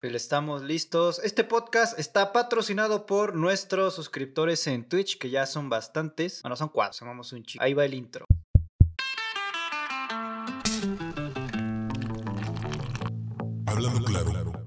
Pues estamos listos. Este podcast está patrocinado por nuestros suscriptores en Twitch, que ya son bastantes. Bueno, son cuatro, somos un chico. Ahí va el intro. Hablando claro.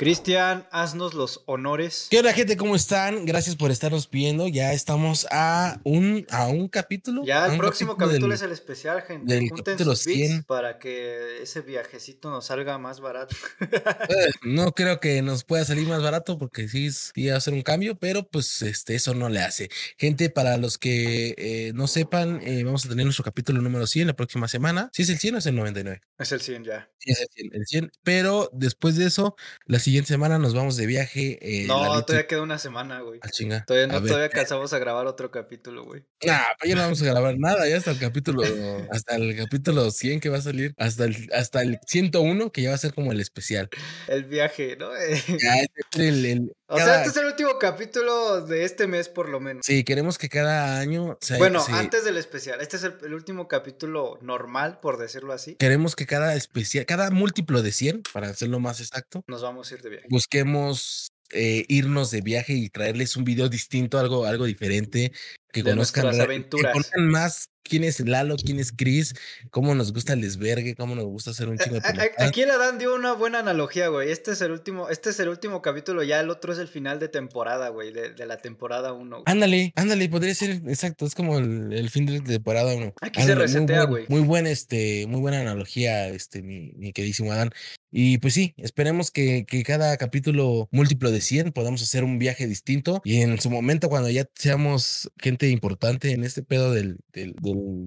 Cristian, haznos los honores. ¿Qué onda, gente? ¿Cómo están? Gracias por estarnos viendo. Ya estamos a un, a un capítulo. Ya el próximo capítulo del- es el especial, gente. del Junten capítulo sus bits 100. para que ese viajecito nos salga más barato. Eh, No creo que nos pueda salir más barato porque sí, sí va a ser un cambio, pero pues este, eso no le hace. Gente, para los que eh, no sepan, eh, vamos a tener nuestro capítulo número 100 la próxima semana. ¿Sí es el 100 o es el 99? es el 100 ya. Sí, es el 100, el 100. Pero después de eso, la siguiente semana nos vamos de viaje. eh, no, Lalito todavía queda una semana, güey. Ah, chinga. Todavía A no, ver, todavía alcanzamos a grabar otro capítulo, güey. Nah, pues ya no vamos a grabar nada, ya hasta el capítulo, hasta el capítulo 100 que va a salir, hasta el, hasta el 101 que ya va a ser como el especial. El viaje, ¿no? Ya, este es el- el- o sea, este es el último capítulo de este mes, por lo menos. Sí, queremos que cada año se- Bueno, antes del especial, este es el, el último capítulo normal, por decirlo así. queremos que cada especial, cada múltiplo de 100, para hacerlo más exacto, Nos vamos a ir de viaje. busquemos eh, irnos de viaje y traerles un video distinto, algo, algo diferente, que De conozcan, re- que conozcan más quién es Lalo, quién es Chris, cómo nos gusta el desvergue, cómo nos gusta hacer un chingo de. Aquí el Adán dio una buena analogía, güey. Este es el último, este es el último capítulo, ya el otro es el final de temporada, güey, de, de la temporada 1. Ándale, ándale, podría ser exacto, es como el, el fin de temporada uno. Aquí se Ándale, muy resetea, güey. Muy buen, este, muy buena analogía, este, mi, mi queridísimo Adán. Y pues sí, esperemos que, que cada capítulo múltiplo de 100 podamos hacer un viaje distinto y en su momento cuando ya seamos gente importante en este pedo del, del,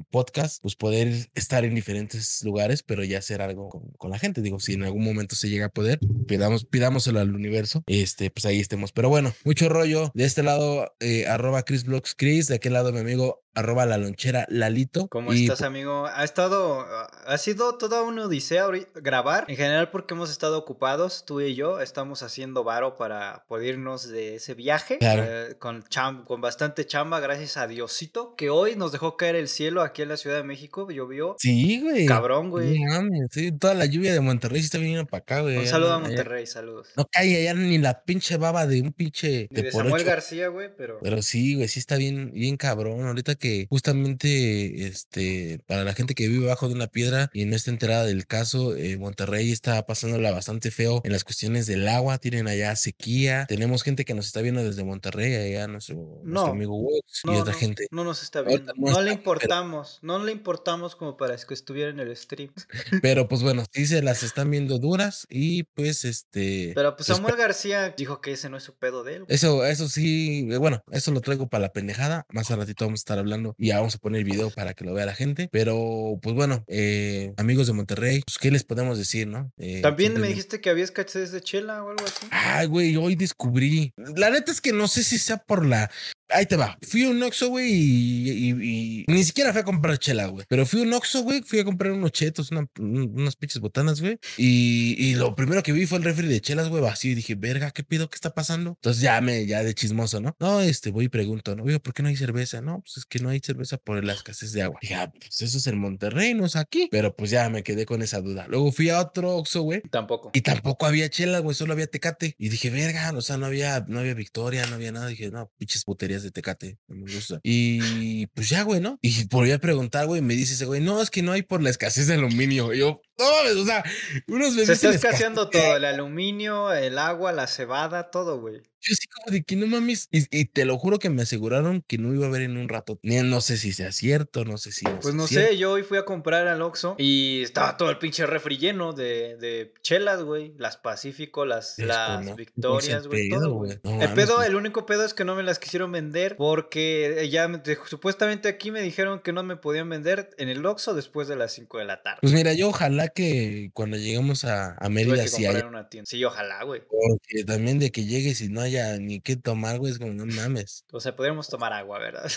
podcast, pues poder estar en diferentes lugares, pero ya hacer algo con, la gente. Digo, si en algún momento se llega a poder, pidamos, pidámoselo al universo, este, pues ahí estemos. Pero bueno, mucho rollo. De este lado, eh, arroba ChrisBlocks Chris, de aquel lado mi amigo arroba la lonchera Lalito. ¿Cómo Y, estás, amigo? Ha estado, ha sido toda una odisea grabar, en general porque hemos estado ocupados, tú y yo, estamos haciendo varo para poder irnos de ese viaje, Claro. eh, con, cham- con bastante chamba, gracias a Diosito, que hoy nos dejó caer el cielo aquí en la Ciudad de México, llovió, Sí, güey. cabrón, güey. No mames, sí, toda la lluvia de Monterrey sí está viniendo para acá, güey. Un saludo a Monterrey, saludos. No cae allá ni la pinche baba de un pinche Ni de de Samuel ocho. García, güey, pero... Pero sí, güey, sí está bien, bien cabrón. Ahorita que justamente, este, para la gente que vive bajo de una piedra y no está enterada del caso, eh, Monterrey está pasándola bastante feo en las cuestiones del agua. Tienen allá sequía. Tenemos gente que nos está viendo desde Monterrey, allá nuestro, amigo Wox y otra no, gente. no nos está viendo. no está, le pero- importamos. No le importamos como para que estuviera en el stream. Pero pues bueno, sí se las están viendo duras y pues este. Pero pues Samuel García dijo que ese no es su pedo de él. Eso, eso sí, bueno, eso lo traigo para la pendejada. Más al ratito vamos a estar hablando y ya vamos a poner el video para que lo vea la gente. Pero, pues bueno, eh, amigos de Monterrey, pues, ¿qué les podemos decir, no? Eh, También me dijiste que había escasez de chela o algo así. Ay, güey, hoy descubrí. La neta es que no sé si sea por la. Ahí te va. Fui a un Oxxo, güey, y, y- y ni siquiera fui a comprar chela, güey. Pero fui a un Oxxo, güey, fui a comprar unos chetos, una- un- unas pinches botanas, güey. Y, y lo primero que vi fue el refri de chelas, güey, vacío. Y dije, verga, ¿qué pido? ¿Qué está pasando? Entonces ya me, ya de chismoso, ¿no? No, este, voy y pregunto, ¿no? Oye, ¿por qué no hay cerveza? No, pues es que no hay cerveza por la escasez de agua. Dije, ah, pues eso es en Monterrey, no es aquí. Pero pues ya me quedé con esa duda. Luego fui a otro Oxxo, güey. Tampoco. Y tampoco había chela, güey, solo había tecate. Y dije, verga, o sea, no había, no había victoria, no había nada. Dije, no, pinches puterías de tecate, me gusta. Y pues ya, güey, ¿no? Y volví a preguntar, güey, me dice ese güey, no, es que no hay por la escasez de aluminio. Y yo, no o sea, unos Se está escaseando todo. El aluminio, el agua, la cebada, todo, güey. Yo sí como de que no mames. Y, y te lo juro que me aseguraron que no iba a haber en un rato. No sé si sea cierto, no sé si no Pues no cierto. sé, yo hoy fui a comprar al Oxxo y estaba todo el pinche refri lleno de, de chelas, güey. Las Pacífico, las, las no, Victorias, güey, pedo, todo, güey. No el pedo, el único pedo es que no me las quisieron vender porque ya me- de- supuestamente aquí me dijeron que no me podían vender en el Oxxo después de las 5 de la tarde. Pues mira, yo ojalá que cuando lleguemos a, a Mérida sí una tienda. Sí, ojalá, güey. Porque también de que llegues y no haya ni qué tomar, güey, es como, no mames. O sea, podríamos tomar agua, ¿verdad?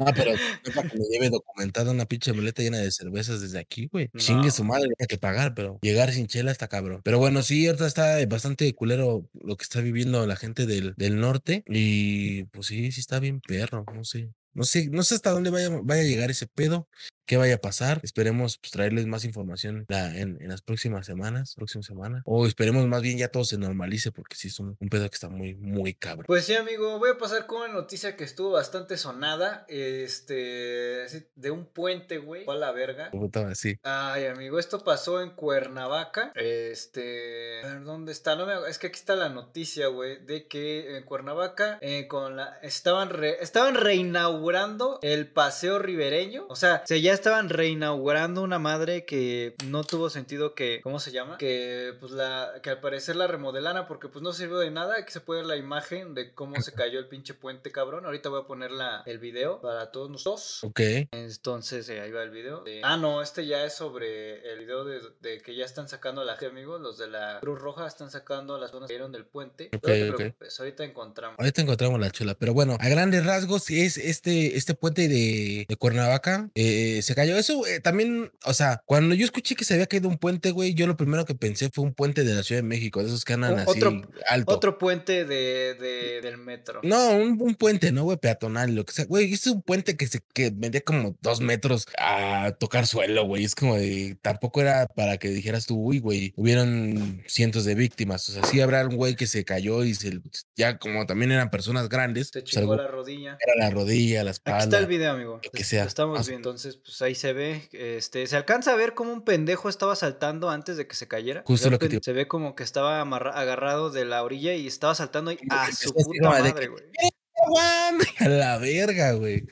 Ah, pero no para que me lleve documentada una pinche maleta llena de cervezas desde aquí, güey. No. Chingue su madre, hay que pagar, pero llegar sin chela está cabrón. Pero bueno, sí, ahorita está bastante culero lo que está viviendo la gente del, del norte. Y pues sí, sí está bien perro, no sé. No sé, no sé hasta dónde vaya, vaya a llegar ese pedo. Qué vaya a pasar. Esperemos pues, traerles más información la- en, en las próximas semanas, próxima semana. O esperemos más bien ya todo se normalice porque sí es un, un pedo que está muy, muy cabrón. Pues sí, amigo, voy a pasar con una noticia que estuvo bastante sonada. Este. De un puente, güey. A la verga. Puta, sí. Ay, amigo, esto pasó en Cuernavaca. Este. a ver, ¿Dónde está? No me... Es que aquí está la noticia, güey. De que en Cuernavaca eh, con la... estaban, re- estaban reinaugurando el paseo ribereño. O sea, se ya estaban reinaugurando una madre que no tuvo sentido que. ¿Cómo se llama? Que pues la. Que al parecer la remodelaran porque pues no sirvió de nada. Aquí se puede ver la imagen de cómo se cayó el pinche puente, cabrón. Ahorita voy a poner la, el video para todos nosotros. Ok. Entonces, eh, ahí va el video. de- Ah, no, este ya es sobre el video de, de que ya están sacando a la gente, amigos. Los de la Cruz Roja están sacando a las zonas que cayeron del puente. Ok, no te ok. preocupes, ahorita encontramos. Ahorita encontramos la chula, pero bueno, a grandes rasgos es este, este puente de, de Cuernavaca, eh, se cayó. Eso eh, también, o sea, cuando yo escuché que se había caído un puente, güey, yo lo primero que pensé fue un puente de la Ciudad de México, de esos que andan así otro- alto. Otro puente de, de- del metro. No, un, un puente, ¿no, güey? Peatonal, lo que sea. Güey, es un puente que se que medía como dos metros a tocar suelo, güey. Es como de. Tampoco era para que dijeras tú, uy, güey, hubieron cientos de víctimas. O sea, sí habrá un güey que se cayó y se. Ya como también eran personas grandes, Se chingó la rodilla. era la rodilla, la Aquí está el espalda. video, amigo. que sea. Lo estamos viendo. Entonces, pues ahí se ve. Este, se alcanza a ver como un pendejo estaba saltando antes de que se cayera. Justo lo que te- Se ve como que estaba agarrado de la orilla y estaba saltando y que a su puta madre, que- güey. ¡Aguante! A la verga, güey.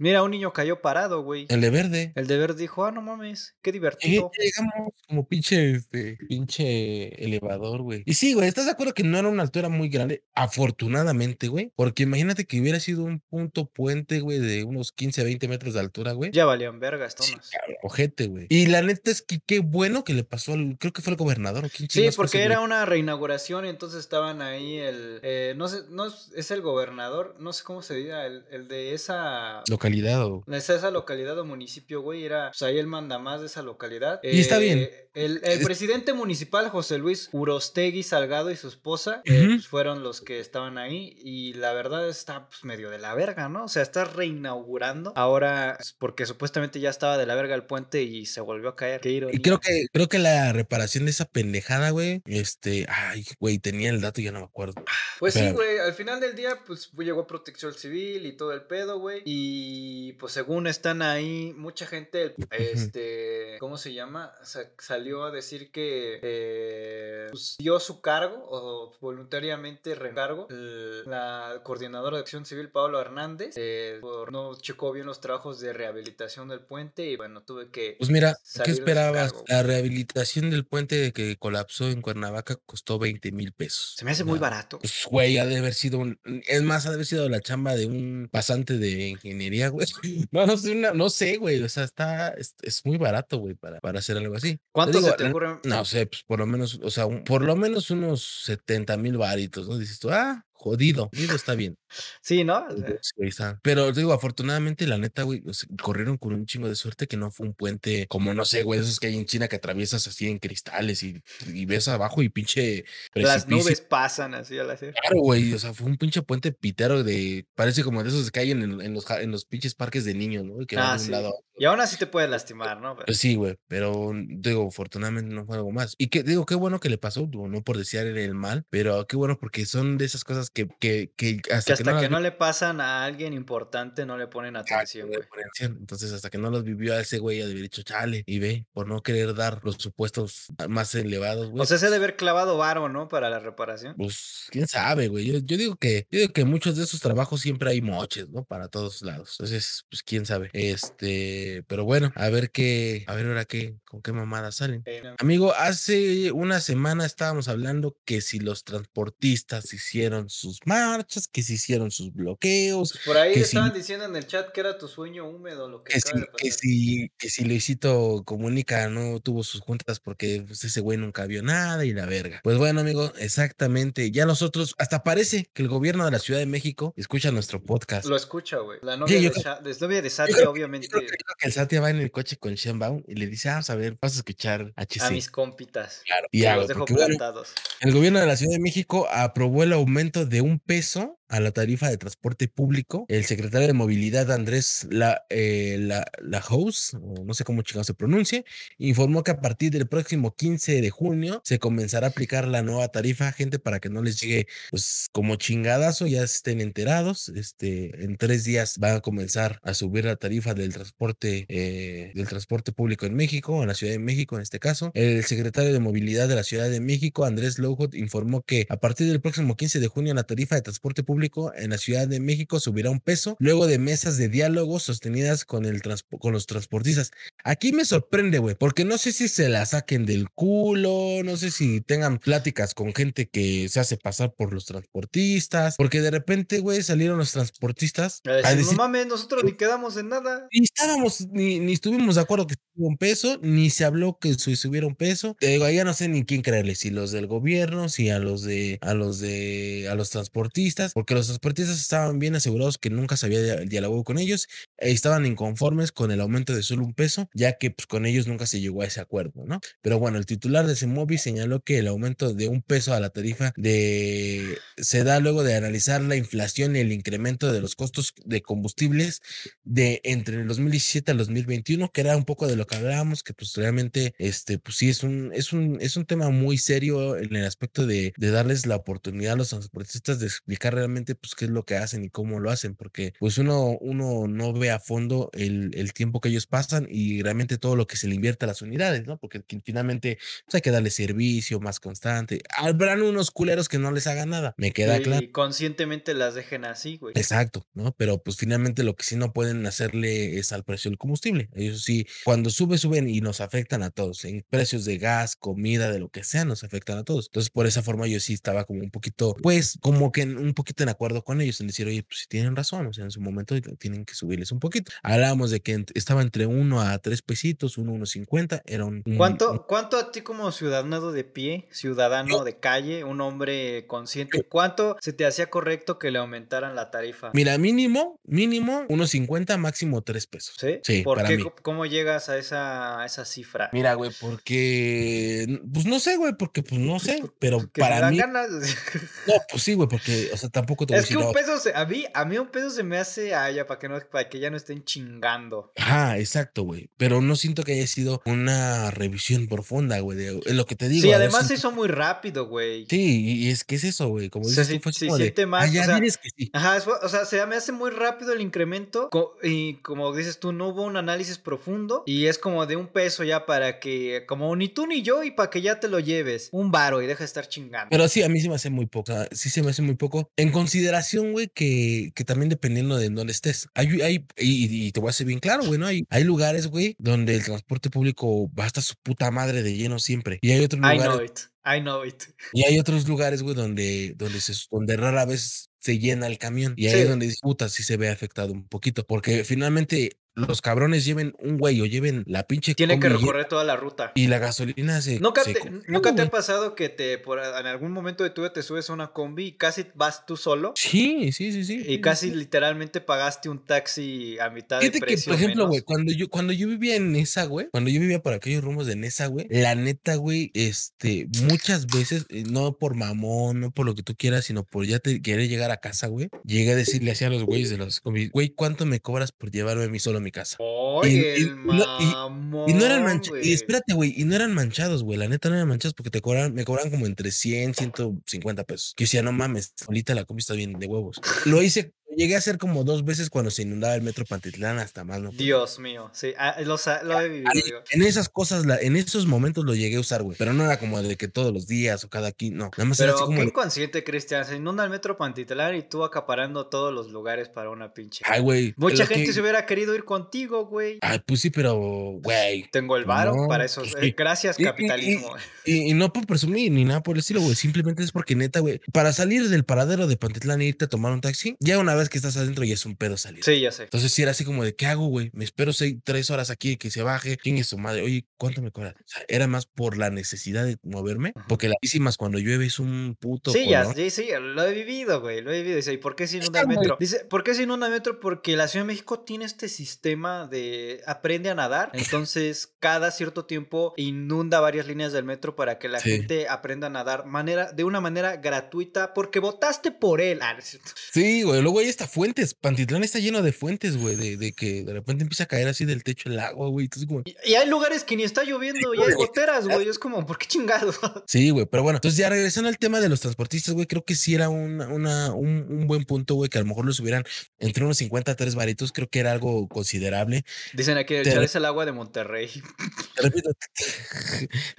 Mira, un niño cayó parado, güey. El de verde. El deber dijo, ah, no mames, qué divertido. llegamos como pinche, este, pinche elevador, güey. Y sí, güey, ¿estás de acuerdo que no era una altura muy grande? Afortunadamente, güey. Porque imagínate que hubiera sido un punto puente, güey, de unos 15 a 20 metros de altura, güey. Ya valían vergas, Sí, tomas. cabrón, ojete, güey. Y la neta es que qué bueno que le pasó al, creo que fue el gobernador o quién Sí, porque era una reinauguración y entonces estaban ahí el, eh, no sé, no es, es el gobernador, no sé cómo se diga, el, el de esa, localidad o... esa localidad o municipio, güey, era, pues ahí el mandamás de esa localidad. Y está bien. Eh, El, el Es- presidente municipal, José Luis Urostegui Salgado y su esposa, eh, pues, fueron los que estaban ahí y la verdad está pues, medio de la verga, ¿no? O sea, está reinaugurando ahora pues, porque supuestamente ya estaba de la verga el puente y se volvió a caer. Qué ironía. Y creo que, creo que la reparación de esa pendejada, güey, este, ay, güey, tenía el dato y ya no me acuerdo. Pues sí, güey, al final del día, pues llegó Protección Civil y todo el pedo, güey. Y pues según están ahí, mucha gente, este, ¿cómo se llama? Sa- salió a decir que eh, pues, dio su cargo o voluntariamente recargo el- la coordinadora de Acción Civil, Pablo Hernández, eh, por no checó bien los trabajos de rehabilitación del puente y bueno, tuve que... Pues mira, ¿qué esperabas? La rehabilitación del puente que colapsó en Cuernavaca costó 20 mil pesos. Se me hace muy barato. Pues, güey, ha de haber sido un. Es más, ha de haber sido la chamba de un pasante de ingeniería, güey. No, no sé, no sé, güey. O sea, está. Es, es muy barato, güey, para, para hacer algo así. Te ¿Cuánto digo, se te ocurre? No sé, pues por lo menos, o sea, un- por lo menos unos 70 mil varitos, ¿no? Dices tú, ah, jodido, digo, está bien. Sí, ¿no? Sí, ahí está. Pero digo, afortunadamente, la neta, güey, o sea, corrieron con un chingo de suerte que no fue un puente como, no sé, güey, esos que hay en China que atraviesas así en cristales y, y ves abajo y pinche Las precipicio. nubes pasan así al hacer. Claro, güey, o sea, fue un pinche puente pitero de, parece como de esos que hay en, en los, en los pinches parques de niños, ¿no? Que van Ah, de un sí. lado a. Y aún así te puede lastimar, ¿no? Pero- Pues sí, güey, pero digo, afortunadamente no fue algo más. Y que digo, qué bueno que le pasó, no por desear el mal, pero qué bueno porque son de esas cosas que, que, que que hasta, hasta que no que no le pasan a alguien importante no le ponen atención, güey. Entonces, hasta que no los vivió a ese güey, de haber dicho, chale, y ve, por no querer dar los supuestos más elevados, güey. O sea, se pues, debe haber clavado varo, ¿no? Para la reparación. Pues quién sabe, güey. Yo, yo digo que, yo digo que en muchos de esos trabajos siempre hay moches, ¿no? Para todos lados. Entonces, pues quién sabe. Este, pero bueno, a ver qué, a ver ahora qué, con qué mamadas salen. Eh, no. Amigo, hace una semana estábamos hablando que si los transportistas hicieron sus marchas, que si hicieron sus bloqueos, Pues por ahí que estaban si- diciendo en el chat que era tu sueño húmedo lo que, que si, que si, que si Luisito Comunica no tuvo sus juntas porque pues, ese güey nunca vio nada y la verga. Pues bueno, amigo, exactamente. Ya nosotros, hasta parece que el gobierno de la Ciudad de México escucha nuestro podcast. Lo escucha, güey. La novia, yo de, creo- Sha- de- novia de Yo Satya, creo, obviamente, yo creo que, el Satya va en el coche con Shenbaum y le dice, "Ah, vamos a ver, vas a escuchar HC. a mis compitas. Claro. Y ya, los dejo bueno, plantados. el gobierno de la Ciudad de México aprobó el aumento de un peso a la tarifa de transporte público, el secretario de Movilidad Andrés La, eh, la, la House, no sé cómo chingado se pronuncie, informó que a partir del próximo 15 de junio se comenzará a aplicar la nueva tarifa, gente, para que no les llegue pues como chingadazo, ya estén enterados. Este, en tres días van a comenzar a subir la tarifa del transporte, eh, del transporte público en México, en la Ciudad de México en este caso. El secretario de Movilidad de la Ciudad de México, Andrés Lowhot, informó que a partir del próximo 15 de junio la tarifa de transporte público en la Ciudad de México subirá un peso luego de mesas de diálogo sostenidas con, el con los transportistas. Aquí me sorprende, güey, porque no sé si se la saquen del culo, no sé si tengan pláticas con gente que se hace pasar por los transportistas, porque de repente, güey, salieron los transportistas. A decir, no mames, nosotros ni quedamos en nada. Ni estábamos, ni, ni estuvimos de acuerdo que subiera un peso, ni se habló que subiera un peso. Te digo, ahí ya no sé ni quién creerle, si los del gobierno, si a los de, a los de, a los transportistas, porque los transportistas estaban bien asegurados que nunca se había dialogado con ellos, e estaban inconformes con el aumento de solo un peso, ya que pues con ellos nunca se llegó a ese acuerdo, ¿no? Pero bueno, el titular de Semovi señaló que el aumento de un peso a la tarifa de se da luego de analizar la inflación y el incremento de los costos de combustibles de entre el 2017 al 2021, que era un poco de lo que hablábamos, que pues realmente este pues sí es un es un es un tema muy serio en el aspecto de, de darles la oportunidad a los transportistas de explicar realmente pues qué es lo que hacen y cómo lo hacen, porque pues uno uno no ve a fondo el, el tiempo que ellos pasan y realmente todo lo que se le invierte a las unidades, ¿no? Porque finalmente pues, hay que darle servicio más constante. Habrán unos culeros que no les hagan nada, me queda claro. Y conscientemente las dejen así, güey. Exacto, ¿no? Pero pues finalmente lo que sí no pueden hacerle es al precio del combustible. Ellos sí, cuando sube, suben y nos afectan a todos. En precios de gas, comida, de lo que sea, nos afectan a todos. Entonces, por esa forma yo sí estaba como un poquito, pues, como que un poquito en acuerdo con ellos, en decir, oye, pues si tienen razón, o sea, en su momento tienen que subirles un poquito. Hablábamos de que estaba entre uno a tres pesitos, uno, uno cincuenta, era un... ¿Cuánto, ¿Cuánto a ti como ciudadano de pie, ciudadano de calle, un hombre consciente, cuánto se te hacía correcto que le aumentaran la tarifa? Mira, mínimo, mínimo, unos cincuenta, máximo tres pesos. ¿Sí? Sí, ¿Por para qué? mí. ¿Cómo llegas a esa, a esa cifra? Mira, güey, porque, pues no sé, güey, porque pues no sé, pero para mí, ganas. no, pues sí, güey, porque, o sea, tampoco te voy a Es que un peso, se- a mí, a mí un peso se me hace a ella para que no, para que ya no estén chingando. Ajá, exacto, güey, pero no siento que haya sido una revisión profunda, güey, de es lo que te digo. Sí, ver además se hizo muy rápido, güey. Sí, y es que es eso, güey, como Se dices tú, se como de, siente más, "Ah, ya o sea, que sí. Ajá, o sea, se me hace muy rápido el incremento y como dices tú, no hubo un análisis profundo y es como de un peso ya para que, como ni tú ni yo y para que ya te lo lleves, un varo y deja de estar chingando. Pero sí, a mí sí me hace muy poco. o sea, sí se me hace muy poco. En consideración, güey, que, que también dependiendo de dónde estés. Hay, hay, y, y te voy a ser bien claro, güey, ¿no? Hay, hay lugares, güey, donde el transporte público va hasta su puta madre de lleno siempre. Y hay otros I lugares, know it, I know it. y hay otros lugares, güey, donde, donde, se, donde rara vez se llena el camión. Y ahí Sí. es donde dices, puta, sí se ve afectado un poquito. Porque finalmente los cabrones lleven un güey o lleven la pinche Tiene que recorrer toda la ruta. y la gasolina se. ¿Nunca, se te, congela, ¿nunca te güey. ha pasado que te por, en algún momento de tu vida te subes a una combi y casi vas tú solo? Sí, sí, sí, sí. Y casi sí. literalmente pagaste un taxi a mitad de Fíjate que, precio. por ejemplo, güey, cuando yo, cuando yo vivía en esa, güey, cuando yo vivía por aquellos rumos de Nesa, güey, la neta, güey, este, muchas veces, eh, no por mamón, no por lo que tú quieras, sino por ya te querer llegar a casa, güey, llegué a decirle así a los güeyes de los combis, güey, ¿cuánto me cobras por llevarme a mí solo a mi casa? Oye, y- no- y- mamón. Y no eran manchados, y espérate, güey, y no eran manchados, güey, la neta no eran manchados porque te cobran, me cobran como entre 100, 150 pesos. Que yo decía, no mames, ahorita la combi está bien de huevos. Lo hice, llegué a hacer como dos veces cuando se inundaba el metro Pantitlán hasta más, ¿no? Dios mío, sí, ah, lo, he vivido. Ahí, en esas cosas, la- en esos momentos lo llegué a usar, güey. Pero no era como de que todos los días o cada aquí, no. Nada más era así Pero como. qué de, inconsciente, Cristian. Se inunda el metro Pantitlán y tú acaparando todos los lugares para una pinche. Ay, güey. Mucha que- gente se hubiera querido ir contigo, güey. Ay, pues sí, pero, güey. Tengo el pues varo no, para eso. pues eh, sí. Gracias, Y- y- capitalismo. Y, y no por presumir ni nada por el estilo, güey. Simplemente es porque neta, güey. Para salir del paradero de Pantitlán e irte a tomar un taxi, ya una vez que estás adentro y es un pedo salir. Sí, ya sé. Entonces sí era así como de, ¿qué hago, güey? Me espero seis, tres horas aquí que se baje. ¿Quién es su madre? Oye, ¿cuánto me cobra? O sea, era más por la necesidad de moverme, porque las bicis cuando llueve es un puto Sí, ya, sí, sí, lo he vivido, güey, lo he vivido. Dice, ¿y por qué se inunda el metro? Dice, ¿por qué se inunda el metro? Porque la Ciudad de México tiene este sistema de aprende a nadar. Entonces, cada cierto tiempo inunda varias líneas del metro para que la Sí. gente aprenda a nadar manera, de una manera gratuita porque votaste por él. Ah, no es. Sí, güey. Luego hay hasta fuentes. Pantitlán está lleno de fuentes, güey, de, de que de repente empieza a caer así del techo el agua, güey. Entonces, como, Y, y hay lugares que ni está lloviendo y hay goteras, güey. Es como, ¿por qué chingado? Sí, güey, pero bueno, entonces ya regresando al tema de los transportistas, güey, creo que sí era una, una, un, un buen punto, güey, que a lo mejor los hubieran entre unos 50 a 3 varitos, creo que era algo considerable. Dicen aquí, echar es el agua de Monterrey. Te repito,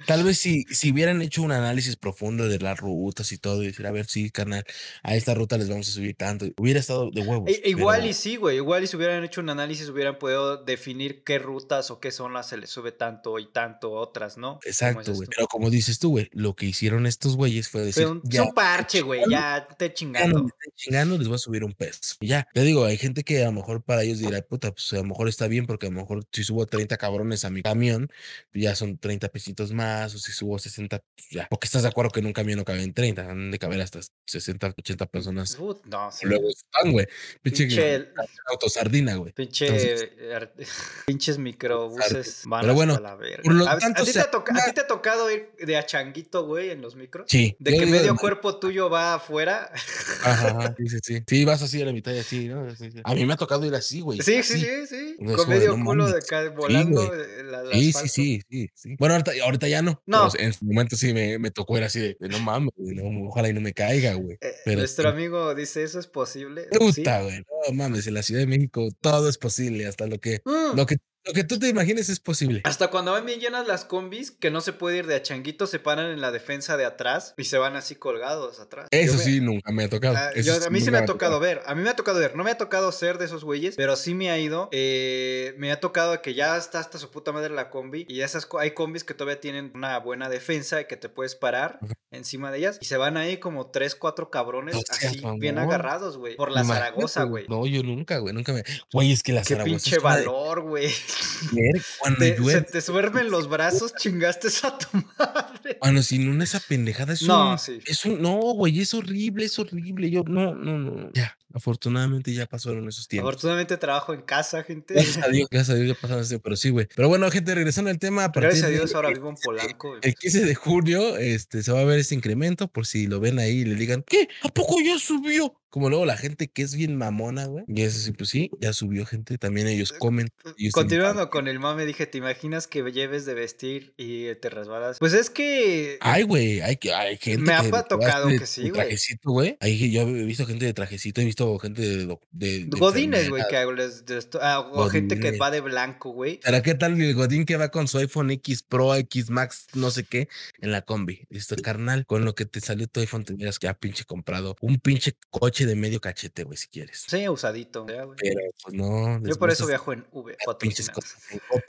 tal vez si, si hubieran hecho un análisis profundo de las rutas y todo, y decir, a ver, sí, carnal, a esta ruta les vamos a subir tanto, hubiera estado de huevos. E- igual pero- y sí, güey. Igual y si hubieran hecho un análisis, hubieran podido definir qué rutas o qué zonas se les sube tanto y tanto otras, ¿no? Exacto, güey. Pero como dices tú, güey, lo que hicieron estos güeyes fue decir, un, ya, un parche, güey. Ya te chingando. estén chingando, les voy a subir un peso. Y ya, te digo, hay gente que a lo mejor para ellos dirá, puta, pues a lo mejor está bien, porque a lo mejor si subo 30 cabrones a mi camión, pues, ya son 30 pesitos más, o si subo 60, pues ya. Porque estás de acuerdo que en un camión no caben 30, han de caber hasta 60, 80 personas. Put, no, sí. Luego están, güey. Pinche Pinche, autosardina, güey. pinche, Entonces- ar- pinches microbuses van Pero hasta bueno, la verga. por lo ¿A, a tanto, ti se te ha toca- a acaba- ti te ha tocado ir de a changuito, güey, en los micros? Sí. De que medio cuerpo tuyo va afuera. Ajá, ajá, sí, sí, sí. Sí, vas así a la mitad y así, ¿no? Sí, sí. A mí me ha tocado ir así, güey. Sí, así. sí, sí, sí. Con medio no culo de acá volando la- Sí, sí, sí, sí, sí. Bueno, ahorita, ahorita ya no. No. pero en su momento sí me, me tocó ir así de, de, no mames, güey, no, ojalá y no me caiga, güey. Eh, Pero nuestro sí. amigo dice, ¿eso es posible? Puta, güey, no mames, en la Ciudad de México todo es posible, hasta lo que, Mm. lo que, lo que tú te imagines es posible. Hasta cuando van bien llenas las combis, que no se puede ir de a changuito, se paran en la defensa de atrás y se van así colgados atrás. Eso me- sí, nunca me ha tocado. Ah, Eso yo- a mí sí me ha tocado ver, a mí me ha tocado ver, no me ha tocado ser de esos güeyes, pero sí me ha ido, eh, me ha tocado que ya está hasta su puta madre la combi y esas co- hay combis que todavía tienen una buena defensa y que te puedes parar encima de ellas y se van ahí como tres, cuatro cabrones así bien agarrados, güey, por la Imagínate, Zaragoza, güey. No, yo nunca, güey, nunca me. Güey, es que la Qué Zaragoza pinche es una de- valor, güey. Cuando Te- se llueve, te suermen los brazos, chingaste a tu madre. cuando si no esa pendejada es No, un, sí. es un, no, güey, es horrible, es horrible. Yo, no, no, no. Ya, afortunadamente ya pasaron esos tiempos. Afortunadamente trabajo en casa, gente. Gracias a Dios, gracias a Dios ya pasaron ese, pero sí, güey. Pero bueno, gente, regresando al tema, a Gracias a de- Dios ahora vivo en Polanco. el 15 de junio, este, se va a ver ese incremento, por si lo ven ahí y le digan, ¿qué? ¿A poco ya subió? Como luego la gente que es bien mamona, güey. Y eso sí, pues sí, ya subió gente, también ellos comen. ellos se Continuando con el mame, dije, ¿te imaginas que lleves de vestir y te resbalas? Pues es que... Ay, güey, hay, que- hay gente Me ha tocado que sí, güey. trajecito, güey. Ahí yo he visto gente de trajecito, he visto gente de... de, de Godines, güey, que les- de esto- ah, o gente que va de blanco, güey. Pero qué tal el Godín que va con su iPhone X Pro, X Max, no sé qué, en la combi. Listo, carnal, con lo que te salió tu iPhone, te hubieras ya pinche comprado un pinche coche de medio cachete, güey, si quieres. Sí, usadito. ya. Pero pues no. Yo por eso viajo en V, pinches cosas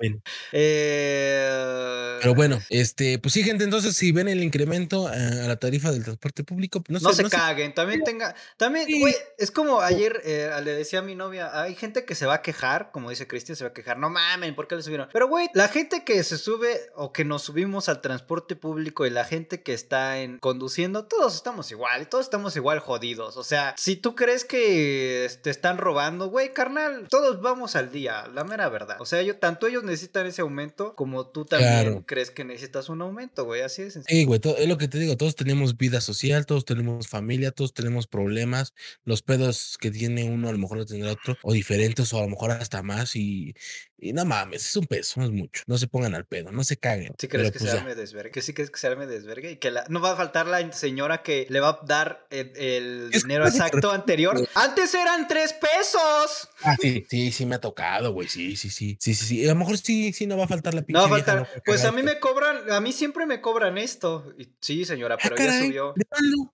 en. Eh, Pero bueno, este, pues sí, gente, entonces si ven el incremento a, la tarifa del transporte público, pues, no, No sé, se caguen, también tenga, también, Sí. güey, es como ayer eh, le decía a mi novia, hay gente que se va a quejar, como dice Cristian, se va a quejar, no mamen, ¿por qué le subieron? Pero güey, la gente que se sube o que nos subimos al transporte público y la gente que está en conduciendo, todos estamos igual, todos estamos igual jodidos, o sea, si tú crees que te están robando, güey, carnal, todos vamos al día, la mera verdad, o sea, yo, tanto ellos necesitan ese aumento como tú también Claro. crees que necesitas un aumento, güey, así es. Sí, güey, es lo que te digo, todos tenemos vida social, todos tenemos familia, todos tenemos problemas, los pedos que tiene uno a lo mejor lo tendrá otro, o diferentes, o a lo mejor hasta más, y, y no mames, es un peso, no es mucho, no se pongan al pedo, no se caguen. ¿Sí crees que pues se arme desvergue? ¿Que sí crees que se arme desvergue? Y que la- no va a faltar la señora que le va a dar el, el dinero exacto anterior. ¡Antes eran tres pesos! Ah, sí, sí, sí me ha tocado, güey, sí, sí, sí, sí, sí, sí, a lo mejor sí, sí, no va a faltar la pinche No va a vieja faltar. loca Pues a mí me cobran, a mí siempre me cobran esto. Y, sí, señora, Ah, pero ya subió.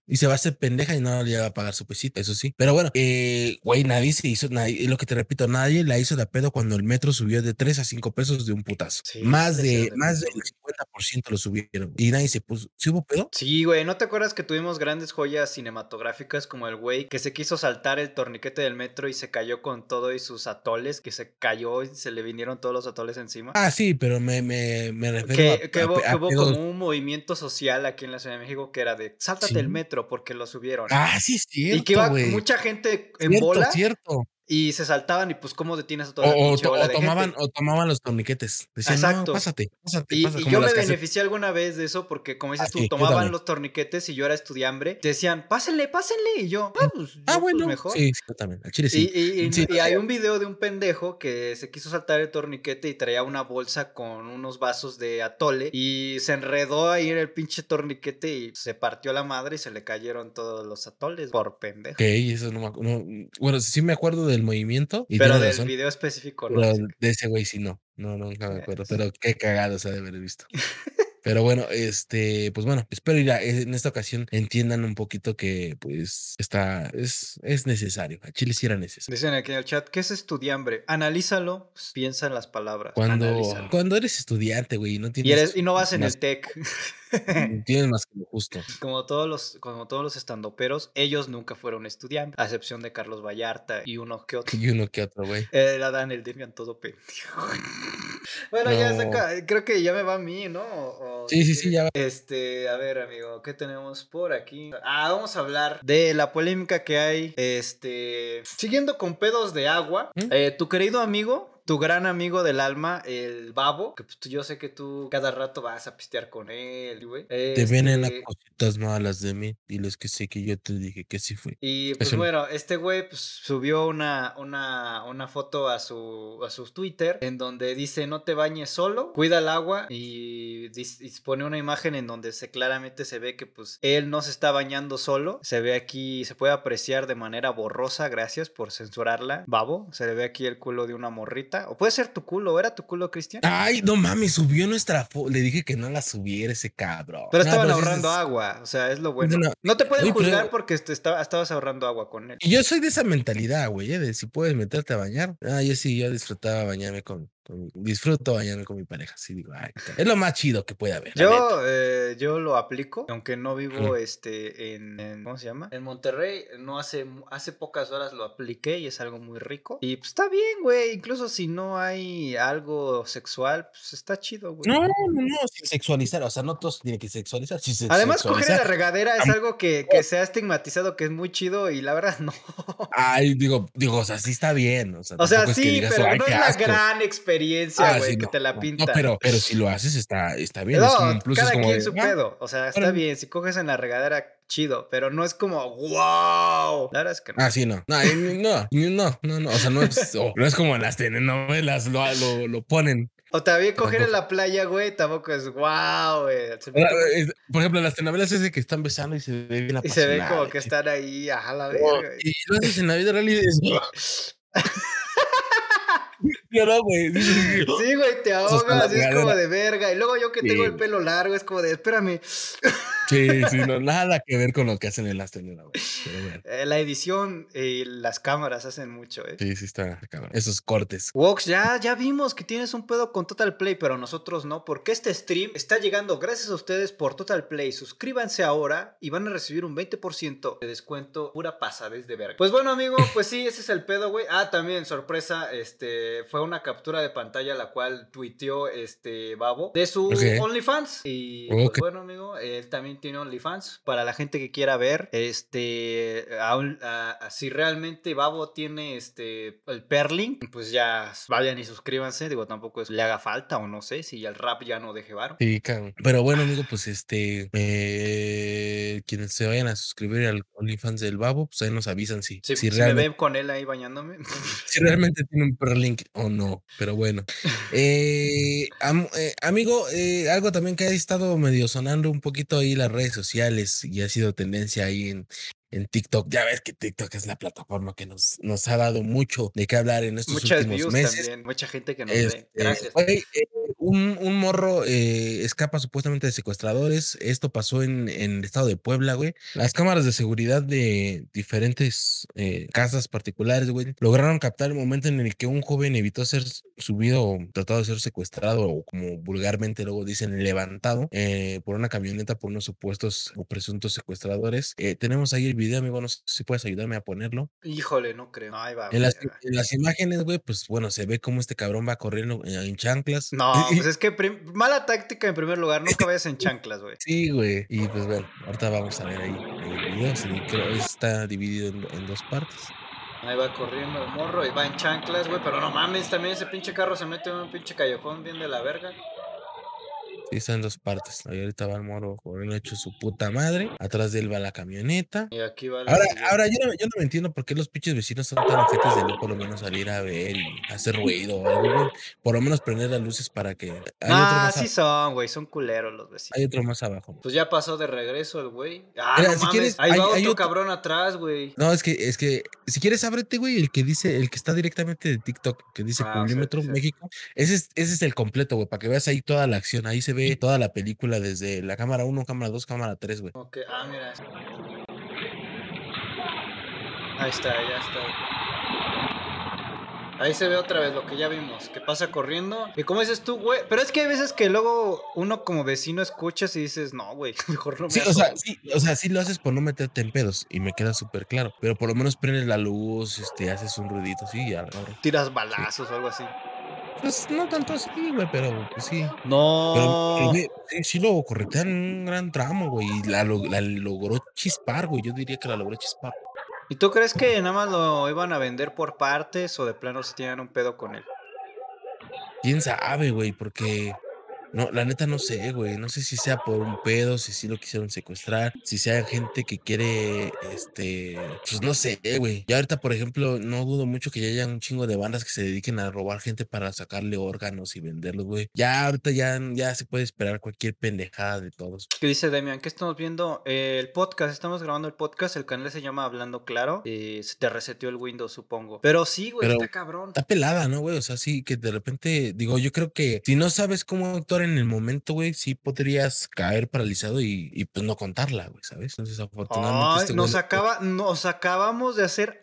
Y se va a hacer pendeja y no le va a pagar su pesito, eso sí. Pero bueno, eh, güey, nadie se hizo, nadie, lo que te repito, nadie la hizo de pedo cuando el metro subió de 3 a 5 pesos de un putazo. Sí, más sí de, más del 50% lo subieron. Y nadie se puso, ¿sí hubo pedo? Sí, güey, ¿no te acuerdas que tuvimos grandes joyas cinematográficas como el güey que se quiso saltar el torniquete del metro y se cayó con todo y sus atoles, que se cayó y se le vinieron todos los atoles encima? Ah, sí, pero me, me, me refiero Que, a, que hubo, a como un movimiento social aquí en la Ciudad de México que era de sáltate Sí. el metro porque lo subieron. Ah, sí, es y que iba mucha gente en Cierto, bola cierto. Y se saltaban y pues cómo detienes a toda la o to- bola o de tomaban, gente. o tomaban los torniquetes. Decían, Exacto. no, pásate, pásate, Y, pásate. y como yo me beneficié alguna vez de eso porque, como dices Ah, tú, sí, yo tomaban los torniquetes y yo era estudiambre. Decían, pásenle, pásenle. Y yo, ah, pues, yo, Ah, pues, bueno. mejor. Sí, sí, yo también. Al chile Y, sí. y- y- Sí, y hay un video de un pendejo que se quiso saltar el torniquete y traía una bolsa con unos vasos de atole y se enredó ahí en el pinche torniquete y se partió la madre y se le cayeron todos los atoles por pendejo. Ok, eso no me acu- no, Bueno, sí me acuerdo del movimiento. Y Pero del razón. video específico, no. Pero de ese güey sí no. No, nunca me Eh, acuerdo. Pero qué cagado se ha de haber visto. Pero bueno, este, pues bueno, espero ir a- en esta ocasión entiendan un poquito que pues está, es, es necesario. A Chile sí era necesario. Dicen aquí en el chat, ¿qué es estudiambre? Analízalo, pues, piensa en las palabras. Cuando, analízalo. cuando eres estudiante, güey, y no Y, tienes. eres, y no vas en más- el TEC. Tienes más que lo justo. como todos los, como todos los estandoperos, ellos nunca fueron estudiantes, a excepción de Carlos Vallarta y uno que otro. Y uno que otro, güey. El Adán, el Demian, todo pendejo. bueno, ya saca, creo que ya me va a mí, ¿no? O- o Sí, sí, sí, ya va. Este, a ver, amigo, ¿qué tenemos por aquí? Ah, vamos a hablar de la polémica que hay, este, siguiendo con pedos de agua. ¿Mm? Eh, tu querido amigo, tu gran amigo del alma, el Babo, que pues, yo sé que tú cada rato vas a pistear con él, güey. Te vienen a Este, cositas malas de mí. Diles que sí, que yo te dije que sí fue. Y pues Eso bueno, este güey pues, subió una, una, una foto a su, a su Twitter en donde dice no te bañes solo, cuida el agua y, dis- y pone una imagen en donde se claramente se ve que pues él no se está bañando solo, se ve aquí, se puede apreciar de manera borrosa, gracias por censurarla, babo, se le ve aquí el culo de una morrita, o puede ser tu culo, ¿era tu culo Cristian? Ay, no mames, subió nuestra foto. Le dije que no la subiera ese cabrón. Pero No, estaban sí ahorrando es- agua, o sea, es lo bueno. No, No te pueden pero- juzgar porque te estaba- estabas ahorrando agua con él. Y yo soy de esa mentalidad, güey, ¿eh? de si puedes meterte a bañar. Ah, yo sí, yo disfrutaba bañarme con, con mi- disfruto bañarme con mi pareja. Sí, digo, ay, es lo más chido que puede haber. Yo, eh, yo lo aplico, aunque no vivo Mm. este en, en- ¿cómo se llama? En Monterrey, no hace, hace pocas horas lo apliqué y es algo muy rico. Y pues está bien, güey, incluso si no hay algo sexual, pues está chido, güey. No, no, no, sin sexualizar. O sea, no todos tienen que sexualizar. Si se Además, coger en la regadera es algo que, que se ha estigmatizado que es muy chido y la verdad no. Ay, digo, digo, o sea, sí está bien. O sea, O sea, tampoco es que sí, digas, pero "Ay, no es la asco". gran experiencia, Ah, güey, sí, que no, te la pinta. No, pero, pero si lo haces, está, está bien. es como plus, cada es como quien de, su "Ah, pedo. O sea, está órale". bien. Si coges en la regadera, chido. Pero no es como, wow. La verdad es que no. Ah, sí, no. No, no, no, no, no. O sea, no es, no es como en las telenovelas lo, lo, lo ponen. O también coger en la playa, güey, tampoco es wow, güey. Ah, Por ejemplo, las telenovelas es de que están besando y se ve bien Y se ve como que están ahí, ajá, la Oh, verga. Y lo haces en la vida real y dices, no, güey. Sí, güey, te ahogas, es como de verga. Y luego yo que Sí, tengo el pelo largo, es como de, espérame. Sí, sí, no, nada que ver con lo que hacen en las telenovelas. Bueno, Eh, la edición y las cámaras hacen mucho, eh. sí, sí está cabrón. Esos cortes. Wox, ya, ya vimos que tienes un pedo con Total Play, pero nosotros no, porque este stream está llegando gracias a ustedes por Total Play. Suscríbanse ahora y van a recibir un 20% de descuento pura pasadez de verga. Pues bueno, amigo, pues sí, ese es el pedo, güey. Ah, también, sorpresa, este, fue una captura de pantalla la cual tuiteó este Babo de su. OnlyFans. Y pues bueno, amigo, él también tiene OnlyFans. Para la gente que quiera ver, este, aún- a- a- si realmente Babo tiene este, el perling, pues ya vayan y suscríbanse. Digo, tampoco es, le haga falta o no sé, si el rap ya no deje varo. Sí, cabrón. Pero bueno, amigo, pues este, eh, quienes se vayan a suscribir al OnlyFans del Babo, pues ahí nos avisan si, Si, si si me realmente, ven con él ahí bañándome. si realmente tiene un perlink o no. Pero bueno. Eh, am- eh, amigo, eh, algo también que ha estado medio sonando un poquito ahí las redes sociales y ha sido tendencia ahí en, en TikTok. Ya ves que TikTok es la plataforma que nos, nos ha dado mucho de qué hablar en estos Muchas últimos views meses. también, mucha gente que nos ve. Este, Gracias. eh, un, un morro eh, escapa supuestamente de secuestradores. Esto pasó en, en el estado de Puebla, güey. Las cámaras de seguridad de diferentes eh, casas particulares, güey, lograron captar el momento en el que un joven evitó ser subido o tratado de ser secuestrado o como vulgarmente luego dicen levantado eh, por una camioneta por unos supuestos o presuntos secuestradores. Tenemos ahí el video, amigo, no sé si puedes ayudarme a ponerlo. Híjole, no creo. Va. En las, verga. en las imágenes, güey, pues bueno, se ve cómo este cabrón va corriendo en, chanclas. No, pues es que mala táctica en primer lugar, nunca vayas en chanclas, güey. Sí, güey. Y pues bueno, ahorita vamos a ver ahí el video. Sí, creo que está dividido en, en dos partes. Ahí va corriendo el morro y va en chanclas, güey. Pero no mames, también ese pinche carro se mete en un pinche callejón bien de la verga. Sí, está en dos partes. Ahí ahorita va el moro corriendo hecho su puta madre. Atrás de él va la camioneta. Y aquí va la Ahora, ahora yo, no, yo no me entiendo por qué los pinches vecinos son tan ojetes de no por lo menos salir a ver y hacer ruido o algo, güey. Por lo menos prender las luces para que. Hay Ah, sí son, güey. Son culeros los vecinos. hay otro más abajo. Pues ya pasó de regreso el güey. Ah, Mira, no si mames. quieres, Ahí hay- va otro otro- cabrón atrás, güey. No, es que, es que, si quieres, ábrete, güey, el que dice, el que está directamente de TikTok, que dice Ah, cierto, cierto. México. Ese es, ese es el completo, güey, para que veas ahí toda la acción. Ahí se ve toda la película desde la cámara 1, cámara 2, cámara 3, güey. Ok, ah, mira. Ahí está, ya está. Ahí se ve otra vez lo que ya vimos, que pasa corriendo. Y como dices tú, güey, pero es que hay veces que luego uno como vecino escuchas y dices, no, güey, mejor no me Sí, o sea, asomo". sí, o sea, sí lo haces por no meterte en pedos y me queda súper claro. Pero por lo menos prendes la luz, este, haces un ruidito, sí, ya, tiras balazos o algo así. Pues no tanto así, güey, pero pues sí. No. pero, güey, sí, sí lo corretean un gran tramo, güey. Y la logró chispar, güey. Yo diría que la logró chispar. ¿Y tú crees que nada más lo iban a vender por partes o de plano se tienen un pedo con él? Quién sabe, güey, porque no, la neta no sé, güey. No sé si sea por un pedo, si sí lo quisieron secuestrar, si sea gente que quiere, este, pues no sé, güey. Y ahorita, por ejemplo, no dudo mucho que ya haya un chingo de bandas que se dediquen a robar gente para sacarle órganos y venderlos, güey. Ya ahorita ya, ya se puede esperar cualquier pendejada de todos. ¿Qué dice Demian? ¿Qué estamos viendo? Eh, el podcast, estamos grabando el podcast, el canal se llama Hablando Claro. Y se te reseteó el Windows, supongo. Pero sí, güey, Pero está cabrón. Está pelada, ¿no, güey? O sea, sí, que de repente, digo, yo creo que si no sabes cómo actuar en el momento, güey, sí podrías caer paralizado y, y pues no contarla, güey, ¿sabes? Entonces, afortunadamente, Ay, este nos, acaba, nos acabamos de hacer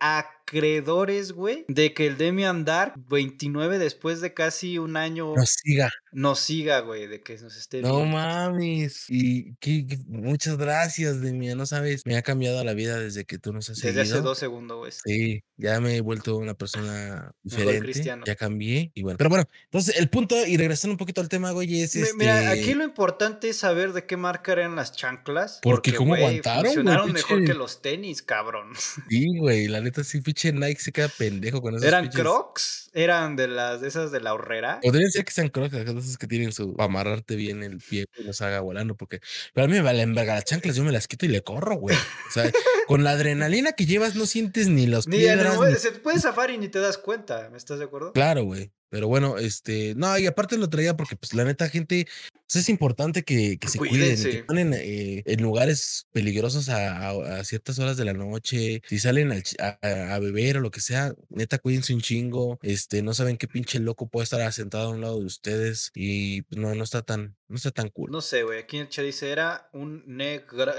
acreedores, güey, de que el Demian Dark 29 después de casi un año nos siga. nos siga, güey, de que nos esté No viendo. mames. Y qué- muchas gracias, Demian, no sabes, me ha cambiado la vida desde que tú nos has Desde hace dos segundos, güey. Sí, ya me he vuelto una persona diferente, cristiano. ya cambié y bueno, pero bueno, entonces el punto y regresando un poquito al tema, güey, es este Mira, aquí lo importante es saber de qué marca eran las chanclas. Porque cómo güey, aguantaron, Funcionaron mejor que los tenis, cabrón. Sí, güey, la neta sí, pinche Nike se queda pendejo con esos ¿Eran pinches- crocs? ¿Eran de las de esas de la horrera? Podrían ser que sean crocs, de esos que tienen su para amarrarte bien el pie y nos haga volando, porque pero a mí me valen verga las chanclas, yo me las quito y le corro, güey. O sea, con la adrenalina que llevas no sientes ni los Ni piedras. ni- se te puede zafar y ni te das cuenta, ¿me estás de acuerdo? Claro, güey. Pero bueno, este, no, y aparte lo traía porque, pues, la neta, gente, pues, es importante que, que se cuiden, que ponen eh, en lugares peligrosos a, a- a ciertas horas de la noche, si salen a, beber o lo que sea, neta, cuídense un chingo, este, no saben qué pinche loco puede estar sentado a un lado de ustedes y pues, no, no está tan, no está tan cool. No sé, güey. Aquí en el chat dice, ¿era un negro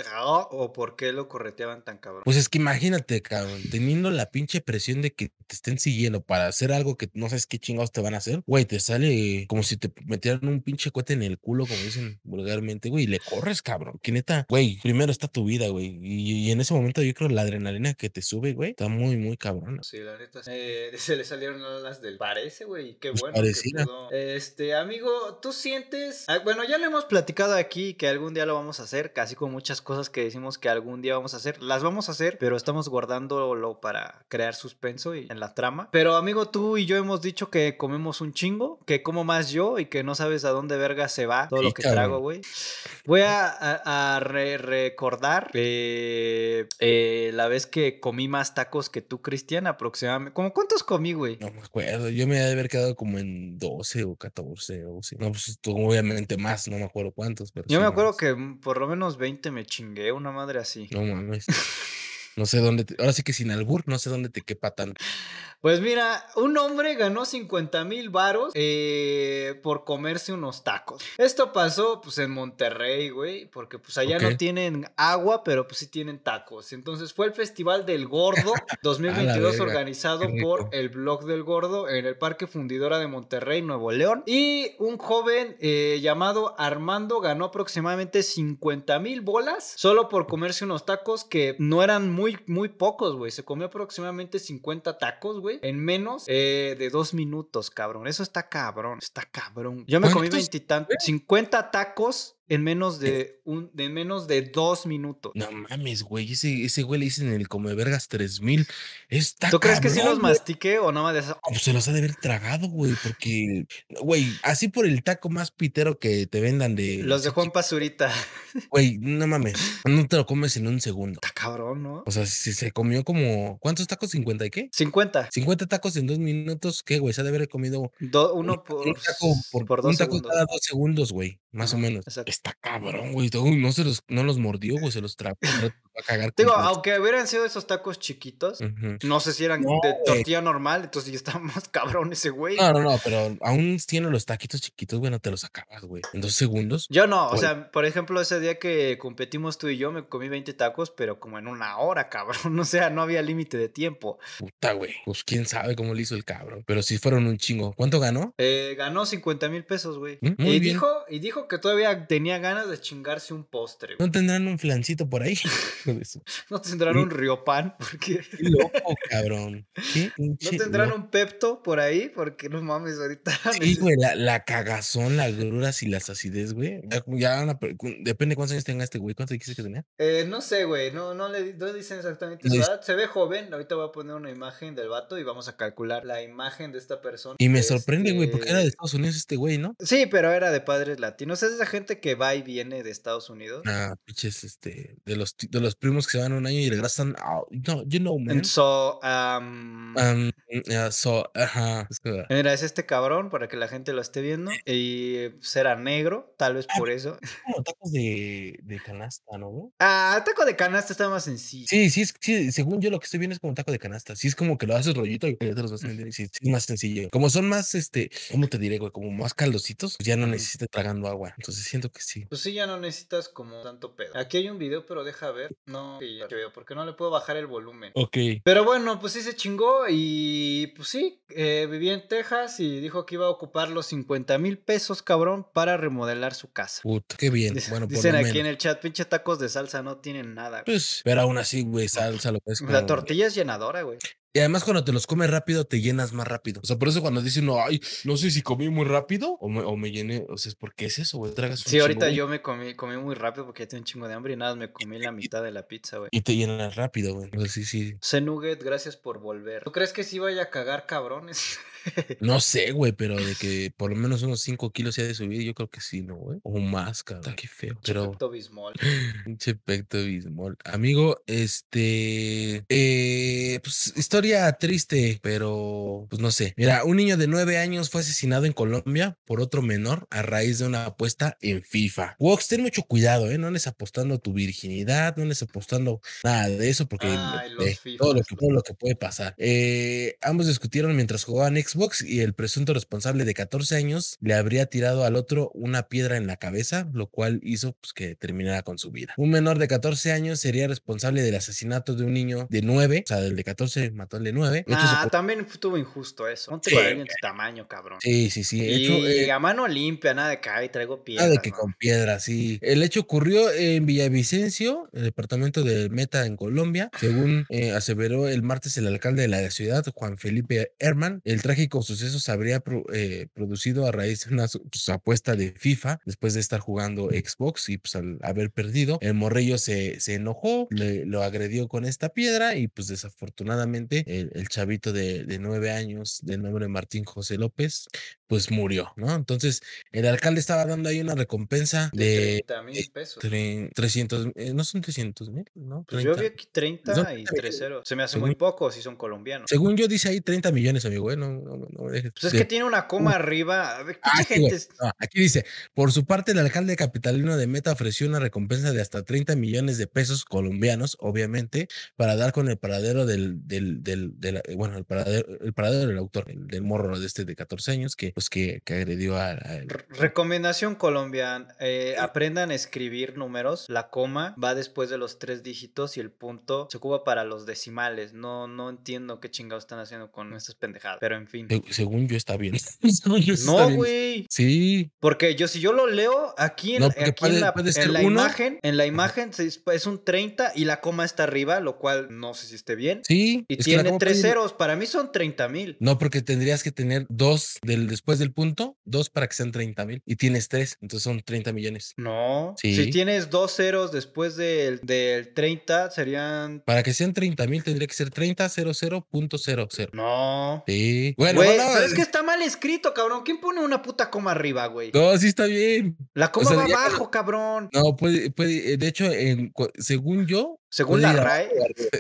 o por qué lo correteaban tan cabrón? Pues es que imagínate, cabrón, teniendo la pinche presión de que te estén siguiendo para hacer algo que no sabes qué chingados te van a hacer, güey, te sale como si te metieran un pinche cohete en el culo, como dicen vulgarmente, güey, y le corres, cabrón. Que neta, güey, primero está tu vida, güey. Y, y en ese momento yo creo la adrenalina que te sube, güey, está muy, muy cabrón. Sí, la neta. eh, se le salieron alas del parece, güey. Qué Pues bueno. Que pudo. Este, amigo, tú sientes. Ah, Bueno, ya lo hemos platicado aquí que algún día lo vamos a hacer. Casi con muchas cosas que decimos que algún día vamos a hacer. Las vamos a hacer, pero estamos guardándolo para crear suspenso y en la trama. Pero, amigo, tú y yo hemos dicho que comemos un chingo. Que como más yo y que no sabes a dónde verga se va todo Sí, lo que cabrón. trago, güey. Voy a, a- a re- recordar eh, eh, la vez que comí más tacos que tú, Cristian, aproximadamente. ¿Cómo cuántos comí, güey? No me acuerdo, yo me he de haber quedado como en 12 o 14 o sí. No, pues tú, obviamente más, no me acuerdo cuántos, pero Yo sí me acuerdo más. que mm, por lo menos 20 me chingué, una madre así. No mames. No sé dónde, te- ahora sí que sin albur, no sé dónde te quepa tanto. Pues mira, un hombre ganó 50 mil varos eh, por comerse unos tacos. Esto pasó pues en Monterrey, güey, porque pues allá no tienen agua, pero pues sí tienen tacos. Entonces fue el Festival del Gordo 2022 verga, organizado por el Blog del Gordo en el Parque Fundidora de Monterrey, Nuevo León. Y un joven eh, llamado Armando ganó aproximadamente 50 mil bolas solo por comerse unos tacos que no eran muy, muy pocos, güey. Se comió aproximadamente 50 tacos, güey, en menos eh, de dos minutos, cabrón. Eso está cabrón, está cabrón. Yo me comí ¿Cuántos, veintitantos, 50 tacos en menos de un, de menos de dos minutos. No mames, güey. Ese, ese güey le dicen el come vergas 3000. Está ¿Tú crees que sí los mastiqué o nada más de eso? Pues se los ha de haber tragado, güey, porque, güey, así por el taco más pitero que te vendan de... Los de Juan Pazurita. Güey, no mames, no te lo comes en un segundo. Está cabrón, ¿no? O sea, si se comió como, ¿cuántos tacos? ¿50 y qué? 50. 50 tacos en dos minutos, ¿qué, güey? Se ha de haber comido Do- un, uno por, un taco por, por dos un taco segundos. cada dos segundos, güey, más o menos. exacto. Está cabrón, güey. No se los, no los mordió, güey, se los rato va a cagar Digo, aunque hubieran sido esos tacos chiquitos, no sé si eran No, de güey. tortilla normal, entonces ya está más cabrón ese güey. No, no, no, pero aún tiene los taquitos chiquitos, güey, no te los acabas, güey. En dos segundos. Yo no, o sea, por ejemplo, ese día que competimos tú y yo, me comí 20 tacos, pero como en una hora, cabrón. O sea, no había límite de tiempo. Puta, güey. Pues quién sabe cómo le hizo el cabrón. Pero sí fueron un chingo. ¿Cuánto ganó? Eh, ganó 50 mil pesos, güey. Mm, Y bien. dijo, y dijo que todavía tenía ganas de chingarse un postre. güey. ¿No tendrán un flancito por ahí? De No tendrán un riopan, porque... Qué loco, cabrón. ¿Qué No tendrán un Pepto por ahí, porque no mames, ahorita... Sí, güey, la, la cagazón, las gruras y las acidez, güey. Ya, una depende cuántos años tenga este güey. ¿Cuánto dijiste que tenía? Eh, no sé, güey, no, no le no dicen exactamente dice- edad. Se ve joven, ahorita voy a poner una imagen del vato y vamos a calcular la imagen de esta persona. Y me sorprende, güey, porque era de Estados Unidos este güey, ¿no? Sí, pero era de padres latinos. Es esa gente que va y viene de Estados Unidos. Ah, pinches, este, de los, de los primos que se van un año y regresan. ah, no, you know, man. And so, um, Um, yeah, so, ajá. mira, es este cabrón para que la gente lo esté viendo. Y era negro, tal vez por eso. como tacos de, de canasta, ¿no? Ah, el taco de canasta está más sencillo. Sí, sí, es, sí, según yo lo que estoy viendo es como un taco de canasta. Sí, es como que lo haces rollito y ya te los vas a vender. Sí, es más sencillo. Como son más, este, ¿cómo te diré, güey? Como más caldositos, ya no necesitas tragando agua. Entonces siento que sí. Pues sí, ya no necesitas como tanto pedo. Aquí hay un video, pero deja ver. No, ya veo, porque no le puedo bajar el volumen. Ok. Pero bueno, pues sí se chingó y pues sí, eh, vivía en Texas y dijo que iba a ocupar los 50 mil pesos, cabrón, para remodelar su casa. Puta, qué bien. Dice- Bueno, por Dicen lo aquí en el chat, pinche tacos de salsa no tienen nada. güey. Pues, pero aún así, güey, salsa lo puedes La como- tortilla es llenadora, güey. Y además cuando te los comes rápido, te llenas más rápido. O sea, por eso cuando dicen, no, ay, no sé si comí muy rápido o me, o me llené. O sea, es porque es eso, güey. Tragas un Sí, ahorita chingo, yo me comí, comí muy rápido porque ya tengo un chingo de hambre y nada, me comí la mitad de la pizza, güey. Y te llenas rápido, güey. O sea, sí, sí. Nugget, gracias por volver. ¿Tú crees que sí vaya a cagar cabrones? No sé, güey, pero de que por lo menos unos 5 kilos se ha de subir, yo creo que sí, ¿no, güey? O más, cabrón. Qué feo. Pero. Pepto Bismol. Pinche Pecto Bismol. Amigo, este. eh, pues historia triste, pero pues no sé. Mira, un niño de nueve años fue asesinado en Colombia por otro menor a raíz de una apuesta en FIFA. Wox, ten mucho cuidado, ¿eh? No les apostando tu virginidad, no les apostando nada de eso, porque Ay, eh, todo, lo que, todo lo que puede pasar. Eh, ambos discutieron mientras jugaban Xbox y el presunto responsable de 14 años le habría tirado al otro una piedra en la cabeza, lo cual hizo pues, que terminara con su vida. Un menor de 14 años sería responsable del asesinato de un niño de 9, o sea, del de 14 mató al de 9. Hecho Ah, se- también estuvo injusto eso. Ponte Sí, con alguien de tu tamaño, cabrón. Sí, sí, sí. Y Hecho, eh, a mano limpia, nada de que traigo Nada piedras. de que ¿no? con piedras, sí. El hecho ocurrió en Villavicencio, el departamento de Meta en Colombia, según eh, aseveró el martes el alcalde de la ciudad, Juan Felipe Herman. El trágico suceso se habría eh, producido a raíz de una pues, apuesta de FIFA después de estar jugando Xbox y pues al haber perdido, el morrillo se, se enojó, le, lo agredió con esta piedra y pues desafortunadamente el, el chavito de, de nueve años, de nombre Martín José López, pues murió, ¿no? Entonces, el alcalde estaba dando ahí una recompensa De de 30 mil pesos. tre- 300, eh, no son 300 mil, ¿no? Pues yo 30. vi aquí 30 Son y 30 3 millones. ceros. Se me hace Según- muy poco si son colombianos. Según yo dice ahí 30 millones, amigo, ¿eh? No, no, no. Pues es de- que tiene una coma arriba. Ver, Ah, gente. es- No, aquí dice, por su parte, el alcalde capitalino de Meta ofreció una recompensa de hasta 30 millones de pesos colombianos, obviamente, para dar con el paradero del, del, del, de la- bueno, el paradero, el paradero del autor, el- del morro de este de 14 años, que, pues, que, que agredió a, a él. R- Recomendación colombiana, eh, aprendan a escribir números, la coma va después de los tres dígitos y el punto se ocupa para los decimales, no, no entiendo qué chingados están haciendo con estas pendejadas, pero en fin. Se- Según yo está bien. Yo No, güey. Sí, Porque yo si yo lo leo aquí en, No, aquí en la, en imagen, en la imagen es un 30 y la coma está arriba, lo cual no sé si esté bien. sí. Y tiene tres puede- ceros, para mí son 30 mil. No, porque tendrías que tener dos del, después del punto, dos para que sean 30 mil. Y tienes tres, entonces son 30 millones. No, Sí. si tienes dos ceros después del, del 30 serían... Para que sean 30 mil tendría que ser 30 00.00. No. Sí. Bueno, Güey, bueno, pero es que está mal escrito, cabrón. ¿Quién pone una puta coma arriba, güey? No, sí está bien. La coma sea, va ya abajo, cabrón. No, puede, puede, eh, de hecho, en, según yo, Según la RAE.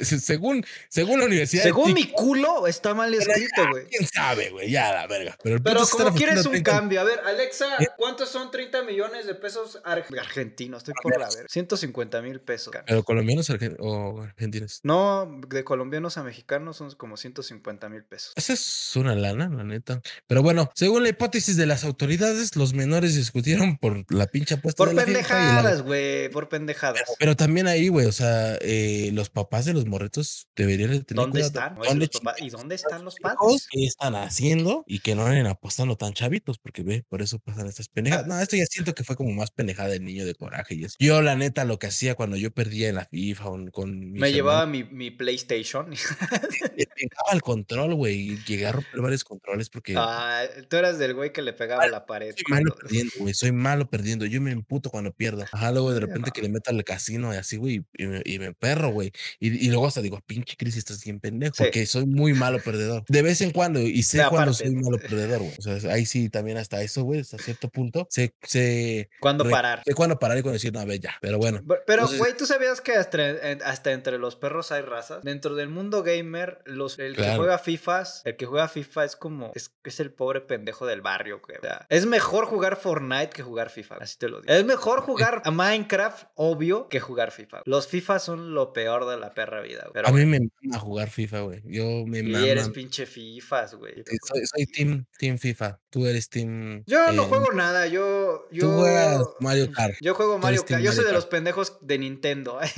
según, según la universidad. Según mi culo, está mal escrito, güey. ¿Quién sabe, güey? Ya, la verga. Pero, el Pero como quieres un 30 cambio, a ver, Alexa, ¿Qué? ¿cuántos son 30 millones de pesos ar- argentinos? Estoy por la ver. 150 mil pesos. Pero colombianos o argentinos. No, de colombianos a mexicanos son como 150 mil pesos. Esa es una lana, la neta. Pero bueno, según la hipótesis de las autoridades, los menores discutieron por la pinche apuesta Por de pendejadas, güey, por pendejadas. Pero también ahí, güey, o sea, eh, los papás de los morretos deberían de tener ¿Dónde cuidado. están? ¿Dónde Los papás- ¿Y dónde están los padres? ¿Qué están haciendo? Y que no anden apostando tan chavitos, porque ve, por eso pasan estas pendejadas. No, esto ya siento que fue como más pendejada del niño de coraje y eso. Yo, la neta, lo que hacía cuando yo perdía en la FIFA o con Me llevaba mi, mi PlayStation. le pegaba al control, güey, y llegué a romper varios controles porque Ah, tú eras del güey que le pegaba la pared. soy malo cuando- perdiendo, güey, soy malo perdiendo. Yo me emputo cuando pierdo. Ajá, luego de repente no. que le meto al casino y así, güey, y y me perro, güey. Y, y luego hasta digo, pinche Cris, estás bien pendejo, Sí. porque soy muy malo perdedor. De vez en cuando, y sé Sí, cuando soy malo perdedor, güey. O sea, ahí sí también hasta eso, güey, hasta cierto punto, sé, sé, ¿Cuándo parar? sé cuándo parar y cuando decir, no, a ver, ya. Pero bueno, Pero- güey, ¿tú sabías que hasta, en- hasta entre los perros hay razas? Dentro del mundo gamer, los, el que juega FIFAs, el que juega FIFA es como, es, es el pobre pendejo del barrio, güey. O sea, es mejor jugar Fortnite que jugar FIFA, así te lo digo. Es mejor jugar a Minecraft, obvio, que jugar FIFA. Los FIFA son lo peor de la perra vida, güey. Pero a mí me mama jugar FIFA, güey. Yo me y mama. eres pinche FIFAs, güey. Soy, soy team, team FIFA. Tú eres team. Yo no eh, juego nada, yo... yo... Tú juegas Mario Kart. Yo juego Mario Kart. Yo soy Mario de los pendejos de Nintendo. eres-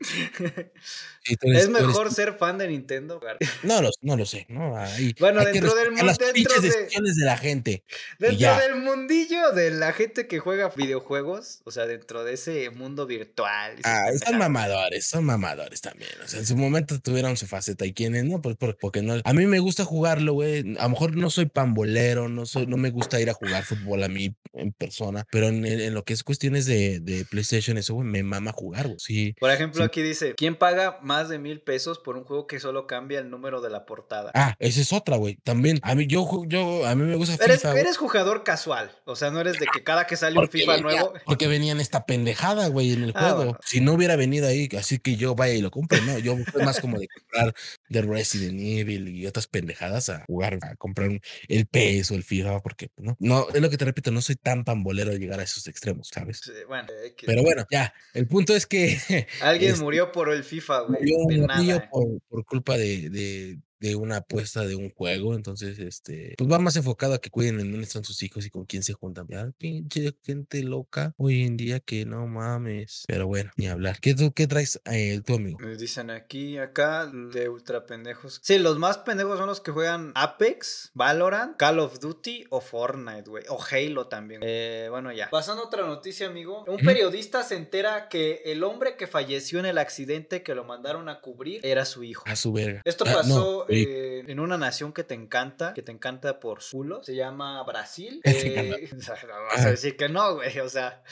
es mejor team- ser fan de Nintendo. güey. No lo, no lo sé, ¿no? Ahí, Bueno, hay dentro del respetar mu- las dentro de- de la gente. Dentro del mundillo de la gente que juega videojuegos, o sea, dentro de ese mundo virtual. Ah, son pendejadas. Mamadores, son mamadores también. O sea, en su momento tuvieron su faceta. ¿Y quiénes no? Pues por- porque no. A mí me gusta jugarlo, güey. A lo mejor no soy pambolero, no soy, no me gusta ir a jugar fútbol a mí en persona, pero en, en lo que es cuestiones de, de PlayStation, eso, güey, me mama jugar, güey. Sí. Por ejemplo, Sí. aquí dice, ¿quién paga más de mil pesos por un juego que solo cambia el número de la portada? Ah, esa es otra, güey. También. A mí, yo, a mí me gusta Eres, FIFA, güey, eres jugador casual, o sea, no eres de que cada que sale un FIFA venía- nuevo... Porque venía en esta pendejada, güey, en el Ah, juego. bueno. Si no hubiera venido ahí, así que yo vaya y lo compre, no. Yo soy más como de comprar de Resident Evil y otras pendejadas a jugar, a comprar el PS o el FIFA, porque pues, no, no, es lo que te repito, no soy tan pambolero de llegar a esos extremos, ¿sabes? Sí, Bueno. Pero bueno, ya, el punto es que Alguien este, murió por el FIFA, güey. murió De nada. eh. por, por culpa de, de, de una apuesta de un juego, entonces, este, pues va más enfocado a que cuiden en dónde están sus hijos y con quién se juntan. Ya, pinche gente loca hoy en día que no mames. Pero bueno, ni hablar. ¿Qué, tú, qué traes eh, tu amigo? Me Dicen aquí, acá, de ultra pendejos. Sí, los más pendejos son los que juegan Apex, Valorant, Call of Duty o Fortnite, güey. O Halo también. Eh, bueno, ya. Pasando a otra noticia, amigo. Un periodista se entera que el hombre que falleció en el accidente que lo mandaron a cubrir era su hijo. A su verga. Esto Ah, no, Sí. eh, en una nación que te encanta, que te encanta por su culo, se llama Brasil. Eh, o sea, no vas a decir que no, güey, o sea,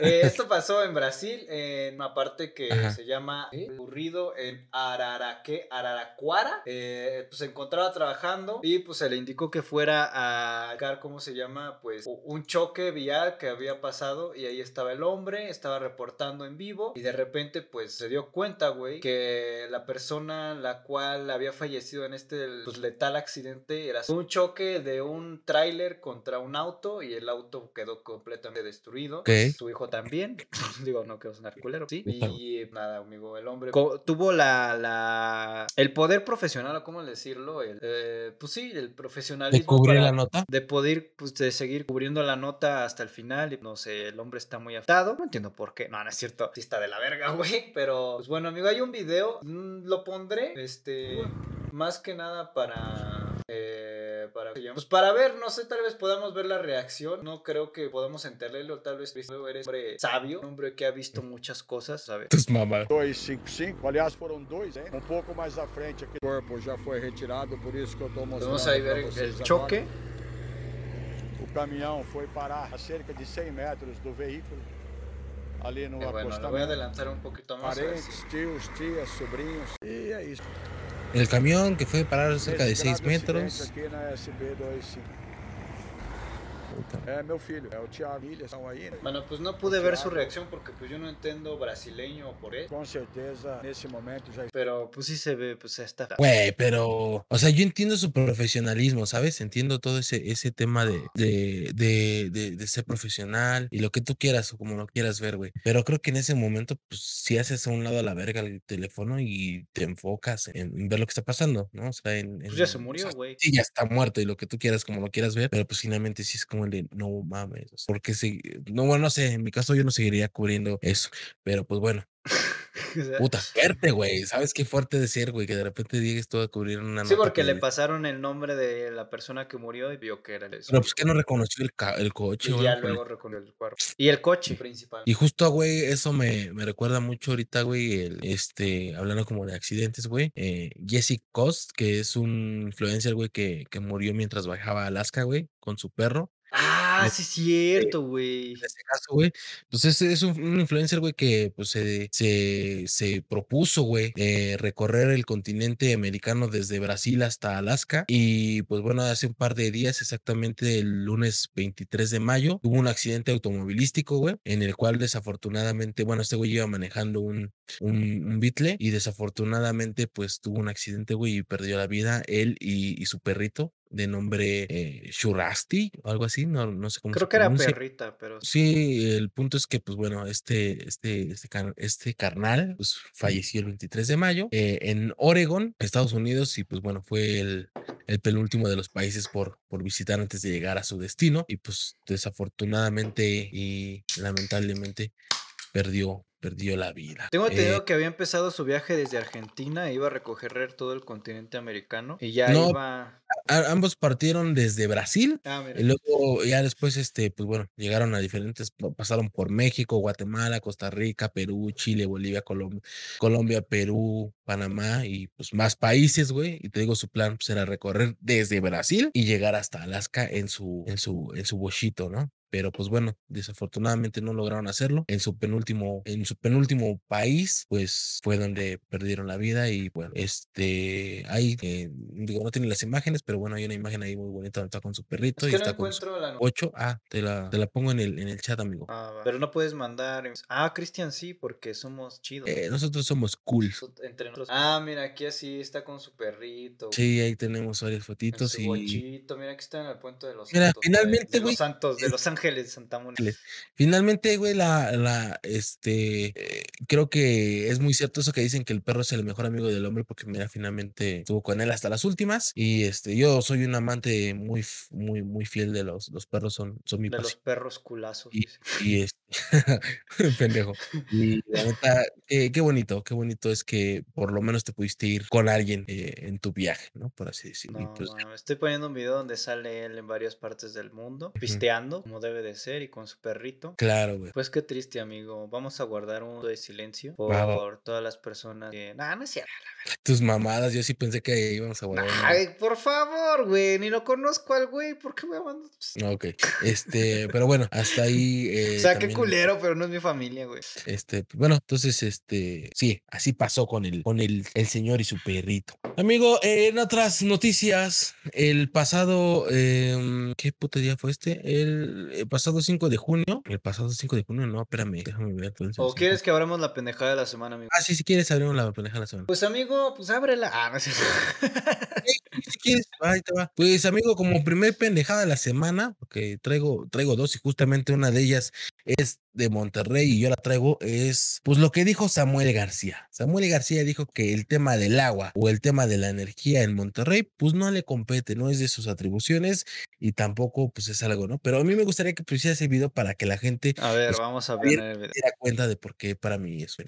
eh, esto pasó en Brasil, en una parte que Ajá. se llama ocurrido en Araraque, Araraquara. Pues se encontraba trabajando y pues se le indicó que fuera a ¿cómo se llama? Pues un choque vial que había pasado y ahí estaba el hombre, estaba reportando en vivo y de repente pues se dio cuenta, güey, que la persona la cual había fallecido en este pues, letal accidente era un choque de un tráiler contra un auto y el auto quedó completamente destruido. Ok. Pues, su hijo también. Digo, no quiero sonar culero, ¿sí? Y nada, amigo, el hombre co- tuvo la, la el poder profesional, o cómo decirlo, el, eh, pues sí, el ¿De profesionalismo cubrir para- la nota? de poder pues, de seguir cubriendo la nota hasta el final. Y no sé, el hombre está muy afectado. No entiendo por qué. No, no es cierto. Sí está de la verga, güey. Pero, pues bueno, amigo, hay un video. mm, Lo pondré. Este. Más que nada para. eh, para, pues para ver, no sé, tal vez podamos ver la reacción. No creo que podamos entenderlo. Tal vez eres un hombre sabio, un hombre que ha visto muchas cosas, ¿sabes? Tus mamás. 255, aliás foram dois, hein? Um pouco mais à frente aqui. O corpo já foi retirado, por isso que eu tô mostrando Vamos a ver el choque. O caminhão foi parar a cerca de 100 metros do veículo, ali no Eh, bueno, lo voy a adelantar un poquito más. a Parentes, tios, tias, sobrinhos. E é isso. El camión que fue parar cerca de Esse 6 grave acidente metros. É meu filho, é o Thiago estão aí, né? Bueno, pues no pude ver su reacción porque pues yo no entiendo brasileño por él. Com certeza, nesse momento já Pero pues sí se ve, pues está. Güey, pero, o sea, yo entiendo su profesionalismo, ¿sabes? Entiendo todo ese, ese tema de, de, de, de, de ser profesional y lo que tú quieras o como lo quieras ver, güey. Pero creo que en ese momento, pues, si haces a un lado a la verga el teléfono y te enfocas en, en ver lo que está pasando, ¿no? O sea, en... Pues ya se en- o murió, sea, güey. Sí, ya está muerto y lo que tú quieras, como lo quieras ver, pero pues finalmente sí es como el de, no mames, porque si, no, bueno, no sé, en mi caso yo no seguiría cubriendo eso, pero pues bueno, puta, fuerte, güey, ¿sabes qué fuerte de ser, güey? Que de repente llegues tú a cubrir una Sí, porque que le pasaron el nombre de la persona que murió y vio que era el Pero pues que no reconoció el, el coche, Y güey, ya luego reconoció el cuerpo. Y el coche principal. Y justo, güey, eso me, me recuerda mucho ahorita, güey, este, hablando como de accidentes, güey, eh, Jesse Cost, que es un influencer, güey, que, que murió mientras bajaba a Alaska, güey, con su perro. Ah, sí, es cierto, güey. En este caso, güey, pues es, es un, un influencer, güey, que pues se, se, se propuso, güey, eh, recorrer el continente americano desde Brasil hasta Alaska. Y pues bueno, hace un par de días, exactamente el lunes 23 de mayo, tuvo un accidente automovilístico, güey, en el cual desafortunadamente, bueno, este güey iba manejando un, un, un y desafortunadamente pues tuvo un accidente, güey, y perdió la vida él y, y su perrito de nombre eh, Shurasti o algo así, no, no sé cómo Creo se que era perrita, pero Sí, el punto es que, pues bueno, este, este, este, car- este carnal, pues falleció el 23 de mayo eh, en Oregon, Estados Unidos, y pues bueno, fue el, el penúltimo de los países por, por visitar antes de llegar a su destino, y pues desafortunadamente y lamentablemente perdió, perdió la vida. Tengo Eh, entendido que había empezado su viaje desde Argentina e iba a recorrer todo el continente americano y ya No. iba. a- ambos partieron desde Brasil Ah. Y luego ya después, este, pues bueno, llegaron a diferentes, pa- pasaron por México, Guatemala, Costa Rica, Perú, Chile, Bolivia, Colombia, Colombia, Perú, Panamá y pues más países, güey. Y te digo, su plan pues, era recorrer desde Brasil y llegar hasta Alaska en su, en su, en su bochito, ¿no? Pero pues bueno, desafortunadamente no lograron hacerlo. En su penúltimo, en su penúltimo país, pues fue donde perdieron la vida y bueno, este, ahí, eh, digo, no tiene las imágenes, pero bueno, hay una imagen ahí muy bonita donde está con su perrito Es y que no está con su encuentro la. 8. Ah, te la, te la pongo en el, en el chat, amigo. Ah. Pero no puedes mandar. Ah, Cristian sí, porque somos chidos. Eh, nosotros somos cool. Entre nosotros. Ah, mira, aquí así está con su perrito. Sí, ahí tenemos varias en fotitos su y bochito. Mira, aquí está en el puente de los Mira, santos. finalmente, de güey, los santos, de los ángeles de Santa Mónica. finalmente, güey, la, la, este, eh, creo que es muy cierto eso que dicen que el perro es el mejor amigo del hombre porque mira, finalmente estuvo con él hasta las últimas y este, yo soy un amante muy, muy, muy fiel de los, los perros son, son mi De los perros culazos. Y, este, Pendejo. Y la neta, eh, qué bonito, qué bonito es que por lo menos te pudiste ir con alguien eh, en tu viaje, ¿no? Por así decirlo. No, pues, estoy poniendo un video donde sale él en varias partes del mundo, pisteando, como debe de ser, y con su perrito. claro, güey. Pues qué triste, amigo. Vamos a guardar un de silencio por todas las personas que... Nah, no es cierto. Tus mamadas, yo sí pensé que íbamos a guardar. Ay, por favor, güey. Ni lo conozco al güey. ¿Por qué me mandar? No, Ok, este, pero bueno, hasta ahí. eh, o sea, qué también, culero, pero no es mi familia, güey. Este, bueno, entonces, este, sí, así pasó con el, con el, el señor y su perrito. Amigo, eh, en otras noticias, el pasado, em, ¿qué puto día fue este? El, el pasado 5 de junio, el pasado 5 de junio, no, espérame, déjame ver. ¿O 5. quieres que abramos la pendejada de la semana, amigo? Ah, sí, si quieres, abrimos la pendeja de la semana. Pues, amigo, pues ábrela. Ah, no cierto. Si quieres, ahí te va. Pues, amigo, como primer pendejada de la semana, porque traigo, traigo dos y justamente una de ellas es de Monterrey y yo la traigo, es pues lo que dijo Samuel García. Samuel García dijo que el tema del agua o el tema de la energía en Monterrey, pues no le compete, no es de sus atribuciones y tampoco pues es algo, ¿no? Pero a mí me gustaría que pusiera ese video para que la gente A ver, Pues, vamos a poner el video. se diera cuenta de por qué para mí es. O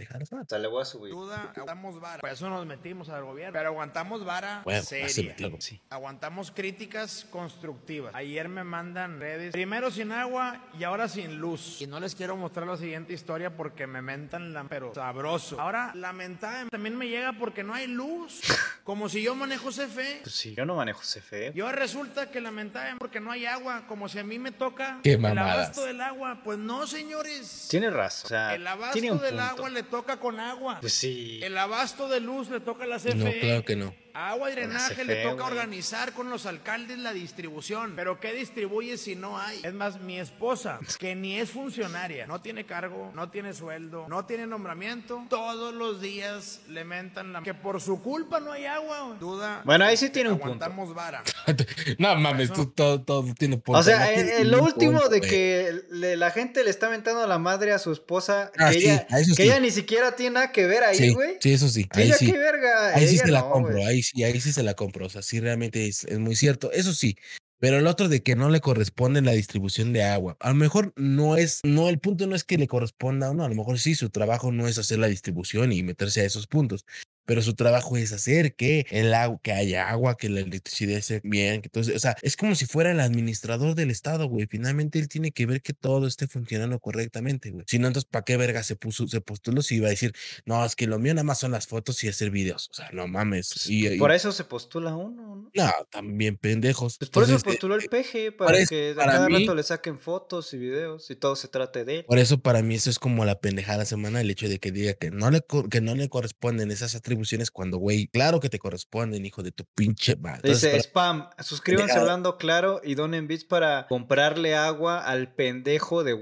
sea, le voy a subir. duda, aguantamos vara. Por eso nos metimos al gobierno. Pero aguantamos vara Bueno, seria. metió. Sí. Aguantamos críticas constructivas. Ayer me mandan redes. Primero sin agua y ahora sin luz. Y no les quiero mostrar la siguiente historia porque me mentan la pero sabroso. Ahora, lamentada también me llega porque no hay luz. Como si yo manejo CFE. Pues sí, yo no manejo CFE. Y ahora resulta que lamentada porque no hay agua, como si a mí me toca Qué el abasto del agua. Pues no, señores. Tiene razón. O sea, el abasto tiene un del punto. agua le toca con agua. Pues sí. El abasto de luz le toca a la CFE. No, claro que no. Agua y drenaje le CFE, toca organizar con los alcaldes la distribución. Pero ¿qué distribuye si no hay? Es más, mi esposa, que ni es funcionaria, no tiene cargo, no tiene sueldo, no tiene nombramiento, todos los días le mentan la... que por su culpa no hay agua. Duda. Bueno, ahí sí tiene un punto. Aguantamos vara. No mames, tú todo, todo tiene punto. O sea, no eh, eh, lo último punto, de que le- la gente le está mentando a la madre a su esposa, Ah, que, sí, ella, que sí. ella ni siquiera tiene nada que ver ahí, güey. sí, eso sí. Ahí ella sí. qué verga. Ahí sí la no, compro, ahí sí, ahí sí se la compro. O sea, sí realmente es, muy cierto. Eso sí. Pero el otro de que no le corresponde la distribución de agua. A lo mejor no es, no, el punto no es que le corresponda o no. A lo mejor sí, su trabajo no es hacer la distribución y meterse a esos puntos. Pero su trabajo es hacer que el agua, que haya agua, que la electricidad esté bien. Que entonces, o sea, es como si fuera el administrador del estado, güey. Finalmente él tiene que ver que todo esté funcionando correctamente, güey. Si no, entonces, ¿para qué verga se puso, se postuló si iba a decir, no, es que lo mío nada más son las fotos y hacer videos? O sea, no mames. Pues, Y, y- por eso se postula uno, ¿no? no, también pendejos. Pues por eso eh, postuló el peje, para eso, que a para cada mí- rato le saquen fotos y videos y todo se trate de él. Por eso para mí eso es como la pendejada semana, el hecho de que diga que no le, que no le corresponden esas atribuciones cuando, güey, claro que te corresponden, hijo de tu pinche madre. Entonces, Dice para- spam, suscríbanse hablando claro y donen bits para comprarle agua al pendejo de.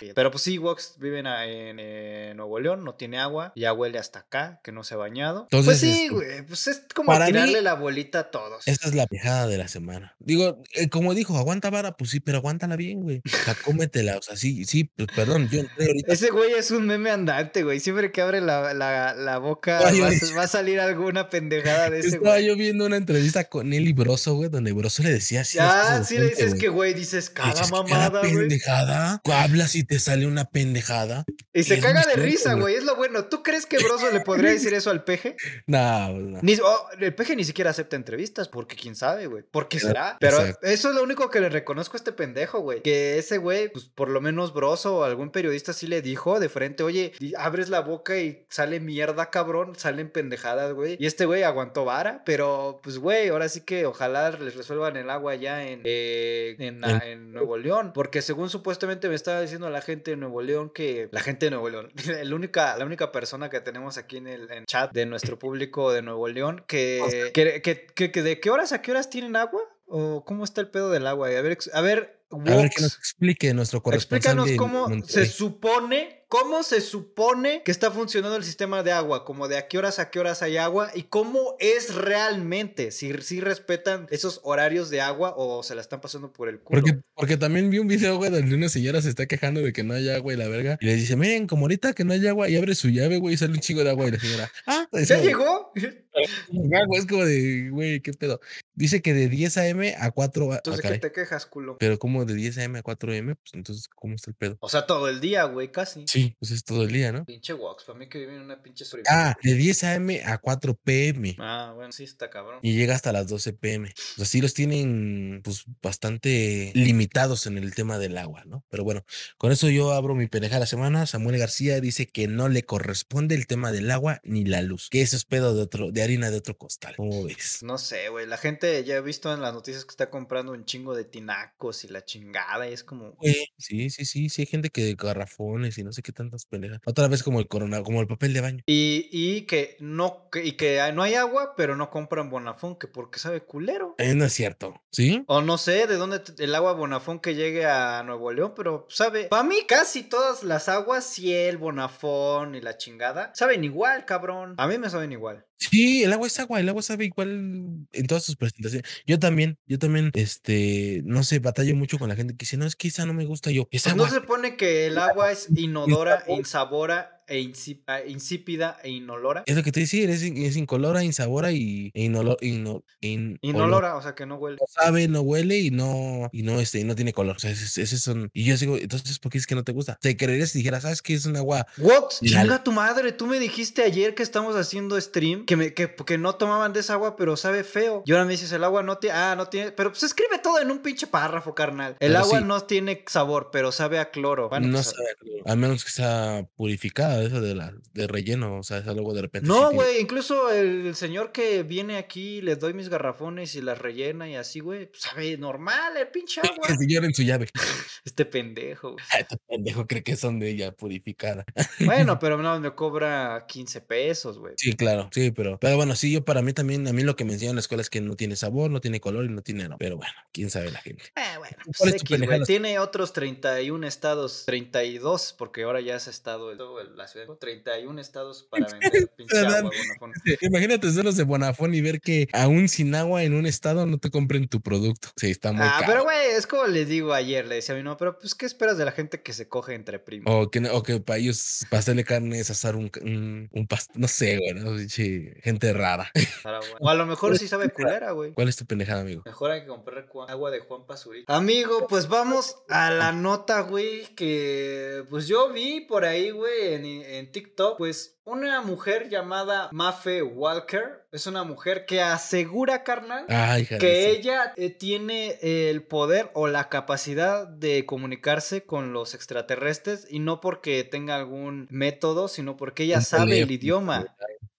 Ay, Pero pues sí, Wox vive en, en, eh, Nuevo León, no tiene agua, ya huele hasta acá, que no se ha bañado. pues Entonces, sí, este, güey, pues es como mí- tirarle la bolita a todos. esa es la pendejada de la semana. Digo, eh, como dijo, aguanta vara, pues sí, pero aguántala bien, güey. O sea, cómetela, o sea, sí, sí, pues perdón, yo entré ahorita. Ese güey es un meme andante, güey. Siempre que abre la, la, la boca Ay, va, a- salir alguna pendejada de ese Estaba güey. yo viendo una entrevista con Nelly Broso, güey, donde Broso le decía así. cosas sí le dices güey. que, güey, dices cada Dices, "Cada mamada, güey. pendejada. Hablas y te sale una pendejada. Y se caga de risa, güey. Es lo bueno. ¿Tú crees que Broso le podría decir eso al peje? No, no. Ni, oh, el peje ni siquiera acepta entrevistas, porque quién sabe, güey. ¿Por qué Claro, será? Pero exacto. eso es lo único que le reconozco a este pendejo, güey. Que ese güey, pues por lo menos Broso o algún periodista sí le dijo de frente, oye, abres la boca y sale mierda, cabrón, salen pendejadas, güey. Y este güey aguantó vara, pero pues, güey, ahora sí que ojalá les resuelvan el agua ya en, eh, en, En- en Nuevo León. Porque según supuestamente me estaba diciendo la gente de Nuevo León que la gente de Nuevo León, el única, la única persona que tenemos aquí en el en chat de nuestro público de Nuevo León, que, que, que- que- que de qué horas a qué horas tienen agua? ¿O cómo está el pedo del agua? A ver, a ver, A ver que nos explique nuestro corresponsal explícanos cómo se supone ¿Cómo se supone que está funcionando el sistema de agua? Como de a qué horas a qué horas hay agua y cómo es realmente, si, si respetan esos horarios de agua o se la están pasando por el culo. Porque, porque también vi un video, güey, donde una señora se está quejando de que no hay agua y la verga. Y le dice, miren, como ahorita que no hay agua, y abre su llave, güey, y sale un chingo de agua. Y la señora, ah, ¿Ya como- llegó? agua, es como de, güey, qué pedo. Dice que de 10 a.m. a 4 a. ah, Entonces, ¿qué caray. te quejas, culo? Pero como de 10 a.m. a 4 a.m., pues entonces, ¿cómo está el pedo? O sea, todo el día, güey, casi. Sí, pues es todo el día, ¿no? Pinche Wox, para mí que vive en una pinche. Ah, de 10 a.m. a 4 p.m. Ah, bueno, sí está cabrón. Y llega hasta las 12 pm. O sea, sí los tienen, pues, bastante limitados en el tema del agua, ¿no? Pero bueno, con eso yo abro mi peneja de la semana. Samuel García dice que no le corresponde el tema del agua ni la luz. Que eso es pedo de otro, de harina de otro costal. ¿Cómo ves? No sé, güey. La gente ya he visto en las noticias que está comprando un chingo de tinacos y la chingada. Y es como. Sí, sí, sí, sí, hay gente que de garrafones y no sé qué tantas pendejas. Otra vez como el corona, como el papel de baño. Y, y que no, que, y que no hay agua, pero no compran Bonafón, que porque sabe culero. Eh, no es cierto, ¿sí? O no sé de dónde el agua Bonafón que llegue a Nuevo León, pero sabe. Para mí, casi todas las aguas, Ciel, Bonafón y la chingada, saben igual, cabrón. A mí me saben igual. Sí, el agua es agua, el agua sabe igual en todas sus presentaciones. Yo también, yo también, este, no sé, batallo mucho con la gente que dice, no, es que esa no me gusta yo. Es Pues no agua. se pone que el agua es inodora, sabor. insabora e ah, insípida e inolora. Es lo que te decía, es, in- es incolora, insabora y e inolo- ino- in- olor. Inolora, o sea que no huele. No sabe, no huele y no, y no, este, y no tiene color. O sea, ese, ese son. Y yo digo, entonces, ¿por qué es que no te gusta? Te creerías si dijera, ¿sabes qué es un agua? What? Chinga tu madre, tú me dijiste ayer que estamos haciendo stream que, me, que, que no tomaban de esa agua, pero sabe feo. Y ahora me dices, el agua no tiene. Ah, no tiene. Pero pues escribe todo en un pinche párrafo, carnal. El Pero agua sí. no tiene sabor, pero sabe a cloro. Bueno, no pues, sabe, a cloro, a menos que sea purificada, esa de la de relleno. O sea, esa luego de repente. No, tiene- güey, incluso el señor que viene aquí, le doy mis garrafones y las rellena y así, güey, pues, sabe normal el pinche agua. El señor en su llave. Este pendejo. güey. Este pendejo cree que son de ella purificada. Bueno, pero no, me cobra 15 pesos, güey. Sí, claro, sí, pero, pero bueno, sí, yo para mí también, a mí lo que me enseñan en la escuela es que no tiene sabor, no tiene color y no tiene, no. Pero bueno, quién sabe la gente. Eh, bueno, pues ¿Cuál es X, güey. Tiene otros 31 estados, 32, porque ahora ya es estado, el- el- la ciudad, 31 estados para vender pinche agua, Bonafón. Imagínate ser los de Bonafón y ver que aún sin agua en un estado no te compren tu producto. Sí, está muy Ah, caro. pero güey, es como les digo ayer, le decía a mi no, pero pues, ¿qué esperas de la gente que se coge entre primos? O que, no- o que para ellos pastel de carne es asar un, un, un past- no sé, güey, ¿no? Gente rara. Para. O a lo mejor sí sabe culera, güey. ¿Cuál es tu pendejada, amigo? Mejor hay que comprar agua de Juan Pazurita. Amigo, pues vamos a la nota, güey, que pues yo vi por ahí, güey, en, en TikTok, pues una mujer llamada Mafe Walker, es una mujer que asegura, carnal, Ay, que ella eh, tiene el poder o la capacidad de comunicarse con los extraterrestres y no porque tenga algún método, sino porque ella sabe el idioma.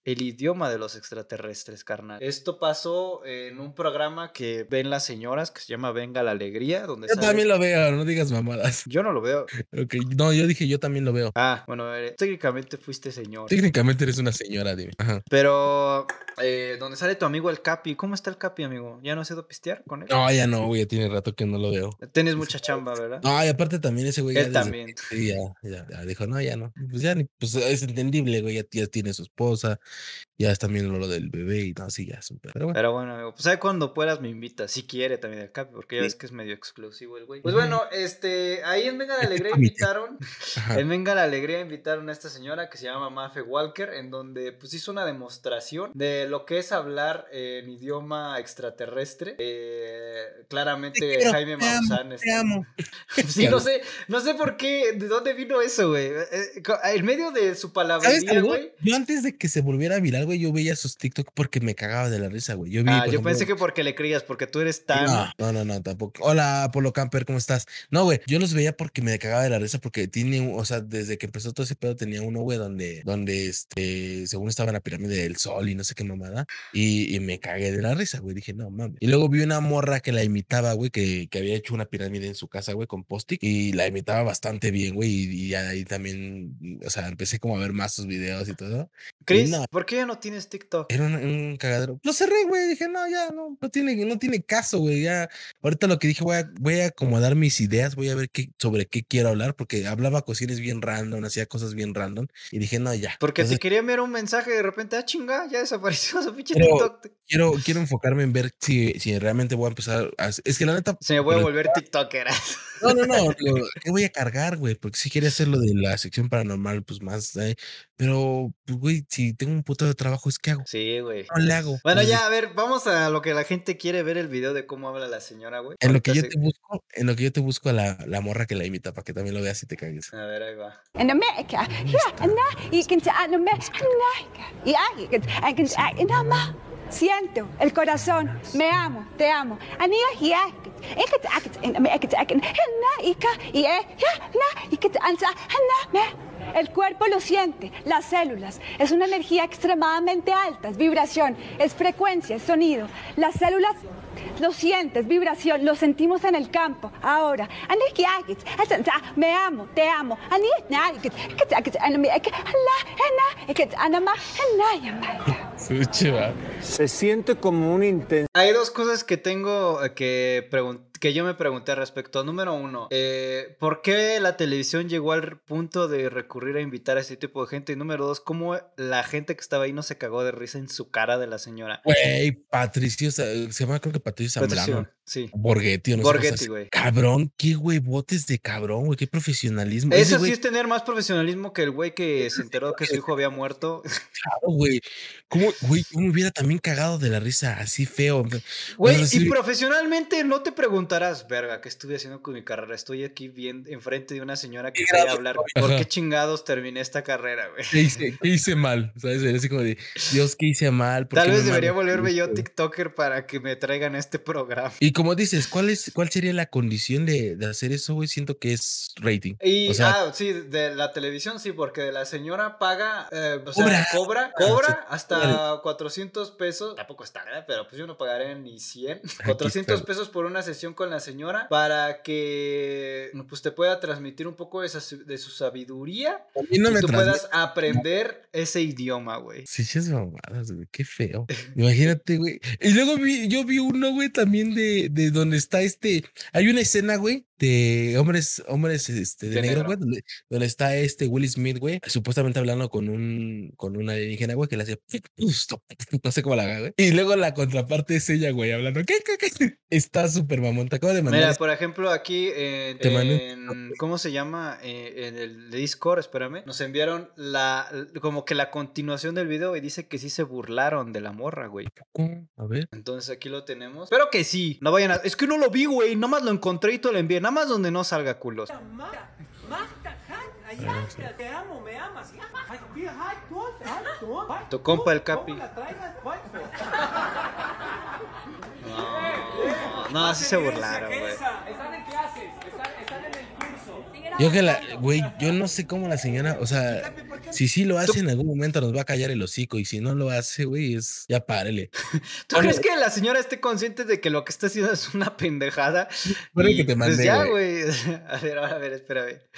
El idioma de los extraterrestres, carnal. Esto pasó en un programa que ven las señoras que se llama Venga la Alegría, donde Yo sale- también lo veo, no digas mamadas. Yo no lo veo. Ok, No, yo dije yo también lo veo. Ah, bueno, eh, técnicamente fuiste señor. Técnicamente eres una señora, dime. Ajá. Pero, eh, donde sale tu amigo el Capi. ¿Cómo está el Capi, amigo? ¿Ya no has ido a pistear con él? No, ya no, güey, ya tiene rato que no lo veo. Tienes mucha chamba, ¿verdad? No, y aparte también ese güey. Él desde- también. Sí, ya, ya, ya dijo, no, ya no. Pues ya pues es entendible, güey, ya, ya tiene su esposa, ya es también lo del bebé y no, sí, ya es un pedo. Pero bueno. Pero bueno, amigo, pues ahí cuando puedas me invitas. Si quiere también el Capi, porque ya Sí. ves que es medio exclusivo el güey. Pues bueno, este, ahí en Venga la Alegría invitaron, en Venga la Alegría invitaron a esta señora que se llama Mafe Walker, en donde pues hizo una demostración de lo que es hablar en idioma extraterrestre. Eh, claramente quiero, Jaime Maussan. Te este, amo. Sí, no sé, no sé por qué, de dónde vino eso, güey. Eh, En medio de su ¿Sabes palabrería, güey. Yo antes de que se volviera viral, güey, yo veía sus TikTok porque me cagaba de la risa, güey. Yo vi, Ah, yo ejemplo, pensé que porque le creías, porque tú eres tan... No, no, no, no, tampoco. Hola, Polo Camper, ¿cómo estás? No, güey, yo los veía porque me cagaba de la risa porque tiene, o sea, desde que empezó todo ese pedo tenía uno, güey, donde, donde, este, según estaba en la pirámide del sol y no sé qué mamada, y, y me cagué de la risa, güey, dije, no mames. Y luego vi una morra que la imitaba, güey, que, que había hecho una pirámide en su casa, güey, con post y la imitaba bastante bien, güey, y, y ahí también, o sea, empecé como a ver más sus videos y todo. Chris, no. ¿por qué ya no tienes TikTok? Era un, un cagadero. Lo cerré, güey. Dije, no, ya, no, no tiene, no tiene caso, güey. Ya, ahorita lo que dije, voy a, voy a acomodar mis ideas, voy a ver qué, sobre qué quiero hablar, porque hablaba cuestiones bien random, hacía cosas bien random. Y dije, no, ya. Porque Entonces, te quería enviar un mensaje y de repente, ah, chinga, ya desapareció su pinche TikTok. Quiero, quiero enfocarme en ver si, si realmente voy a empezar a. Es que la neta. Se me voy a volver TikToker. No, no, no. ¿Qué voy a cargar, güey? Porque si quería hacer lo de la sección paranormal, pues más. eh, Pero, pues, güey, si tengo un puto de trabajo, es que hago. Sí, güey. No le hago. Bueno, ya, a ver, vamos a lo que la gente quiere ver el video de cómo habla la señora, güey. En lo que yo te busco, en lo que yo te busco a la, la morra que la imita para que también lo veas y te cagues. A ver, ahí va. In America, yeah, and now you can say in America, yeah, you can, I can say in America. Siento el corazón, me amo, te amo. El cuerpo lo siente, las células. Es una energía extremadamente alta, es vibración, es frecuencia, es sonido. Las células lo sientes, vibración, lo sentimos en el campo. Ahora, ya, me amo, te amo. Se siente como un intenso. Hay dos cosas que tengo eh, que pregun- que yo me pregunté respecto. Número uno, eh, ¿por qué la televisión llegó al punto de recurrir a invitar a este tipo de gente? Y número dos, ¿cómo la gente que estaba ahí no se cagó de risa en su cara de la señora? Güey, Patricio, se se llama creo que Patricio Zambrano. Sí. Borghetti, o no Borghetti, güey. Cabrón, qué huevotes de cabrón, güey, qué profesionalismo. Eso Ese sí es tener más profesionalismo que el güey que se enteró que su hijo había muerto. claro, güey. ¿Cómo, güey, yo me hubiera también cagado de la risa así feo? Güey, y profesionalmente no te preguntarás, verga, ¿qué estuve haciendo con mi carrera? Estoy aquí bien enfrente de una señora que ¿Qué quiere hablar. ¿Por qué chingados terminé esta carrera, güey? ¿Qué hice, qué hice mal? ¿Sabes? Así como de, Dios, ¿qué hice mal? ¿Por Tal vez debería volverme yo esto?" TikToker para que me traigan este programa. Y como dices, ¿cuál, es, ¿cuál sería la condición de, de hacer eso, güey? Siento que es rating. Y, O sea- ah, sí, de la televisión sí, porque la señora paga, eh, o sea, Cobra. cobra, Ah, cobra hasta 400 pesos. Tampoco está, ¿verdad? Pero pues yo no pagaré ni 100. 400 está. pesos por una sesión con la señora para que pues te pueda transmitir un poco de, su sabiduría no y me tú transmite- puedas aprender ese idioma, güey. Sí, chas mamadas, güey, qué feo. Imagínate, güey. Y luego vi, yo vi uno, güey, también de, de donde está este. Hay una escena, güey, de hombres, hombres este, de, De negro, güey, donde, donde está este Will Smith, güey, supuestamente hablando con un, con una alienígena, güey, que le hacía. No sé cómo la haga, güey. Y luego la contraparte es ella, güey, hablando. ¿Qué, qué, qué? Está súper mamón. Te acabo de mandar. Mira, por ejemplo, aquí en, Te ¿cómo se llama? Eh, en el Discord, espérame, nos enviaron la, como que la continuación del video y dice que sí se burlaron de la morra, güey. A ver. Entonces aquí lo tenemos. Espero que sí, no vayan a... Es que no lo vi, güey, nada más lo encontré y te lo envié, nada más donde no salga culos. Te amo, me amas. Tu compa el Capi. No, no, así se burlaron, güey. Están en clases, están en el curso. Yo que la, güey, yo no sé cómo la señora, o sea, si sí lo hace en algún momento nos va a callar el hocico y si no lo hace, güey, es ya párele. ¿Tú crees que la señora esté consciente de que lo que está haciendo es una pendejada? Fue lo Y, que te pues mandé, ya, güey. güey. A ver, ahora, a ver.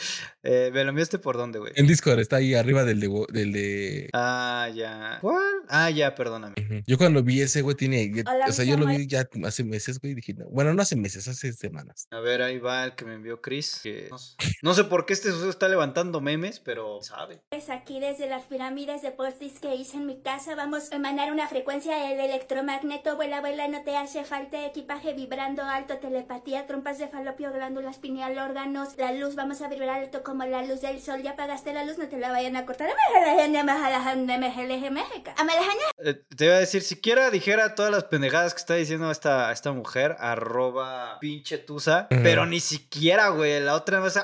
Eh, ¿Me lo enviaste por dónde, güey? En Discord está ahí arriba del de, del de. Ah, ya. ¿Cuál? Ah, ya, perdóname. Ujú. Yo cuando vi ese, güey, tiene. ya- Hola, o sea, yo lo vi ya hace meses, güey, y dije, no, bueno, no hace meses, hace semanas. A ver, ahí va el que me envió Chris. que no, sé- no sé por qué este suceso está levantando memes, pero sabe. Pues Aquí desde las pirámides de postis que hice en mi casa vamos a emanar una frecuencia del electromagneto. Abuela, abuela, no te hace falta equipaje vibrando alto, telepatía, trompas de falopio, glándulas pineal, órganos. La luz, vamos a vibrar alto como la luz del sol. Ya apagaste la luz, no te la vayan a cortar. Eh, te iba a decir, siquiera dijera todas las pendejadas que está diciendo esta, esta mujer, arroba pinche tusa, Ujú. pero ni siquiera, güey, la otra vez...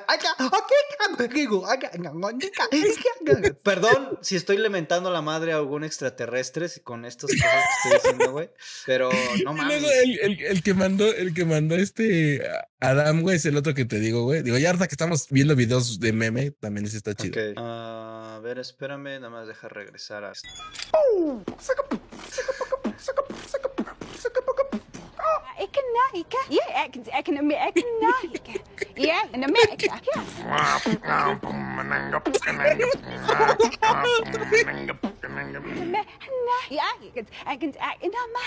Perdón si estoy lamentando la madre a algún extraterrestre con estas cosas que estoy diciendo, güey, pero no mames. el, el- el que mandó, el que mandó este Adam, güey, es el otro que te digo, güey. Digo, ya ahorita que estamos viendo videos de meme, también ese está chido. Ok, ah, a ver, espérame, nada más deja regresar a esto. Ik na ika, ja, ik ik in Amerika, na ika, ja, in Amerika, ja. Me- y ay, que- ay, que- ay, no más.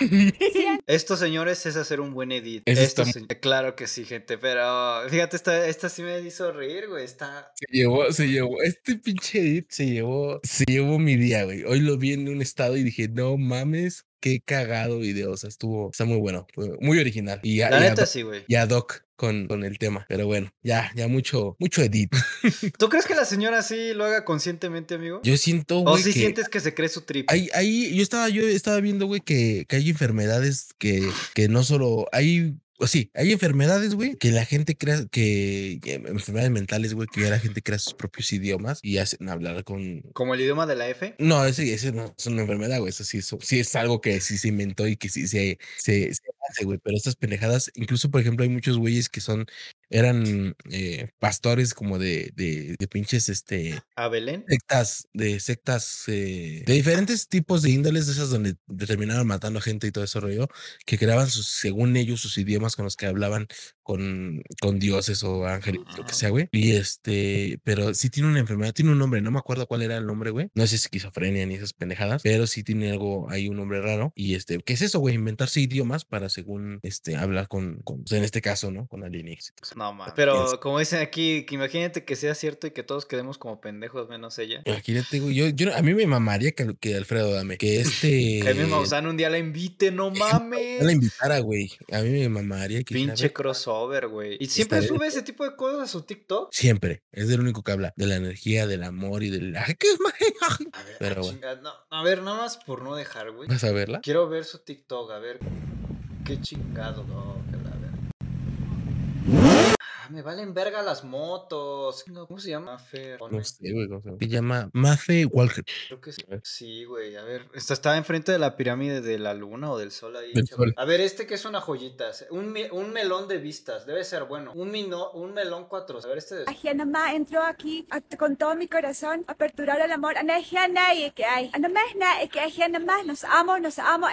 Siento Esto, señores, es hacer un buen edit. Eso Esto, está se- Claro que sí, gente. Pero fíjate, esta, esta sí me hizo reír, güey. Está. Se llevó, se llevó, este pinche edit se llevó, se llevó mi día, güey. Hoy lo vi en un estado y dije, no mames, qué cagado video. O sea, estuvo, está muy bueno, muy original. Y, a- La y neta sí, güey. y ad hoc con, con el tema. Pero bueno, ya, ya mucho, mucho edit. ¿Tú crees que la señora sí lo haga conscientemente, amigo? Yo siento, ¿O güey, si que sientes que se cree su trip? hay, hay, yo estaba, yo estaba viendo, güey, que, que hay enfermedades que, que no solo hay. O sí, hay enfermedades, güey, que la gente crea, que, que enfermedades mentales, güey, que ya la gente crea sus propios idiomas y hacen hablar con, Como el idioma de la F. No, ese, ese no es una enfermedad, güey. Eso sí, eso sí es algo que sí se inventó y que sí se, se, se hace, güey. Pero estas pendejadas, incluso, por ejemplo, hay muchos güeyes que son, eran eh, pastores como de, de, de pinches, este, ¿A Belén? sectas, de sectas, eh, de diferentes tipos de índoles, de esas donde terminaban matando gente y todo eso rollo, que creaban sus, según ellos, sus idiomas con los que hablaban con, con dioses o ángeles, lo que sea, güey. Y este, pero sí tiene una enfermedad, tiene un nombre, no me acuerdo cuál era el nombre, güey. No es esquizofrenia ni esas pendejadas, pero sí tiene algo, hay un nombre raro. Y este, ¿qué es eso, güey? Inventarse idiomas para según, este, hablar con, con pues, en este caso, ¿no? Con alienígenas. No, mames. Yes. Pero como dicen aquí, que imagínate que sea cierto y que todos quedemos como pendejos menos ella. Imagínate, güey, yo, yo, a mí me mamaría que, que Alfredo Dame, que este... Jaime Maussan un día la invite, no yo la mames. invitara, güey. A mí me mamaría que Pinche "A ver, crossover, güey. Y siempre sube ese tipo de cosas a su TikTok. Siempre. Es el único que habla de la energía, del amor y del. Ay, ¿qué es A ver, Pero ah, no, a ver, nada más por no dejar, güey. ¿Vas a verla? Quiero ver su TikTok, a ver. Qué chingado, no. Ah, me valen verga las motos. ¿Cómo se llama? Ponme. No sé, güey. ¿cómo se llama? Se llama Mafe Walker. Creo que sí. Sí, güey. A ver, esta está enfrente de la pirámide de la luna o del sol ahí. Del chaval. sol. A ver, este que es una joyita. Un, un melón de vistas. Debe ser bueno. Un, mino, un melón cuatro. A ver, este. de- Ay, Anamá entró aquí a- con todo mi corazón a aperturar el amor. Anahiana y que hay. Que hay Anamá. Nos amo, nos amo.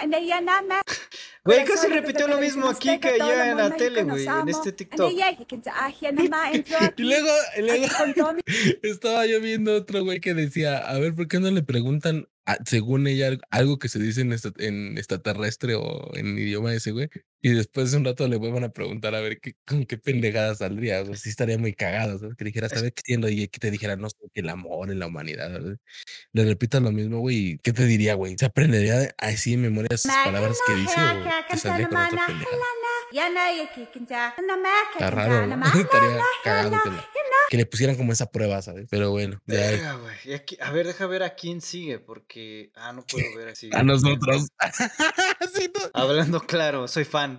Güey, casi repitió lo mismo aquí que allá en la tele, güey. En este TikTok. Y luego, y luego estaba yo viendo otro güey que decía, a ver, ¿por qué no le preguntan, a- según ella, al- algo que se dice en, esta- en extraterrestre o en idioma ese, güey? Y después de un rato le vuelvan a preguntar a ver qué, con qué pendejada saldría. O sea, sí estaría muy cagado, ¿sabes? Que dijera, ¿sabes qué siendo? Y que te dijera, no sé, que el amor en la humanidad. Le repitas lo mismo, güey. ¿Qué te diría, güey? ¿Se aprendería de- así en memoria esas palabras que dice o te saldría con otra pendejada? Está raro, ¿no? Estaría cagado que, la- que le pusieran como esa prueba, ¿sabes? Pero bueno, ya aquí- A ver, deja ver a quién sigue, porque. Ah, no puedo ver así. a nosotros. Sí, no. Hablando claro, soy fan.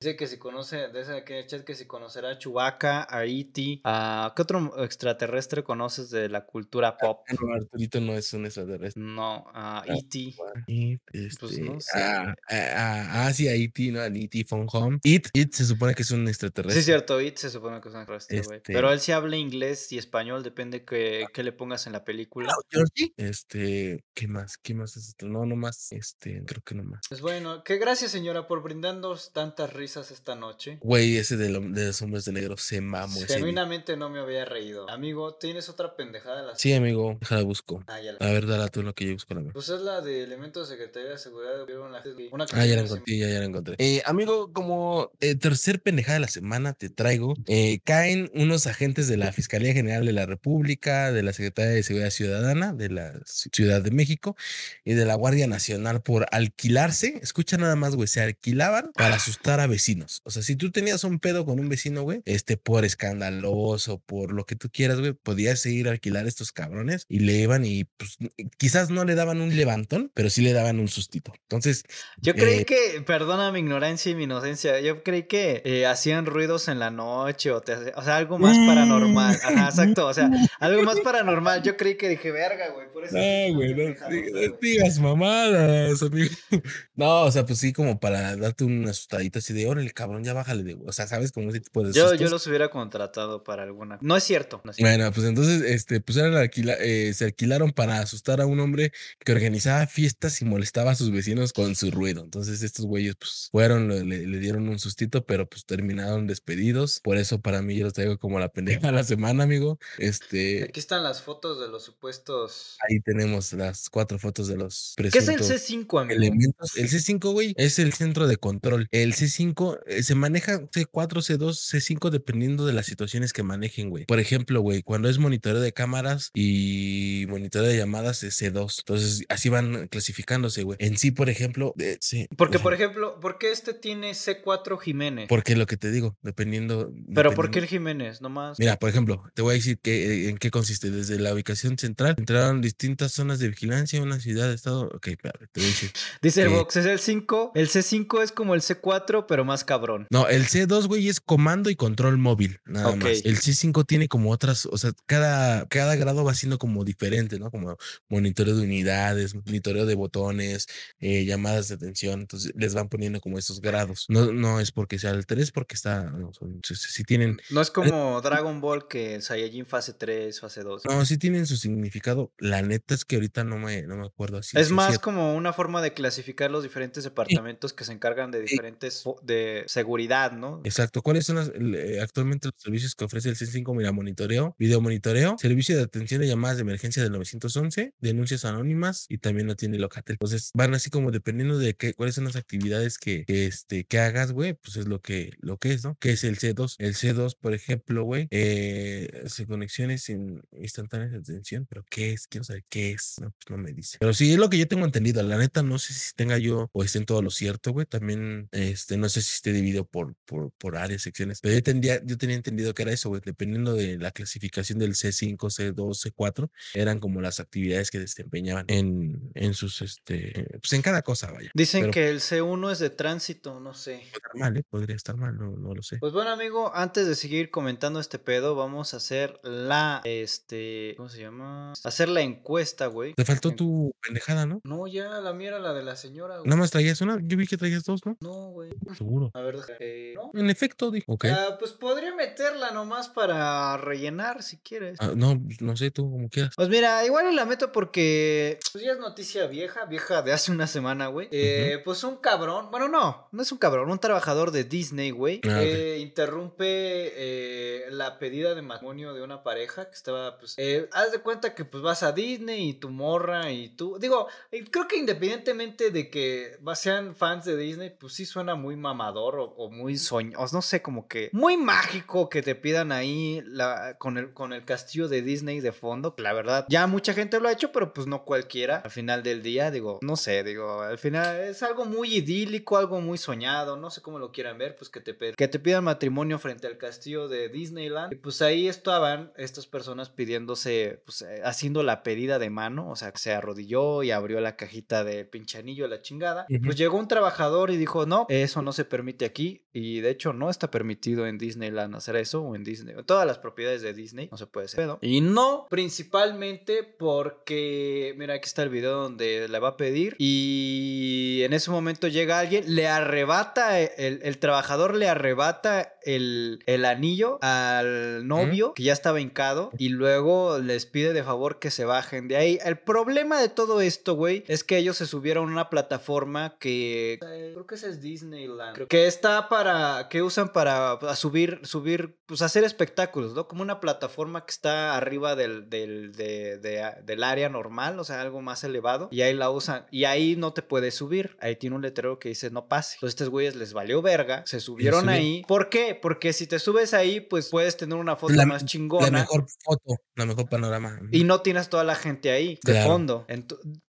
Dice que si conoce, dice aquí en el chat que si conocerá a Chewbacca, a E.T., a ¿qué otro extraterrestre conoces de la cultura pop? No, Arturito no es un extraterrestre. No, a Ah. E.T. It, este, Pues no sé. ah, ah, ah, ah, sí, a E.T., ¿no? A E.T. Phone Home. It, It se supone que es un Sí, extraterrestre. es cierto, It se supone que es un extraterrestre, güey. Este- Pero él sí habla inglés y español, depende que, que le pongas en la película. Georgie. Este, ¿qué más? ¿Qué más es esto? No, no más. Este, creo que no más. Pues bueno, que gracias señora por brindarnos tantas risas esta noche. Güey, ese de, lo- de los hombres de negro se mamó. Genuinamente no me había reído. Amigo, ¿tienes otra pendejada? de las- Sí, amigo, déjala busco. Ah, ya la... A ver, dala tú lo que yo busco la mía. Pues es la de elementos de Secretaría de Seguridad. La- Una Ah, ya la encontré, ya, ya la encontré. Eh, amigo, como eh, tercer pendejada de la semana te traigo, eh, caen unos agentes de la Fiscalía General de la República, de la Secretaría de Seguridad Ciudadana, de la Ci- Ciudad de México y de la Guardia Nacional por alquilarse. Escucha nada más, güey, se alquilaban para asustar a vecinos. O sea, si tú tenías un pedo con un vecino, güey, este, por escandaloso, por lo que tú quieras, güey, podías ir a alquilar a estos cabrones y le iban y pues quizás no le daban un levantón, pero sí le daban un sustito. Entonces, Yo creí Eh, que, perdona mi ignorancia y mi inocencia, yo creí que eh, hacían ruidos en la noche o, te o sea, algo más paranormal. Ajá, exacto, o sea, algo más paranormal. Yo creí que dije, verga, güey, por eso. No, güey, no, pendejada, di- güey". no digas mamadas, amigo. No, o sea, pues sí, como para darte una asustadita así de, órale, cabrón, ya bájale de, o sea, ¿sabes? Como ese tipo de Yo, yo los hubiera contratado para alguna. No es cierto. No es cierto. Bueno, pues entonces, este, pues eran alquila- eh, se alquilaron para asustar a un hombre que organizaba fiestas y molestaba a sus vecinos con su ruido. Entonces, estos güeyes, pues, fueron, le- le dieron un sustito, pero pues terminaron despedidos. Por eso para mí yo los traigo como la pendeja de la semana, amigo. Este, Aquí están las fotos de los supuestos. ahí tenemos las cuatro fotos de los ¿Qué es el presuntos C5, amigo? elementos. El C5, güey, es el centro de control. El C5 eh, se maneja C4, C2, C5 dependiendo de las situaciones que manejen, güey. Por ejemplo, güey, cuando es monitoreo de cámaras y monitoreo de llamadas es C2. Entonces, así van clasificándose, güey. En sí, por ejemplo, eh, sí. Porque, por ejemplo, ¿por qué este tiene C4 Jiménez? Porque lo que te digo, dependiendo. Pero ¿por qué dependiendo- el Jiménez? Nomás. Mira, por ejemplo, te voy a decir que, en qué consiste. Desde la ubicación central entraron distintas zonas de vigilancia, una ciudad, estado. Ok, espérame, te voy a decir. Dice el Box, es el 5. El C5 es como el C4, pero más cabrón. No, el C2, güey, es comando y control móvil, nada más. El C5 tiene como otras, o sea, cada, cada grado va siendo como diferente, ¿no? Como monitoreo de unidades, monitoreo de botones, eh, llamadas de atención. Entonces les van poniendo como esos grados. No, no es porque sea el 3, porque está, no, son, si, si tienen, No es como Dragon Ball que Saiyajin fase 3, fase 2. no, sí tienen su significado. La neta es que ahorita no me, no me acuerdo así. es más como una forma de clasificar los diferentes departamentos que se encargan de diferentes de seguridad, ¿no? Exacto. ¿Cuáles son las- eh, actualmente los servicios que ofrece el C5? Mira, monitoreo, video monitoreo, servicio de atención de llamadas de emergencia del 911, denuncias anónimas y también lo tiene Locatel. Entonces van así como dependiendo de qué, cuáles son las actividades que, que, este, que hagas, güey, pues es lo que, lo que es, ¿no? Que es el C2. El C2, por ejemplo, güey, eh, se conexiones in- instantáneas de atención, pero ¿qué es? Quiero saber qué es. No, pues no me dice. Pero sí, es lo que yo tengo entendido. La neta, no sé si tenga yo o esté en todo lo cierto, güey. También, este, no sé si esté dividido por, por, por áreas, secciones. Pero yo, tendría, yo tenía entendido que era eso, güey. Dependiendo de la clasificación del C5, C2, C4, eran como las actividades que desempeñaban en, en sus, este, pues en cada cosa, vaya. Dicen Pero que el C1 es de tránsito, no sé. Podría estar mal, ¿eh? Podría estar mal, no, no lo sé. Pues bueno, amigo, antes de seguir comentando este pedo, vamos a hacer la, este, ¿cómo se llama? Hacer la encuesta, güey. Te faltó En- tu pendejada, ¿no? No, ya, la mía era la de la señora, güey. Nada más traías una. Yo vi que traías dos, ¿no? No, güey. Seguro. A ver, eh, ¿no? En efecto, dijo. Ok. Ah, pues podría meterla nomás para rellenar si quieres. Ah, no, no sé, tú como quieras. Pues mira, igual la meto porque pues ya es noticia vieja, vieja de hace una semana, güey. Eh, Pues un cabrón, bueno, no, no es un cabrón, un trabajador de Disney, güey, Ah, eh, interrumpe eh, la pedida de matrimonio de una pareja que estaba, pues, eh, haz de cuenta que pues vas a Disney y tu morra y tú, digo, creo que independientemente de que sean fans de Disney, pues sí suena muy mamador o, o muy soñoso, no sé, como que muy mágico que te pidan ahí la, con, el, con el castillo de Disney de fondo. La verdad, ya mucha gente lo ha hecho, pero pues no cualquiera. Al final del día, digo, no sé, digo, al final es algo muy idílico, algo muy soñado, no sé cómo lo quieran ver, pues que te, que te pidan matrimonio frente al castillo de Disneyland. Y pues ahí estaban estas personas pidiéndose, pues eh, haciendo la pedida de mano, o sea, se arrodilló y abrió la cajita de pinche anillo, la chingada. Ujú. Pues llegó un trabajador y dijo, no, eso no se permite aquí. Y de hecho no está permitido en Disneyland hacer eso o en Disney. En todas las propiedades de Disney no se puede hacer. pedo. Y no principalmente porque, mira, aquí está el video donde le va a pedir. Y en ese momento llega alguien, le arrebata, e, el, el trabajador le arrebata el, el anillo al novio que ya estaba hincado. Y luego les pide de favor que se bajen de ahí. El problema de todo esto, güey, es que ellos se subieron a una plataforma que eh, creo que ese es Disneyland. Creo que está para que usan para subir subir pues hacer espectáculos, ¿no? Como una plataforma que está arriba del del, de- de- del área normal, o sea, algo más elevado y ahí la usan y ahí no te puedes subir. Ahí tiene un letrero que dice no pase. Entonces estos güeyes les valió verga, se subieron ahí. ¿Por qué? Porque si te subes ahí, pues puedes tener una foto La- más chingona. La mejor foto, la mejor panorama. Y no tienes toda la gente ahí de fondo.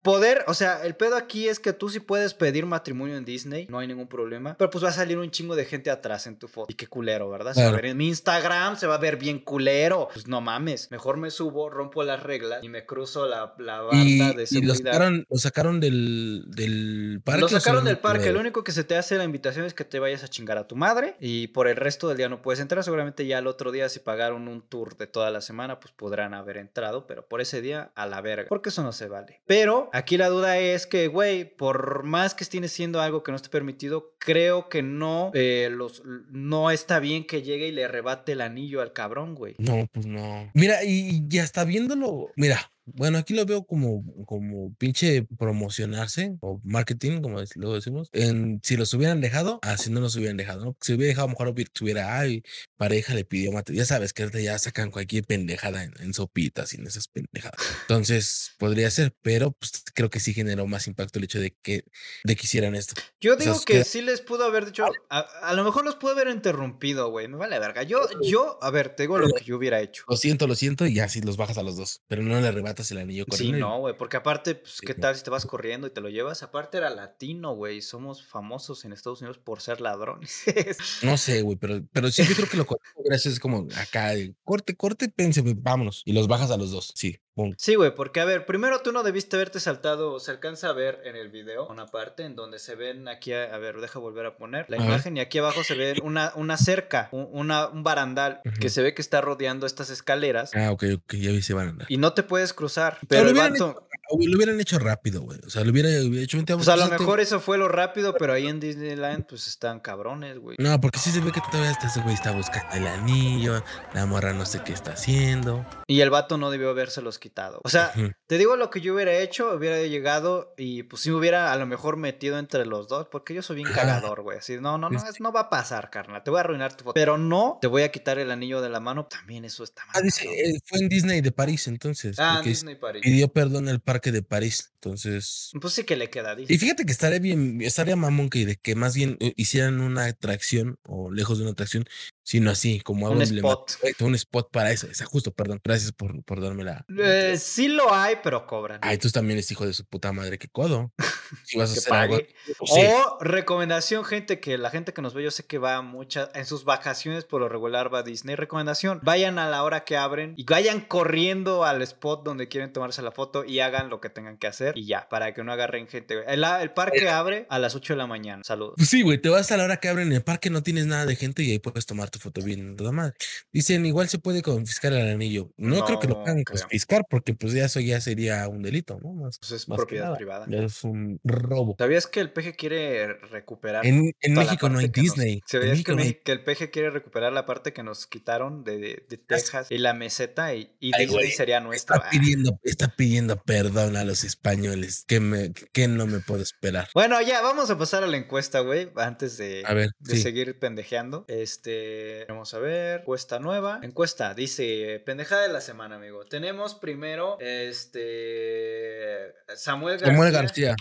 Poder, o sea, el pedo aquí es que tú sí puedes pedir matrimonio en Disney, no hay ningún problema. Pero pues va a salir un chingo de gente atrás en tu foto. Y qué culero, ¿verdad? Se va a ver en mi Instagram, se va a ver bien culero. Pues no mames, mejor me subo, rompo las reglas y me cruzo la, la de y lo seguridad. sacaron, lo sacaron del, del parque. Lo sacaron del parque. lo- Lo único que se te hace la invitación es que te vayas a chingar a tu madre. Y por el resto del día no puedes entrar. Seguramente ya el otro día, si pagaron un tour de toda la semana, pues podrán haber entrado. Pero por ese día, a la verga. Porque eso no se vale. Pero aquí la duda es que, güey, por más que esté siendo algo que no esté permitido, creo que no, eh, los, no está bien que llegue y le arrebate el anillo al cabrón, güey. No, pues no. Mira, y ya está viéndolo. Mira, bueno, aquí lo veo como, como pinche promocionarse o marketing, como luego decimos. En, si los hubieran dejado, así no los hubieran dejado, ¿no? Si hubiera dejado, mejor tuviera, ay, pareja le pidió mate. Ya sabes que ahorita ya sacan cualquier pendejada en, en sopitas y en esas pendejadas. Entonces, podría ser, pero pues, creo que sí generó más impacto el hecho de que, de que hicieran esto. Yo O sea, digo que sí les pudo haber dicho. A, a lo mejor los pudo haber interrumpido, güey. Me vale verga. Yo, yo, a ver, te digo lo que yo hubiera hecho. Lo siento, lo siento, y ya sí los bajas a los dos, pero no le arrebatas el anillo con Sí, no, güey, porque aparte, pues, ¿qué tal si te vas corriendo y te lo llevas? Aparte era latino, güey, somos famosos en Estados Unidos por ser ladrones. No sé, güey, pero, pero sí, yo creo que lo correcto sido es como acá, corte, corte, pense, vámonos. Y los bajas a los dos, sí, Sí, güey, porque a ver, primero tú no debiste haberte saltado, se alcanza a ver en el video una parte en donde se ven aquí, a, a ver, deja volver a poner la A ver. imagen y aquí abajo se ve una, una cerca, un, una, un barandal que se ve que está rodeando estas escaleras Ah, ok, ok, ya vi, se van a andar. y no te puedes cruzar. Pero Pero el vato, lo hubieran hecho rápido, güey. O sea, lo hubiera hubiera hecho, vente, pues a lo mejor eso fue lo rápido, pero ahí en Disneyland pues están cabrones, güey. No, porque sí se ve que todavía ese güey está buscando el anillo, la morra no sé qué está haciendo. Y el vato no debió habérselos quitado. O sea, te digo lo que yo hubiera hecho, hubiera llegado y pues sí me hubiera a lo mejor metido entre los dos, porque yo soy bien cagador, güey. Así, no, no, no, Este- es- no va a pasar, carnal. Te voy a arruinar tu foto. Pero no, te voy a quitar el anillo de la mano. También eso está mal. Ah, dice, eh, fue en Disney de París, entonces. Ah, Disney París. pidió perdón al parque de París, entonces. Pues sí que le queda Disney. Y fíjate que estaría bien, estaría mamón que, de que más bien eh, hicieran una atracción o lejos de una atracción, sino así, como algo Un spot. Exacto, Un spot para eso. Esa, justo, perdón. Gracias por, por darme la. Eh, sí lo hay, pero cobran. Ay, tú también eres hijo de su puta madre, qué codo. Si vas a hacer algo. pues sí. O recomendación, gente, que la gente que nos ve, yo sé que va muchas, en sus vacaciones por lo regular va a Disney. Recomendación, vayan a la hora que abren y vayan corriendo al spot donde quieren tomarse la foto y hagan lo que tengan que hacer y ya, para que no agarren gente. güey. El, el parque abre a las 8 de la mañana. Saludos. Pues sí, güey, te vas a la hora que abren el parque, no tienes nada de gente y ahí puedes tomar tu foto bien, toda madre. Dicen, igual se puede confiscar el anillo. No, creo que lo puedan confiscar porque pues ya eso ya sería un delito, ¿no? Más, Pues es más que propiedad nada. privada. Ya es un robo. ¿Sabías que el peje quiere recuperar? En, en México no hay que nos- Disney. En ¿Sabías México que, no hay- Meji- que el peje quiere recuperar la parte que nos quitaron de, de- de Texas y la meseta y, y Ay, Disney güey, sería nuestra? Está pidiendo, está pidiendo perdón a los españoles. que me, que no me puedo esperar? Bueno, ya, vamos a pasar a la encuesta, güey, antes de, A ver, de sí. seguir pendejeando. Este, vamos a ver, encuesta nueva. Encuesta, dice, pendejada de la semana, amigo. Tenemos primero, este, Samuel García. Samuel García.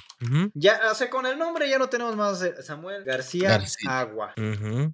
Ya, o sea, con el nombre ya no tenemos más. eh, Samuel García, García. Agua.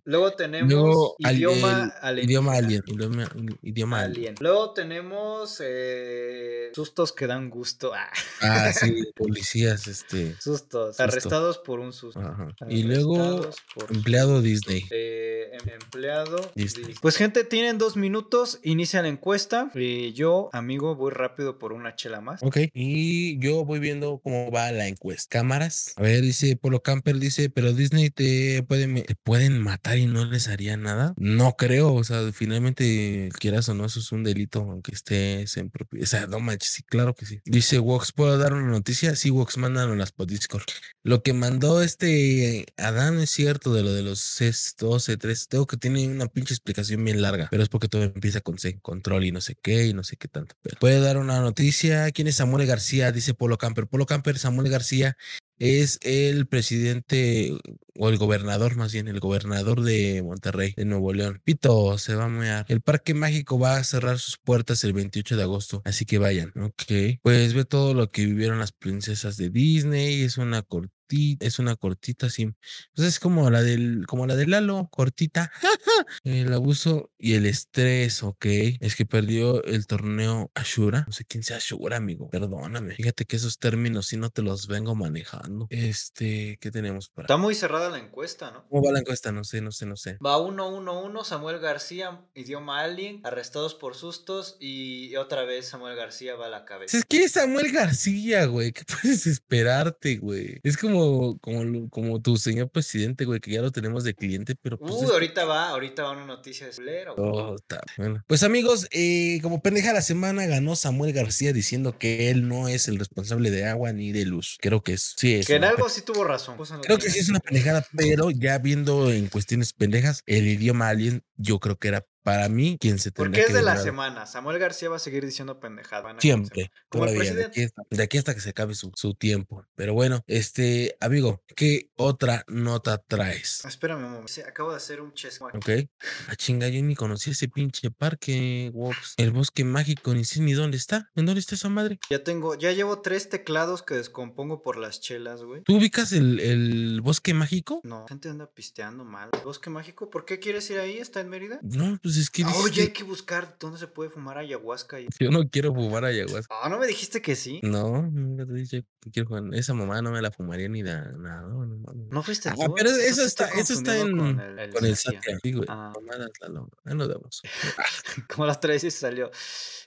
Luego tenemos Luego, al- idioma el idioma alien. Idioma, idioma. Alien. Luego tenemos eh, sustos que dan gusto. Ah, Ah, sí, policías, este. sustos. Susto. Arrestados por un susto. Ajá. Y luego, Arrestados por empleado. Disney. Eh, em- empleado Disney. Disney. Pues gente, tienen dos minutos, inicia la encuesta. Y yo, amigo, voy rápido por una chela más. Ok, y yo voy viendo cómo va la encuesta. Cámaras. A ver, dice Polo Camper, dice, pero Disney te pueden, te pueden matar y no les haría nada. No creo, o sea, finalmente, quieras o no, eso es un delito, aunque estés en propiedad. O sea, no manches, sí, claro que sí. Dice Wox, ¿puedo dar una noticia? Sí, Wox, mándanos por Discord. Lo que mandó este Adán es cierto de lo de los C2, C3. Tengo que tiene una pinche explicación bien larga, pero es porque todo empieza con C, control y no sé qué y no sé qué tanto. Puede dar una noticia. ¿Quién es Samuel García? Dice Polo Camper. Polo Camper, Samuel García es el presidente o el gobernador, más bien, el gobernador de Monterrey, de Nuevo León. Pito, se va a mear. El Parque Mágico va a cerrar sus puertas el 28 de agosto, así que vayan. Ok. Pues ve todo lo que vivieron las princesas de Disney. Es una cortita, es una cortita, sí. Pues es como la del, como la de Lalo, cortita. el abuso y el estrés, ok. Es que perdió el torneo Ashura. No sé quién sea Ashura, amigo. Perdóname. Fíjate que esos términos sí no te los vengo manejando. Este, ¿qué tenemos para? Está muy cerrada la encuesta, ¿no? ¿Cómo va la encuesta? No sé, no sé, no sé. Va 1-1-1, Samuel García, idioma alien, arrestados por sustos y otra vez Samuel García va a la cabeza. Es que es Samuel García, güey. ¿Qué puedes esperarte, güey? Es como, como, como tu señor presidente, güey, que ya lo tenemos de cliente, pero pues. Uy, es- ahorita va, ahorita va una noticia de culero. Oh, bueno. Pues amigos, eh, como pendeja la semana ganó Samuel García diciendo que él no es el responsable de agua ni de luz. Creo que es, sí es. Que en algo sí tuvo razón. No Creo que sí es una pendejada, pero ya viendo en cuestiones pendejas, el idioma alien, yo creo que era para mí quien se tendría Porque es que de la semana. Samuel García va a seguir diciendo pendejadas. Siempre. Como todavía, de aquí, hasta, de aquí hasta que se acabe su, su tiempo. Pero bueno, este, amigo, ¿qué otra nota traes? Espérame un momento. Acabo de hacer un chesco aquí. ¿Ok? A chinga, yo ni conocí ese pinche parque, Wox. El bosque mágico, ni sé ni dónde está. ¿En dónde está esa madre? Ya tengo, ya llevo tres teclados que descompongo por las chelas, güey. ¿Tú ubicas el, el bosque mágico? No, la gente anda pisteando mal. ¿Bosque mágico? ¿Por qué quieres ir ahí? ¿Está en Mérida? No, pues es que Ah, Oye, hay que buscar dónde se puede fumar ayahuasca. y- yo no quiero fumar ayahuasca. Ah, ¿no me dijiste que sí? No, nunca te que quiero jugar. Esa mamá no me la fumaría ni da nada. No, no mames. ¿No fuiste Ah, tú? pero eso está, eso está en con con el, el. Sí, güey. Ah. Mamadas, Lalo. Ahí nos vemos. Como las tres y salió.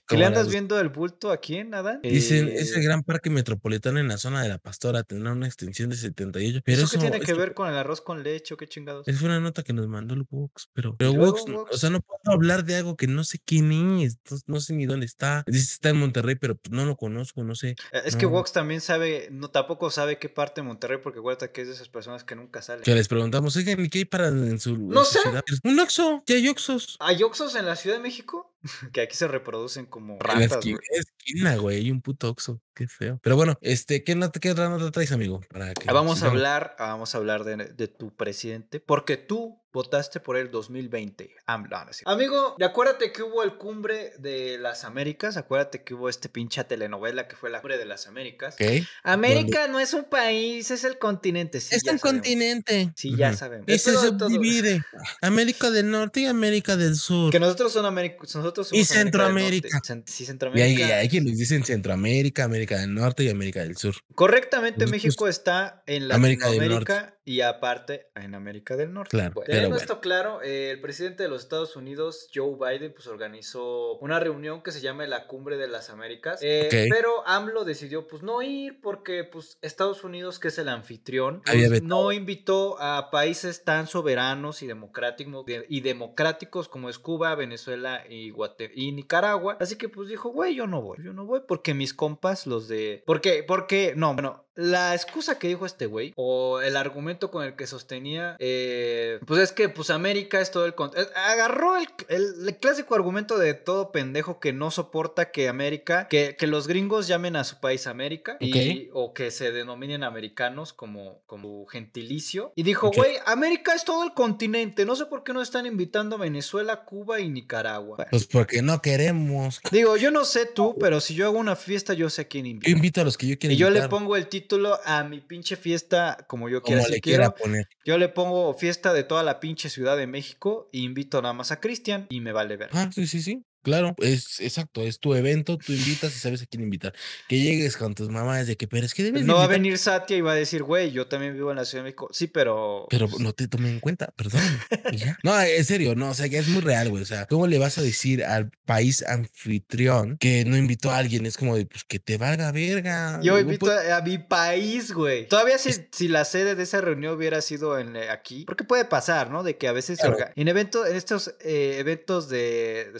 ¿Qué le andas viendo el bulto aquí en Adán? Dicen, Eh, ese gran parque metropolitano en la zona de la Pastora tendrá una extensión de 78. Pero ¿Eso eso, qué tiene que ver con el arroz con leche o qué chingados? Es una nota que nos mandó el Vox, pero, pero Vox, o sea, no puedo hablar de algo que no sé quién es, no, sé ni dónde está. Dice está en Monterrey, pero pues, no lo conozco, no sé. Eh, Es que. Vox también sabe, no tampoco sabe qué parte de Monterrey, porque acuérdate que es de esas personas que nunca salen. Que les preguntamos, oigan, ¿y qué hay para en su, en No su sé. ciudad? Un Oxxo, ya hay Oxxos. ¿Hay Oxxos en la Ciudad de México? que aquí se reproducen como En la ratas, esquina, güey. esquina, güey, hay un puto Oxxo, qué feo. Pero bueno, este, ¿qué, nota, qué nota traes, amigo? Para que Ah, Vamos a hablar, ah, vamos a hablar de, de tu presidente, porque tú votaste por el 2020. AMLO, no, no es cierto. Amigo, y acuérdate que hubo el cumbre de las Américas, acuérdate que hubo este pinche telenovela que fue la cumbre de las Américas. América no es un país, es el continente. Sí, es sabemos. continente. Sí, ya sabemos. Y se subdivide. América del Norte y América del Sur. Que nosotros son América, nosotros somos Y Centroamérica. Norte. Cent- sí, Centroamérica. y hay quienes dicen Centroamérica, América del Norte y América del Sur. Correctamente, México está en América del Latinoamérica y aparte en América del Norte. Claro, Bueno, bueno. claro, eh, el presidente de los Estados Unidos, Joe Biden, pues organizó una reunión que se llama la Cumbre de las Américas. Eh. Pero AMLO decidió pues no ir porque pues Estados Unidos, que es el anfitrión, pues, no invitó a países tan soberanos y democráticos, y democráticos como es Cuba, Venezuela y, Guate- y Nicaragua. Así que pues dijo, güey, yo no voy, yo no voy porque mis compas, los de... ¿Por qué? Porque, no, bueno, la excusa que dijo este güey, o el argumento con el que sostenía, eh, pues es que pues América es todo el... con- eh, Agarró el, el- el clásico argumento de todo pendejo que no soporta que América, que, que los gringos llamen a su país América, y, o que se denominen americanos como, como gentilicio. Y dijo, güey, América es todo el continente, no sé por qué no están invitando a Venezuela, Cuba y Nicaragua. Pues porque no queremos. Digo, yo no sé tú, pero si yo hago una fiesta, yo sé a quién Yo invito. invito a los que yo quiero Y yo le pongo el título a mi pinche fiesta como yo como quiera. Si le quiera poner. yo le pongo fiesta de toda la pinche Ciudad de México y invito nada más a Cristian y me vale ver. Ah, sí, sí, sí. Claro, es exacto, es tu evento, tú invitas y sabes a quién invitar. Que llegues con tus mamás de que, pero es que debes de No va a venir Satya y va a decir, güey, yo también vivo en la Ciudad de México. Sí, pero. pero pues, no te tomé en cuenta, perdón. No, en serio, no, o sea, que es muy real, güey. O sea, ¿cómo le vas a decir al país anfitrión que no invitó a alguien? Es como de, pues que te valga verga. Yo invito a, mi país, güey. Todavía si, si la sede de esa reunión hubiera sido en eh, aquí, porque puede pasar, ¿no? De que a veces se Claro. orga- en eventos, en estos eh, eventos de, de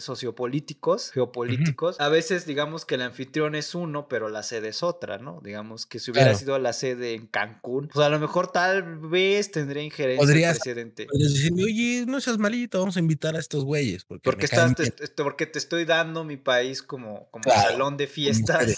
sociopolíticos, geopolíticos, a veces digamos que el anfitrión es uno, pero la sede es otra, ¿no? Digamos que si hubiera Claro. sido la sede en Cancún, pues a lo mejor tal vez tendría injerencia Podrías- el presidente. Podrías decirme, oye, no seas malito, vamos a invitar a estos güeyes. Porque, estás, te, porque te estoy dando mi país como, como Claro, salón de fiestas.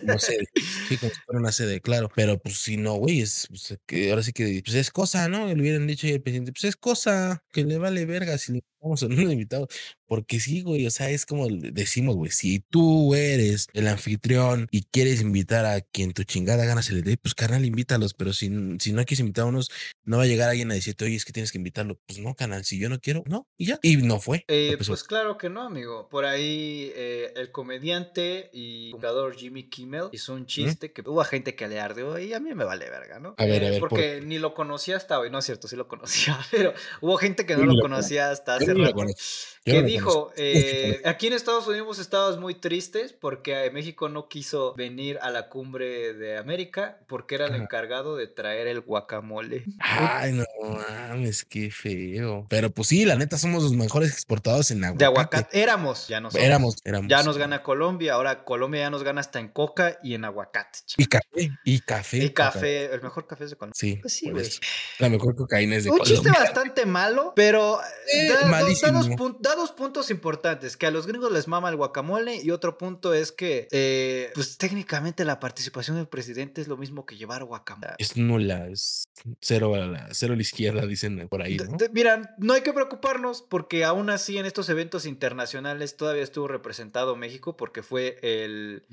como sede. Sí, como si fuera una sede, claro. Pero pues si no, güey, es pues, que ahora sí que pues, es cosa, ¿no? Le hubieran dicho al presidente, pues es cosa que le vale verga si le vamos a un invitado. Porque sí, güey, o sea, es como decimos, güey, si tú eres el anfitrión y quieres invitar a quien tu chingada gana se le dé, pues carnal, invítalos. Pero si, si no quieres invitar a unos, no va a llegar alguien a decirte, oye, es que tienes que invitarlo. Pues no, canal, si yo no quiero, no, y ya. Y no fue. Eh, pues, claro que no, amigo. Por ahí eh, el comediante y fundador Jimmy Kimmel hizo un chiste que hubo gente que le ardeó y a mí me vale verga, ¿no? A ver, a Eh, ver, ¿por porque ni lo conocía hasta hoy, no es cierto, sí lo conocía, pero hubo gente que no lo conocía hasta hace lo rato. Que no dijo, eh, aquí en Estados Unidos estábamos muy tristes porque eh, México no quiso venir a la cumbre de América porque era el encargado de traer el guacamole. Ay, no mames, qué feo. Pero pues sí, la neta, somos los mejores exportadores en aguacate. De aguacate. Éramos, ya no somos. Éramos, éramos. Ya nos gana Colombia, ahora Colombia ya nos gana hasta en coca y en aguacate. chico. Y café, y café. Y café, el mejor café es de Colombia. Sí, Pues sí, güey. La mejor cocaína es de Un chiste Colombia. bastante malo, pero Eh, da, da- da malísimo. dos pun- da da dos puntos importantes, que a los gringos les mama el guacamole y otro punto es que, eh, pues técnicamente la participación del presidente es lo mismo que llevar guacamole. Es nula, es cero a la, cero a la izquierda, dicen por ahí, ¿no? Mira, no hay que preocuparnos porque aún así en estos eventos internacionales todavía estuvo representado México porque fue el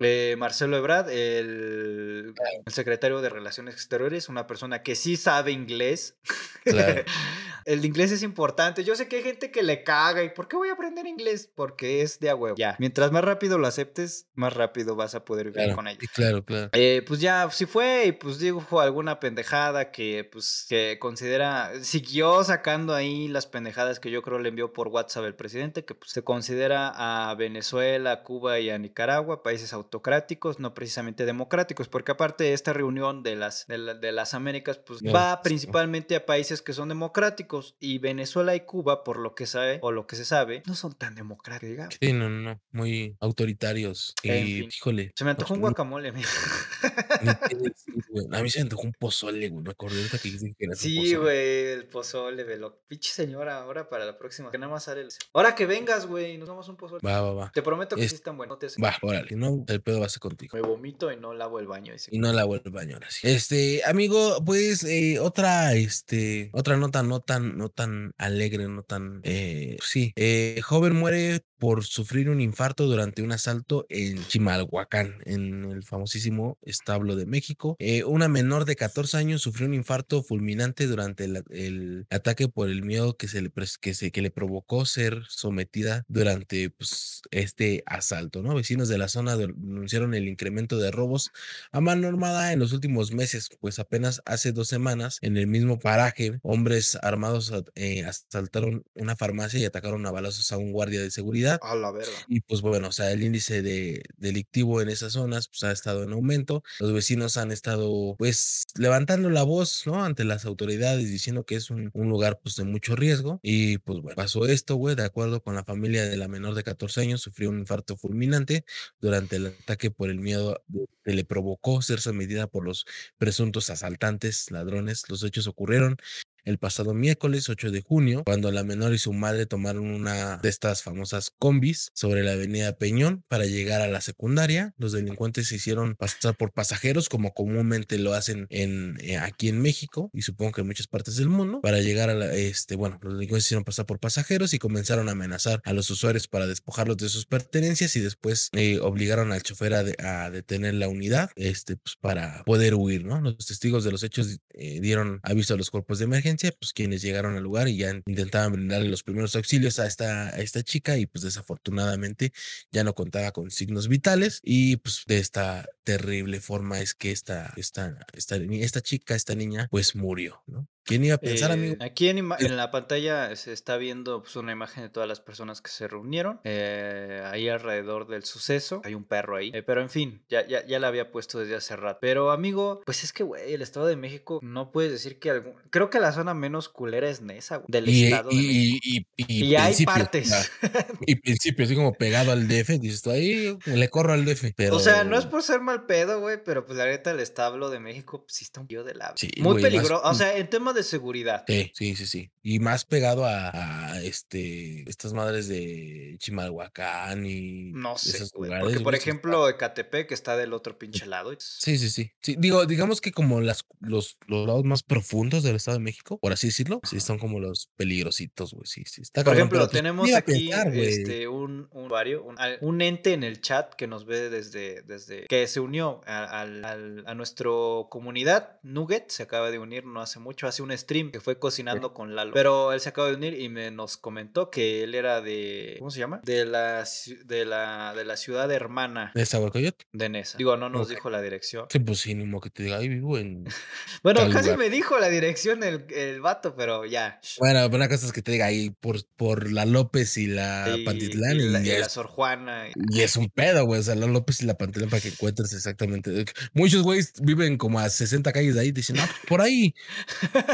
eh, Marcelo Ebrard, el, el secretario de Relaciones Exteriores, una persona que sí sabe inglés. Claro. el inglés es importante. Yo sé que hay gente que le caga y ¿por qué voy a aprender inglés? Porque es de a huevo. Ya, mientras más rápido lo aceptes, más rápido vas a poder vivir Claro, con ello. claro, claro. Eh, pues ya, si fue y pues dijo alguna pendejada que pues que considera, siguió sacando ahí las pendejadas que yo creo le envió por WhatsApp el presidente, que pues se considera a Venezuela, a Cuba y a Nicaragua países autocráticos, no precisamente democráticos, porque aparte de esta reunión de las, de, la- de las Américas, pues va principalmente a países que son democráticos y Venezuela y Cuba, por lo que sabe o lo que se sabe, no son tan democráticos, digamos. Sí, no, no, no, muy autoritarios. Y, En fin. híjole. Se me antojó un guacamole, güey. A mí se me antojó un pozole, güey. Me acordé ahorita que dijiste que era Sí, güey, el pozole, velo. Pinche señora, ahora para la próxima. Que nada más sale el... Ahora que vengas, güey, nos damos un pozole. Va, va, va. Te prometo que Es- sí están buenos. No te hace- Va, órale. Si no, el pedo va a ser contigo. Me vomito y no lavo el baño. dice. Y no la vuelvo al baño ahora sí. Este, amigo, pues, eh, otra, este, otra nota no tan, no tan alegre, no tan, eh, sí. Eh, joven muere por sufrir un infarto durante un asalto en Chimalhuacán, en el famosísimo establo de México. Eh, una menor de 14 años sufrió un infarto fulminante durante el, el ataque por el miedo que se le, que se, que le provocó ser sometida durante, pues, este asalto, ¿no? Vecinos de la zona de- denunciaron el incremento de robos a mano armada en los últimos meses, pues apenas hace dos semanas en el mismo paraje, hombres armados eh, asaltaron una farmacia y atacaron a balazos a un guardia de seguridad. A la verga. Y pues bueno, o sea, el índice de delictivo en esas zonas pues ha estado en aumento. Los vecinos han estado pues levantando la voz, ¿no? Ante las autoridades diciendo que es un, un lugar pues de mucho riesgo. Y pues bueno, pasó esto, güey, de acuerdo con la familia de la menor de 14 años, sufrió un infarto fulminante durante el ataque por el miedo que le provocó ser sometida por los presuntos asaltantes, ladrones. Los hechos ocurrieron el pasado miércoles 8 de junio, cuando la menor y su madre tomaron una de estas famosas combis sobre la avenida Peñón para llegar a la secundaria. Los delincuentes se hicieron pasar por pasajeros, como comúnmente lo hacen en, eh, aquí en México y supongo que en muchas partes del mundo. Para llegar a la, este, bueno, los delincuentes se hicieron pasar por pasajeros y comenzaron a amenazar a los usuarios para despojarlos de sus pertenencias y después eh, obligaron al chofer a, de- a detener la unidad, este, pues para poder huir, ¿no? Los testigos de los hechos eh, dieron aviso a los cuerpos de emergencia, pues quienes llegaron al lugar y ya intentaban brindarle los primeros auxilios a esta, a esta chica y pues desafortunadamente ya no contaba con signos vitales y pues de esta terrible forma es que esta, esta, esta, esta chica, esta niña, pues murió, ¿no? ¿Quién iba a pensar, Eh, amigo? Aquí en, la pantalla se está viendo pues, una imagen de todas las personas que se reunieron eh, ahí alrededor del suceso. Hay un perro ahí. Eh, pero en fin, ya, ya, ya la había puesto desde hace rato. Pero amigo, pues es que, güey, el Estado de México no puedes decir que algún... Creo que la zona menos culera es Nesa, güey, del Y, Estado de México. y, y, y, Y hay partes. y principio, así como pegado al DF, dices tú ahí, le corro al DF. Pero, O sea, no es por ser mal pedo, güey, pero pues la neta el establo de México pues, sí está un tío de la... Sí, Muy más- peligroso. O sea, en tema de seguridad. Sí, sí, sí, sí. Y más pegado a, a, este estas madres de Chimalhuacán y No sé, esos güey. lugares, Porque, por ejemplo, Ecatepec que está del otro pinche lado. Sí, sí, sí. Sí, digo, digamos que como las, los, los lados más profundos del Estado de México, por así decirlo, sí son como los peligrositos, güey. Sí, sí. Está Por ejemplo, pero, pues, tenemos a aquí pensar, este, un, un usuario, un, ente en el chat que nos ve desde, desde que se unió a, al- al- a nuestro comunidad. Nugget se acaba de unir no hace mucho, hace un stream que fue cocinando con Lalo. Pero él se acaba de unir y me nos comentó que él era de, ¿cómo se llama? De la, de la, de la ciudad hermana ¿De Zahualcoyot? de Nesa. Digo, no nos dijo la dirección. Sí, pues sí, ni modo que te diga, ahí vivo en. Bueno, casi lugar". me dijo la dirección el, el vato, pero ya. Bueno, una cosa es que te diga ahí por, por la López y la Y- Pantitlán y y, la, y la Sor Juana. y- y es un pedo, güey. O sea, la López y la Pantitlán para que encuentres exactamente. Muchos güeyes viven como a 60 calles de ahí, dicen, ah, por ahí.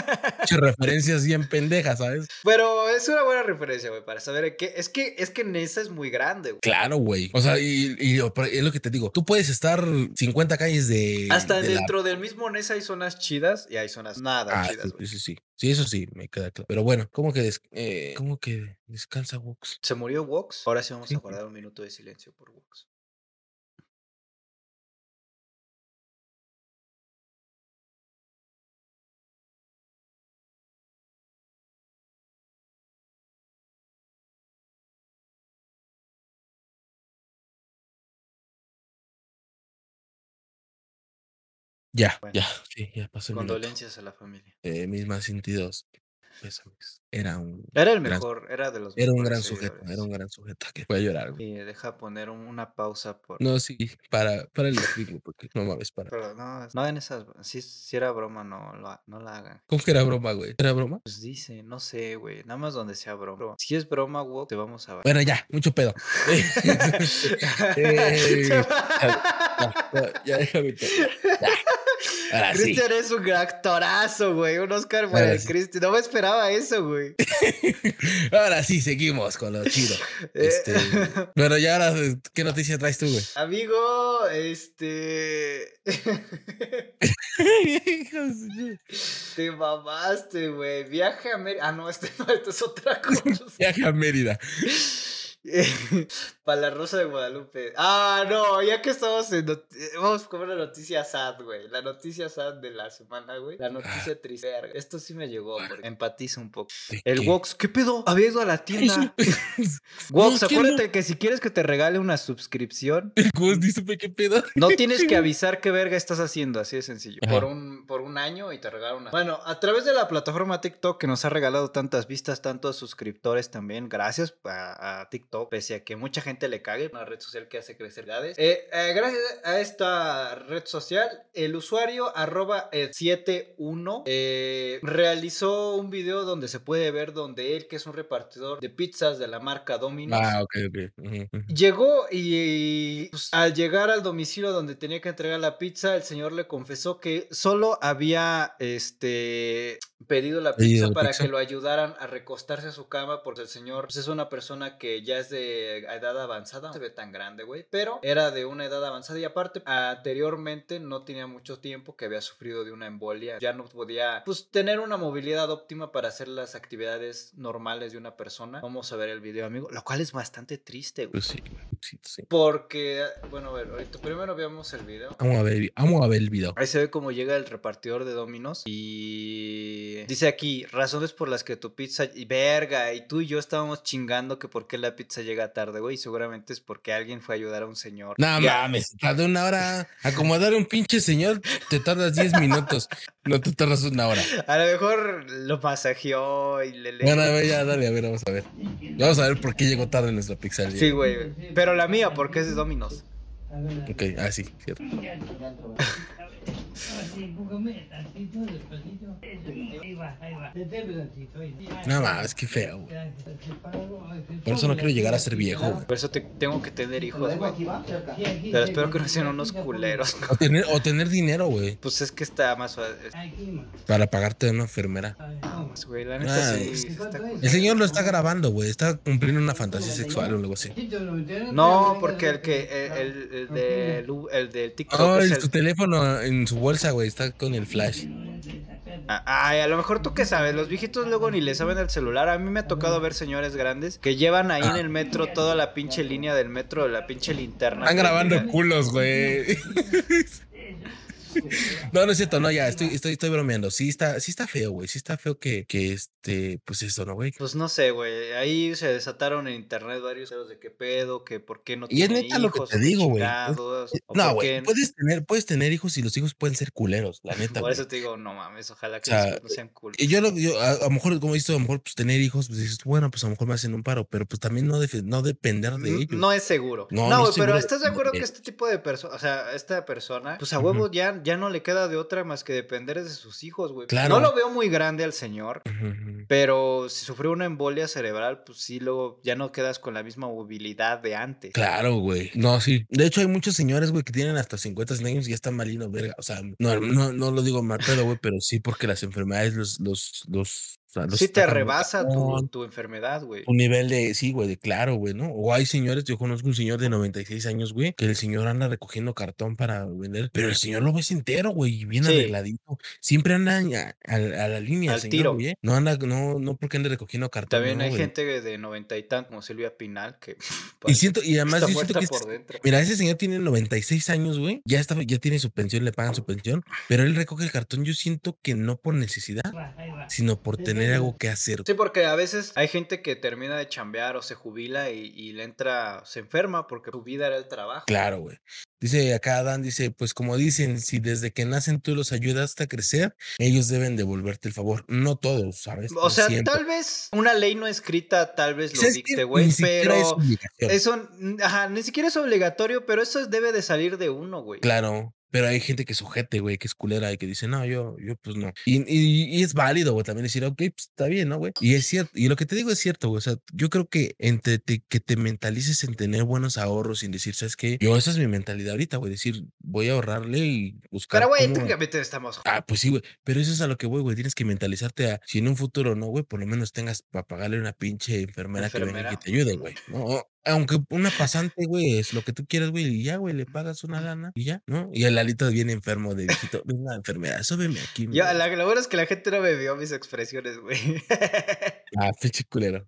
Referencias bien pendeja, ¿sabes? Pero es una buena referencia, güey, para saber que es que es que Nesa es muy grande, güey. Claro, güey. O sea, y, y es lo que te digo. Tú puedes estar 50 calles de. Hasta de la- dentro del mismo Nesa hay zonas chidas y hay zonas nada Ah, chidas, sí, sí, sí. Sí, eso sí, me queda claro. Pero bueno, ¿cómo que, des- eh, ¿cómo que descansa Wox? ¿Se murió Wox? Ahora sí vamos Sí. a guardar un minuto de silencio por Wox. Ya, Bueno. ya, sí, ya pasó el minuto. Condolencias a la familia. Eh, mis más sentidos pésames. Era un. Era el gran- mejor, era de los Era un gran sujeto, era un gran sujeto que fue a llorar, güey. Y deja poner un- una pausa por. No, sí, para, para el güey, porque no mames, para. Pero no, no hagan esas. Si, si era broma, no, lo no la hagan. ¿Cómo que era broma, güey? ¿Era broma? Pues dice, no sé, güey. Nada más donde sea broma. Si es broma, wow, te vamos a ver. Bueno, ya, mucho pedo. Eh, ya, ya, déjame ya. Ahora sí. Cristian es un actorazo, güey. Un Oscar para Ahora el sí. Cristian. No me esperaba eso, güey. Ahora sí, seguimos con lo chido. Este, bueno, ya ahora, ¿qué noticia traes tú, güey? Amigo, este. Te mamaste, güey. Viaje a Mérida. Ah, no, este no, esto es otra cosa. Viaje a Mérida. Para la Rosa de Guadalupe. Ah, no, ya que estamos en. eh, Vamos con una noticia sad, güey. La noticia sad de la semana, güey. La noticia triste. Esto sí me llegó, porque empatiza un poco. ¿De El qué? Wox, ¿qué pedo? Había ido a la tienda. Wox, No, ¿quién acuérdate que si quieres que te regale una suscripción, supe qué pedo. no tienes que avisar qué verga estás haciendo, así de sencillo. Ajá. Por un, por un año y te regalan una. Bueno, a través de la plataforma TikTok que nos ha regalado tantas vistas, tantos suscriptores también, gracias a, a TikTok, pese a que mucha gente le cague, una red social que hace crecer edades. Eh, eh, gracias a esta red social, el usuario arroba el 71 eh, realizó un video donde se puede ver donde él, que es un repartidor de pizzas de la marca Domino's, Ah, ok, ok. Ujú, ujú. Llegó y pues, al llegar al domicilio donde tenía que entregar la pizza, el señor le confesó que solo había este pedido la pizza para pizza. que lo ayudaran a recostarse a su cama porque el señor pues, es una persona que ya es de edad avanzada, no se ve tan grande, güey, pero era de una edad avanzada y aparte anteriormente no tenía mucho tiempo que había sufrido de una embolia, ya no podía pues tener una movilidad óptima para hacer las actividades normales de una persona. Vamos a ver el video, amigo, lo cual es bastante triste, güey. Pues sí, sí, sí. Porque, bueno, a ver, ahorita primero veamos el video. Vamos a ver, vamos a ver el video. Ahí se ve cómo llega el repartidor de Dominos y dice aquí, razones por las que tu pizza y verga, y tú y yo estábamos chingando que por qué la pizza llega tarde, güey, seguramente es porque alguien fue a ayudar a un señor. No Ya. mames, tardé una hora. Acomodar a un pinche señor, te tardas 10 minutos. No te tardas una hora. A lo mejor lo masajeó y le le- Bueno, a ver, ya, dale, a ver, vamos a ver. Vamos a ver por qué llegó tarde nuestra pizza. Sí, güey, pero la mía porque es de Dominos. Ok, ah, sí, cierto. No mames, qué feo. Por eso no quiero llegar a ser viejo, güey. Por eso te- tengo que tener hijos, güey. Pero espero que no sean unos culeros. O tener, o tener dinero, güey, Pues es que está más para pagarte a una enfermera. Pues, güey, la neta Ah, sí, es- sí está El señor lo está grabando, güey. Está cumpliendo una fantasía sexual o algo así. No, porque el que el, el, el de el del TikTok Oh, es el- su teléfono, en su bolsa, güey. Está con el flash. Ah, Ay, a lo mejor tú qué sabes, los viejitos luego ni le saben el celular. A mí me ha tocado ver señores grandes que llevan ahí en el metro toda la pinche línea del metro, la pinche linterna. Están grabando culos, güey. No, no es cierto, no, ya, estoy, estoy, estoy bromeando. Sí está, sí está feo, güey. Sí está feo que, que este, pues eso, ¿no, güey? Pues no sé, güey. Ahí se desataron en internet varios de qué pedo, que por qué no Y es neta lo que te digo, güey. o No, güey. Puedes tener, puedes tener hijos y los hijos pueden ser culeros, la neta, Por eso te digo, no mames, ojalá que O sea, no sean cool. Y yo, lo, yo a, a lo mejor, como dices, a lo mejor pues, tener hijos, pues dices, bueno, pues a lo mejor me hacen un paro, pero pues también no, defe- no depender de ellos. No es seguro. No, No, pero ¿estás de acuerdo que de- este tipo de persona, o sea, esta persona, pues a huevo ya, ya no le queda de otra más que depender de sus hijos, güey. Claro. No lo veo muy grande al señor. Pero si sufrió una embolia cerebral, pues sí, luego ya no quedas con la misma movilidad de antes. Claro, güey. No, sí. De hecho, hay muchos señores, güey, que tienen hasta 50 años y ya están malinos, verga. O sea, no, no, no lo digo mal pedo, güey, pero sí porque las enfermedades los, los, los, sea, Sí te rebasa tu, tu enfermedad, güey. Un nivel de, sí, güey, de claro, güey, ¿no? O hay señores, yo conozco un señor de 96 años, güey, que el señor anda recogiendo cartón para vender, pero el señor lo ves entero, güey, y bien Sí. arregladito. Siempre anda a, a- a la línea, Al señor, tiro. güey. No anda, no, no porque ande recogiendo cartón, También no, hay güey. gente de noventa y tantos, como Silvia Pinal, que Y parece siento, y además está yo siento que por este- dentro. mira, ese señor tiene 96 años, güey, ya está, ya tiene su pensión, le pagan su pensión, pero él recoge el cartón, yo siento que no por necesidad, sino por tener algo que hacer. Sí, porque a veces hay gente que termina de chambear o se jubila y, y le entra, se enferma porque su vida era el trabajo. Claro, güey. Dice acá Dan, dice, pues como dicen, si desde que nacen tú los ayudaste a crecer, ellos deben devolverte el favor. No todos, ¿sabes? O No sea, siempre. tal vez una ley no escrita tal vez lo dicte, güey, Ni siquiera es pero eso, ajá, ni siquiera es obligatorio, pero eso debe de salir de uno, güey. Claro, pero hay gente que sujete, güey, que es culera y que dice, no, yo, yo, pues no. Y, y, y es válido, güey, también decir, ok, pues está bien, ¿no, güey? Y es cierto, y lo que te digo es cierto, güey, o sea, yo creo que entre te- que te mentalices en tener buenos ahorros sin decir, ¿sabes qué? Yo, esa es mi mentalidad ahorita, güey, decir, voy a ahorrarle y buscar Pero, güey, cómo- técnicamente estamos. Ah, pues sí, güey. Pero eso es a lo que voy, güey. Tienes que mentalizarte a si en un futuro no, güey, por lo menos tengas para pagarle una pinche enfermera, que venga y Enfermera. que te ayude, güey. ¿no? Aunque una pasante, güey, es lo que tú quieras, güey, y ya, güey, le pagas una lana y ya, ¿no? Y el alito viene enfermo de viejito. Venga, enfermera, súbeme aquí. Ya, mira". la, lo bueno es que la gente no me vio mis expresiones, güey. Ah, pinche culero.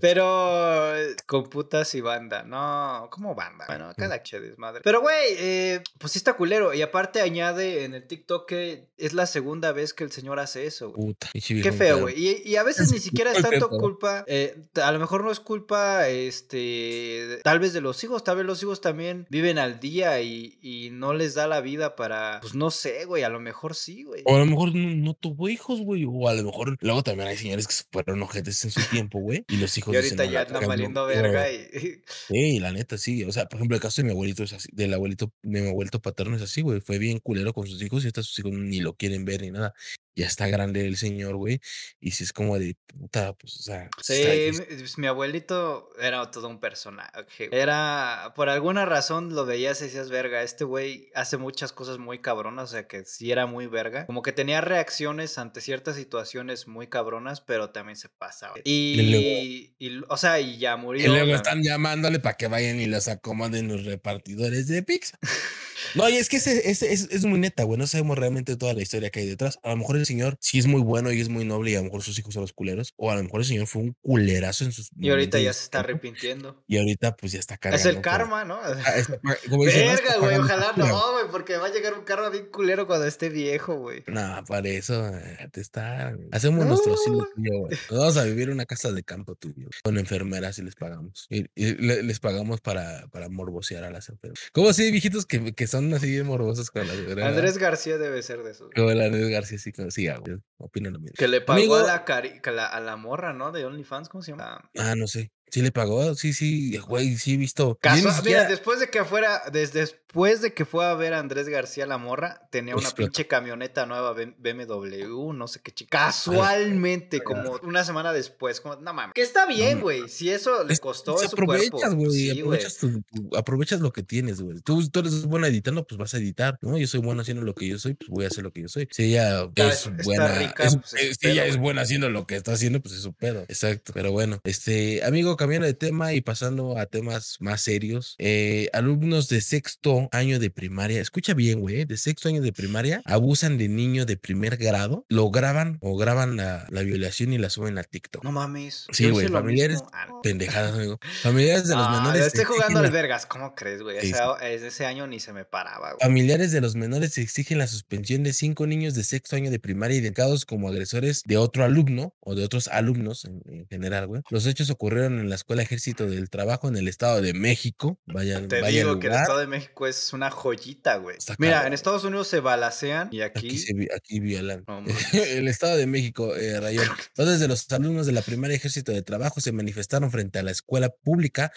Pero eh, con putas y banda. No, ¿cómo banda? Bueno, cada che desmadre. Pero, güey, eh, pues sí está culero. Y aparte añade en el TikTok que es la segunda vez que el señor hace eso, güey. Puta, Qué feo, güey. Y, y a veces ni siquiera es tanto culpa. eh, a lo mejor no es culpa, este. Tal vez de los hijos. Tal vez los hijos también viven al día y, y no les da la vida para. Pues no sé, güey. A lo mejor sí, güey. O a lo mejor no, no tuvo hijos, güey. O a lo mejor luego también hay señores que fueron ojetes en su tiempo, güey. Y los hijos Y ahorita "No, ya andan valiendo no". verga y. Sí, la neta, sí. O sea, por ejemplo, el caso de mi abuelito es así, del abuelito, de mi abuelito paterno es así, güey. Fue bien culero con sus hijos y hasta sus hijos ni lo quieren ver ni nada. Ya está grande el señor, güey. Y si es como de puta, pues, o sea. Sí, está mi, difícil. pues, mi abuelito era todo un personaje. Era, por alguna razón lo veías y decías, verga, este güey hace muchas cosas muy cabronas, o sea que sí era muy verga. Como que tenía reacciones ante ciertas situaciones muy cabronas, pero también se pasaba. Y luego- Y, y, o sea, y ya murió. Y luego están llamándole para que vayan y los acomoden los repartidores de pizza. No, y es que ese, ese- es, es muy neta, güey. No sabemos realmente toda la historia que hay detrás. A lo mejor el señor sí es muy bueno y es muy noble y a lo mejor sus hijos son los culeros. O a lo mejor el señor fue un culerazo en sus. Y ahorita ya se está arrepintiendo. Y ahorita pues ya está cargando. Es el karma, ¿no? Ah, está como ¿no? Verga, güey, ojalá no, güey, porque va a llegar un karma bien culero cuando esté viejo, güey. No, para eso eh, te está. Hacemos nuestro asilo tuyo, güey. Nos vamos a vivir en una casa de campo tuyo. Con enfermeras y les pagamos. Y, y le- les pagamos para, para morbosear a las enfermeras. ¿Cómo así, viejitos que, que son así de morbosos con las enfermeras? Andrés García debe ser de esos. Como el Andrés García, sí, como- sí, ah, güey, opino lo mismo. Que le pagó Amigo- a, la cari- que la- a la morra, ¿no? De OnlyFans, ¿cómo se llama? Ah, no sé. ¿Sí le pagó? Sí, sí, güey, sí he visto. Caso- Mira, después de que fuera, desde después de que fue a ver a Andrés García la morra, tenía una pinche camioneta nueva BMW, no sé qué chica. Casualmente, como una semana después, como, no mames. Que está bien, No, güey. Si eso le costó es su aprovechas, güey. Sí, aprovechas, aprovechas lo que tienes, güey. Tú, tú eres bueno editando, pues vas a editar, ¿no? Yo soy bueno haciendo lo que yo soy, pues voy a hacer lo que yo soy. Si ella es buena, rica, es- pues, es eh, si ella es buena haciendo lo que está haciendo, pues es su pedo. Exacto. Pero bueno, este, amigo, cambiando de tema y pasando a temas más serios. eh, alumnos de sexto año de primaria, escucha bien, güey, de sexto año de primaria, abusan de niño de primer grado, lo graban o graban la, la violación y la suben a TikTok. No mames. Sí, güey, familiares, mismo. Ah, pendejadas, amigo. Familiares de los Ah, menores. estoy jugando al vergas, ¿cómo crees, güey? Ese- ese año ni se me paraba, güey. Familiares de los menores exigen la suspensión de cinco niños de sexto año de primaria identificados como agresores de otro alumno o de otros alumnos en, en general, güey. Los hechos ocurrieron en en la Escuela Ejército del Trabajo en el Estado de México. Vaya, Te vaya digo que el lugar. Estado de México es una joyita, güey. Mira, en Estados Unidos se balacean y Aquí, aquí. se vi- aquí violan. El Estado de México, eh, Rayón. Dos desde los alumnos de la primaria Ejército de Trabajo se manifestaron frente a la escuela pública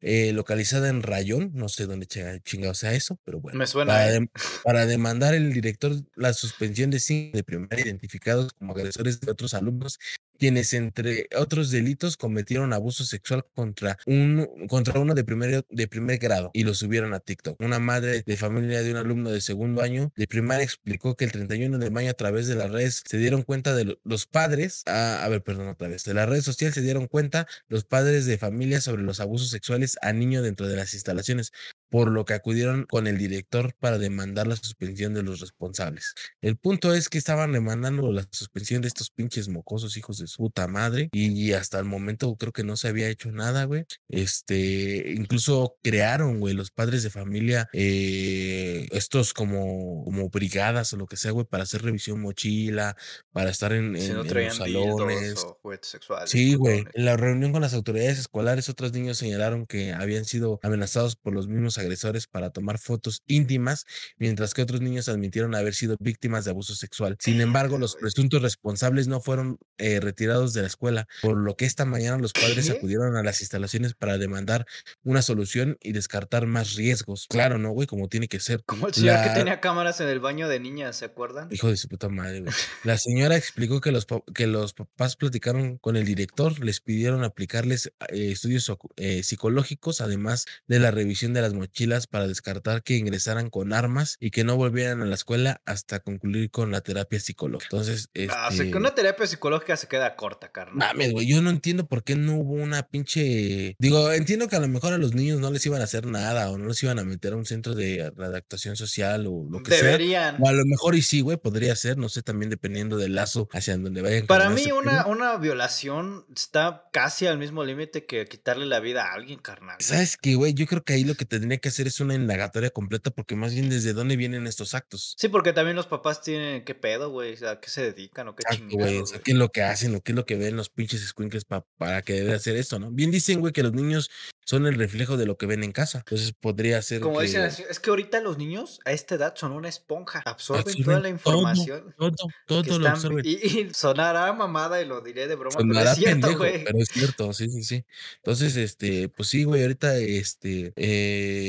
eh, localizada en Rayón. No sé dónde chinga- chingado sea eso, pero bueno. Me suena, Para, ¿eh? para demandar el director la suspensión de cinco de primaria identificados como agresores de otros alumnos quienes entre otros delitos cometieron abuso sexual contra un contra uno de primer de primer grado y lo subieron a TikTok. Una madre de familia de un alumno de segundo año de primaria explicó que el 31 de mayo a través de las redes se dieron cuenta de lo- los padres, ah, a ver, perdón, otra vez, de las redes sociales se dieron cuenta los padres de familia sobre los abusos sexuales a niños dentro de las instalaciones, por lo que acudieron con el director para demandar la suspensión de los responsables. El punto es que estaban demandando la suspensión de estos pinches mocosos hijos de su puta madre y hasta el momento creo que no se había hecho nada, güey. Este, incluso crearon, güey, los padres de familia, eh, estos como, como brigadas o lo que sea, güey, para hacer revisión mochila, para estar en, Si en- no en los salones. o sexuales. Sí, güey. En la reunión con las autoridades escolares, otros niños señalaron que habían sido amenazados por los mismos agresores para tomar fotos íntimas, mientras que otros niños admitieron haber sido víctimas de abuso sexual. Sin embargo, los presuntos responsables no fueron eh, retirados de la escuela, por lo que esta mañana los padres acudieron a las instalaciones para demandar una solución y descartar más riesgos. Claro, ¿no, güey? Como tiene que ser. Como el señor que La- tenía cámaras en el baño de niñas, ¿se acuerdan? Hijo de su puta madre, güey. La señora explicó que los, que los papás platicaron con el director, les pidieron aplicarles eh, estudios eh, psicológicos, además de la revisión de las mochilas para descartar que ingresaran con armas y que no volvieran a la escuela hasta concluir con la terapia psicológica. Entonces, Ah, o sea, que este, una terapia psicológica se queda corta, carnal. Mames, güey, yo no entiendo por qué no hubo una pinche. Digo, entiendo que a lo mejor a los niños no les iban a hacer nada o no los iban a meter a un centro de adaptación social o lo que Deberían. sea. O a lo mejor y sí, güey, podría ser, no sé, también dependiendo del lazo hacia donde vayan. Para mí, una, una violación está casi al mismo límite que quitarle la vida a alguien, carnal. ¿Sabes qué, güey? Yo creo que ahí lo que tendría que hacer es una indagatoria completa porque más bien desde dónde vienen estos actos. Sí, porque también los papás tienen qué pedo, güey. O sea, ¿a qué se dedican o qué Exacto, güey, o chingados, sea, qué es lo que hacen o qué es lo que ven los pinches squinkles pa- para que debe hacer esto, ¿no? Bien dicen, güey, que los niños son el reflejo de lo que ven en casa. Entonces podría ser Como que... dicen es que ahorita los niños a esta edad son una esponja. Absorben toda la todo, información. Todo, todo, que lo están- absorben. y, y sonará mamada y lo diré de broma, pero Sonará es cierto, pendejo, güey. pero es cierto, sí, sí, sí. Entonces, este, pues sí, güey, ahorita, este, eh,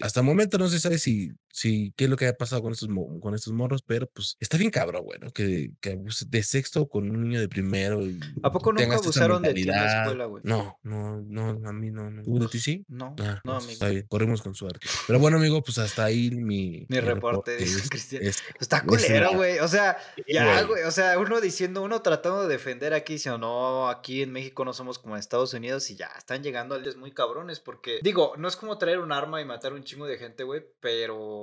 hasta el momento no se sabe si, si, qué es lo que ha pasado con estos, con estos morros, pero pues está bien cabrón, güey, ¿no? Que, que abuse de sexto con un niño de primero y ¿A poco nunca abusaron de ti en la escuela, güey? No, no, no, a mí no, no. ¿Tú de ti sí? No, Ah, no, pues, amigo. Está bien, corremos con suerte. Pero bueno, amigo, pues hasta ahí mi, Mi reporte, dice es- Cristian. es- Está es culero, güey. O sea, Sí, ya, güey. O sea, uno diciendo, uno tratando de defender aquí, diciendo, no, aquí en México no somos como en Estados Unidos y ya están llegando a muy cabrones. Porque, digo, no es como traer un arma y matar un chingo de gente, güey, pero,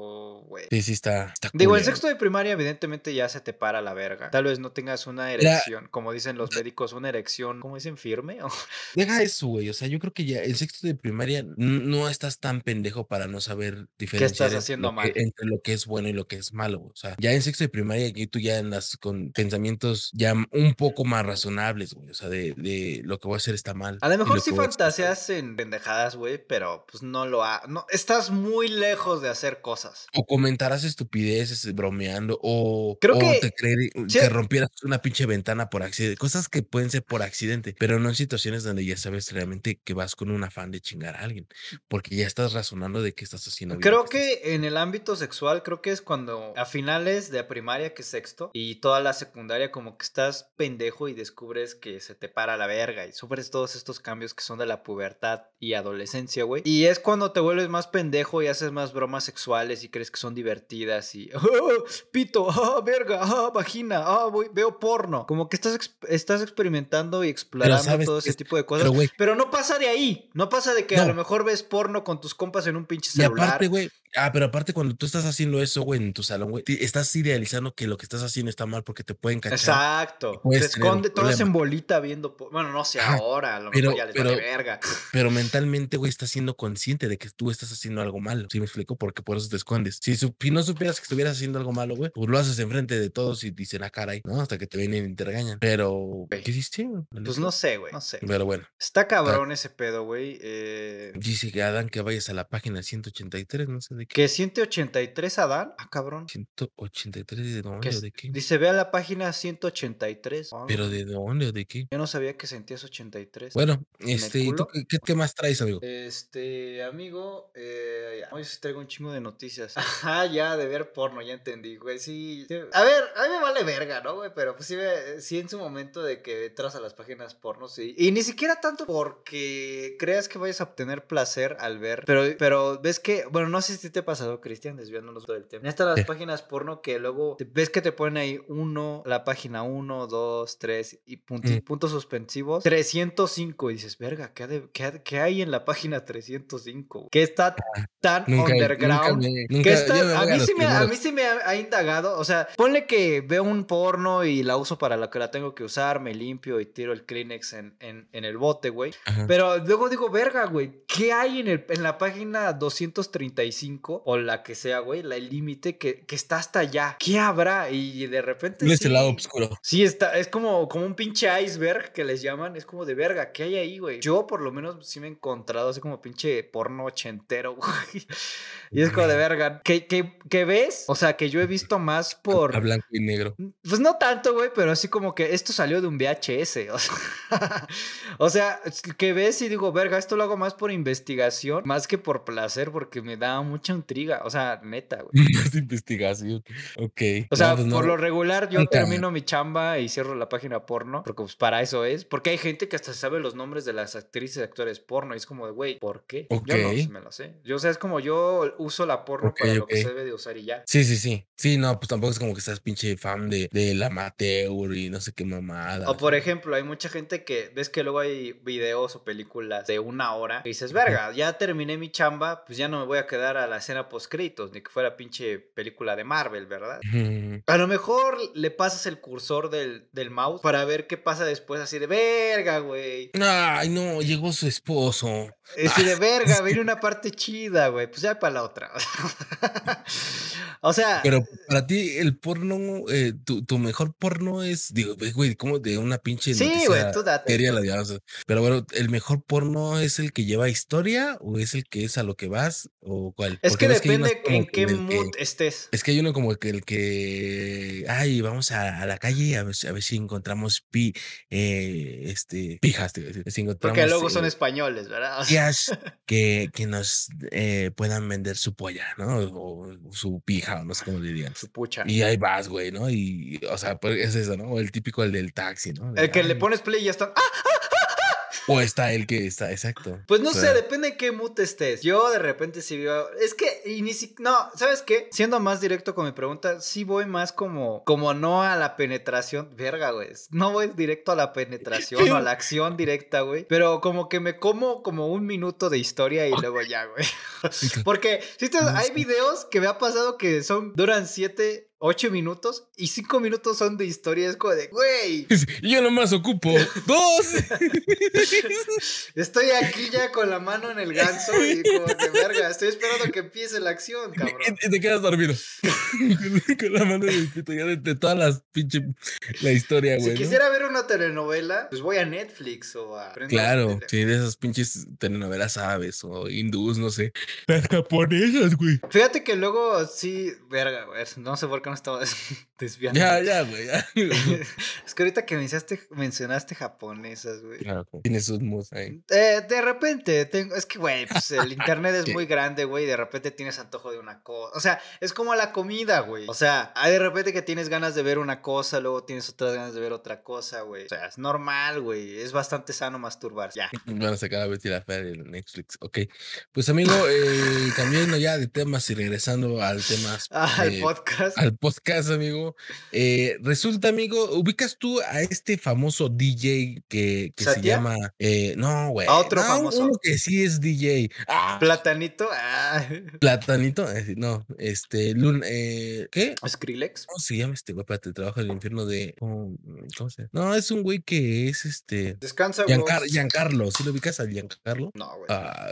güey. Sí, sí, está, está Digo, en sexto de primaria, evidentemente ya se te para la verga. Tal vez no tengas una erección, como dicen los médicos, una erección, ¿cómo dicen? Firme. o- Deja eso, güey. O sea, yo creo que ya en sexto de primaria no estás tan pendejo para no saber diferenciar entre haciendo lo que- mal? entre lo que es bueno y lo que es malo. O sea, ya en sexto de primaria aquí tú ya andas con pensamientos ya un poco más razonables, güey. O sea, de, de lo que voy a hacer está mal. A lo mejor lo sí fantaseas en pendejadas, güey, pero pues no lo ha... No, estás muy lejos de hacer cosas. O comentarás estupideces eh, bromeando, o, Creo o que- te creer- sí. que rompieras una pinche ventana por accidente. Cosas que pueden ser por accidente, pero no en situaciones donde ya sabes realmente que vas con un afán de chingar a alguien, porque ya estás razonando de que estás haciendo Creo que en el ámbito sexual, creo que es cuando a finales de primaria, que es sexto, y toda la secundaria, como que estás pendejo y descubres que se te para la verga y sufres todos estos cambios que son de la pubertad y adolescencia, güey. Y es cuando te vuelves más pendejo y haces más bromas sexuales y crees que son divertidas y "Oh, pito, ah, verga, ah, vagina, ah, voy- veo porno. Como que estás, estás experimentando y explorando ¿sabes todo ese es? tipo de cosas. Pero, no pasa de ahí. No pasa de que a lo mejor ves porno con tus compas en un pinche Y celular. aparte, güey, Ah, pero aparte cuando tú estás haciendo eso, güey, en tu salón, güey, estás idealizando que lo que estás haciendo está mal porque te pueden cachar. Exacto. Se esconde todos en bolita viendo. Bueno, no sé ahora. A lo pero- mejor ya les pero- vale verga. Pero mentalmente, güey, estás siendo consciente de que tú estás haciendo algo malo. ¿Sí me explico? Porque por eso te escondes. Si, no supieras que estuvieras haciendo algo malo, güey, pues lo haces enfrente de todos y dicen, ah, caray, ¿no? Hasta que te vienen y te regañan. Pero, ¿qué hiciste? Pues no sé, güey. No sé. Pero bueno, Está cabrón ese pedo, güey. Eh, dice que Adán que vayas a la página 183, no sé de qué. que 183 Adán. Ah, cabrón. 183 de dónde o de qué. Dice, ve a la página 183. Ah, Pero de dónde o de qué. Yo no sabía que sentías 83. Bueno, ¿En el este, ¿y tú qué, más traes, amigo? Este, amigo, eh, ya, hoy traigo un chingo de noticias. Ajá, ya, de ver porno, ya entendí, güey, sí. sí. A ver, a mí me vale verga, ¿no, güey? Pero pues sí, me- sí en su momento de que entras a las páginas porno, sí. Y ni siquiera tanto porque creas que vayas a obtener placer al ver, pero, pero ves que, bueno, no sé si te ha pasado, Cristian, desviándonos del tema. Ya están las Sí. páginas porno que luego te- ves que te ponen ahí uno, la página 1, 2, 3 y punti- Mm. puntos suspensivos, 305. Y dices, verga, ¿qué, de- qué qué hay en la página 305? ¿Qué está tan Ah, Nunca, underground? nunca me- está- a, mí sí me, a mí sí me ha, ha indagado. O sea, ponle que veo un porno y la uso para lo que la tengo que usar, me limpio y tiro el Kleenex en, en, en el bote, güey. Pero luego digo, verga, güey, ¿qué hay en, el, en la página 235 o la que sea, güey? La el límite que, que está hasta allá. ¿Qué habrá? Y de repente. En este sí- lado oscuro. Sí, está, es como, como un pinche iceberg que les llaman. Es como de verga, ¿qué hay ahí, güey? Yo por lo menos sí me he encontrado así como pinche porno ochentero, güey. Y es como de verga. ¿Qué, qué, qué ves? O sea, que yo he visto más por... A blanco y negro. Pues no tanto, güey, pero así como que esto salió de un VHS. O sea, o sea, que ves y digo, verga, esto lo hago más por investigación, más que por placer, porque me da mucha intriga. O sea, neta, güey. Más investigación. Ok. O sea, No, pues por lo regular yo termino mi chamba y cierro la página porno, porque pues para eso es. Porque hay gente que hasta sabe los nombres de las actrices y actores porno y es como de, güey, ¿por qué? Yo no Ok. me lo sé. Yo, o sea, es como yo uso la porno para lo que se debe de usar y ya. Sí, sí, sí. Sí, no, pues tampoco es como que seas pinche fan de, de la amateur y no sé qué mamada. O por ejemplo, hay mucha gente que ves que luego hay videos o películas de una hora y dices, verga, ya terminé mi chamba, pues ya no me voy a quedar a la escena post créditos, ni que fuera pinche película de Marvel, ¿verdad? A lo mejor le pasas el cursor del, del mouse para ver qué pasa después, así de verga, güey. Ay, no, llegó su esposo. Así de verga, viene una parte chida, güey. Pues ya para la otra. o sea, Pero para ti, el porno, eh, tu, tu mejor porno es, digo, ve, güey, como de una pinche Sí, güey, tú date, seria la digamos. Pero bueno, ¿el mejor porno es el que lleva historia o es el que es a lo que vas o cuál? Es que depende en que qué en que- mood estés. Es que hay uno como que el que, ay, vamos a, a la calle a ver, a ver si encontramos pi, eh, este, pijas, si encontramos Porque luego son eh, españoles, ¿verdad? Tías que, que nos eh, puedan vender su polla, ¿no? O, o su pija, o no sé cómo le digan. su pucha. Y ahí vas, güey, ¿no? Y, o sea, pues es eso, ¿no? El típico, el del taxi, ¿no? De, El que le "Ay", pones play y ya están. ¡Ah! O está el que está, exacto. Pues no O sé, depende en qué mood estés. Yo de repente sí veo. Es que, y ni si- No, ¿sabes qué? Siendo más directo con mi pregunta, sí voy más como. Como no a la penetración. Verga, güey. No voy directo a la penetración o a la acción directa, güey. Pero como que me como como un minuto de historia y luego ya, güey. Porque si te- hay videos que me ha pasado que son. duran siete. 8 minutos y 5 minutos son de historia. Es como de, güey, Y yo nomás ocupo dos. estoy aquí ya con la mano en el ganso y como que verga, estoy esperando que empiece la acción, cabrón. Y te quedas dormido. Con la mano en el pito ya de, de todas las pinche la historia, güey. Si ¿no? quisiera ver una telenovela, pues voy a Netflix o a... Claro, sí, de esas pinches telenovelas árabes o hindús, no sé. Las japonesas, güey. Fíjate que luego sí, verga, güey, no sé por qué no estaba desviando. Ya, ya, güey. ya. Es que ahorita que mencionaste, mencionaste japonesas, güey. Claro, tiene sus mods ahí. Eh, de repente, tengo, es que, güey, pues el internet es muy grande, güey, de repente tienes antojo de una cosa. O sea, es como la comida, güey. O sea, hay de repente que tienes ganas de ver una cosa, luego tienes otras ganas de ver otra cosa, güey. O sea, es normal, güey. Es bastante sano masturbarse. Ya. Van a sacar a Betty la Fea en Netflix. Ok. Pues amigo, eh, cambiando ya de temas y regresando al tema Ah, eh, podcast. al podcast, amigo. Eh, resulta, amigo, ubicas tú a este famoso DJ que, que se llama. eh, no, güey. ¿A otro no, famoso? uno que sí es DJ. Ah, Platanito. Ah. Platanito. eh, No, este. Lun, eh, ¿Qué? Skrillex. ¿Cómo se llama este güey? Espérate, trabaja en el infierno de. ¿Cómo, cómo se llama? No, es un güey que es este. Descansa, Giancar-. Giancarlo. ¿Sí lo ubicas a Giancarlo? No, güey. Ah,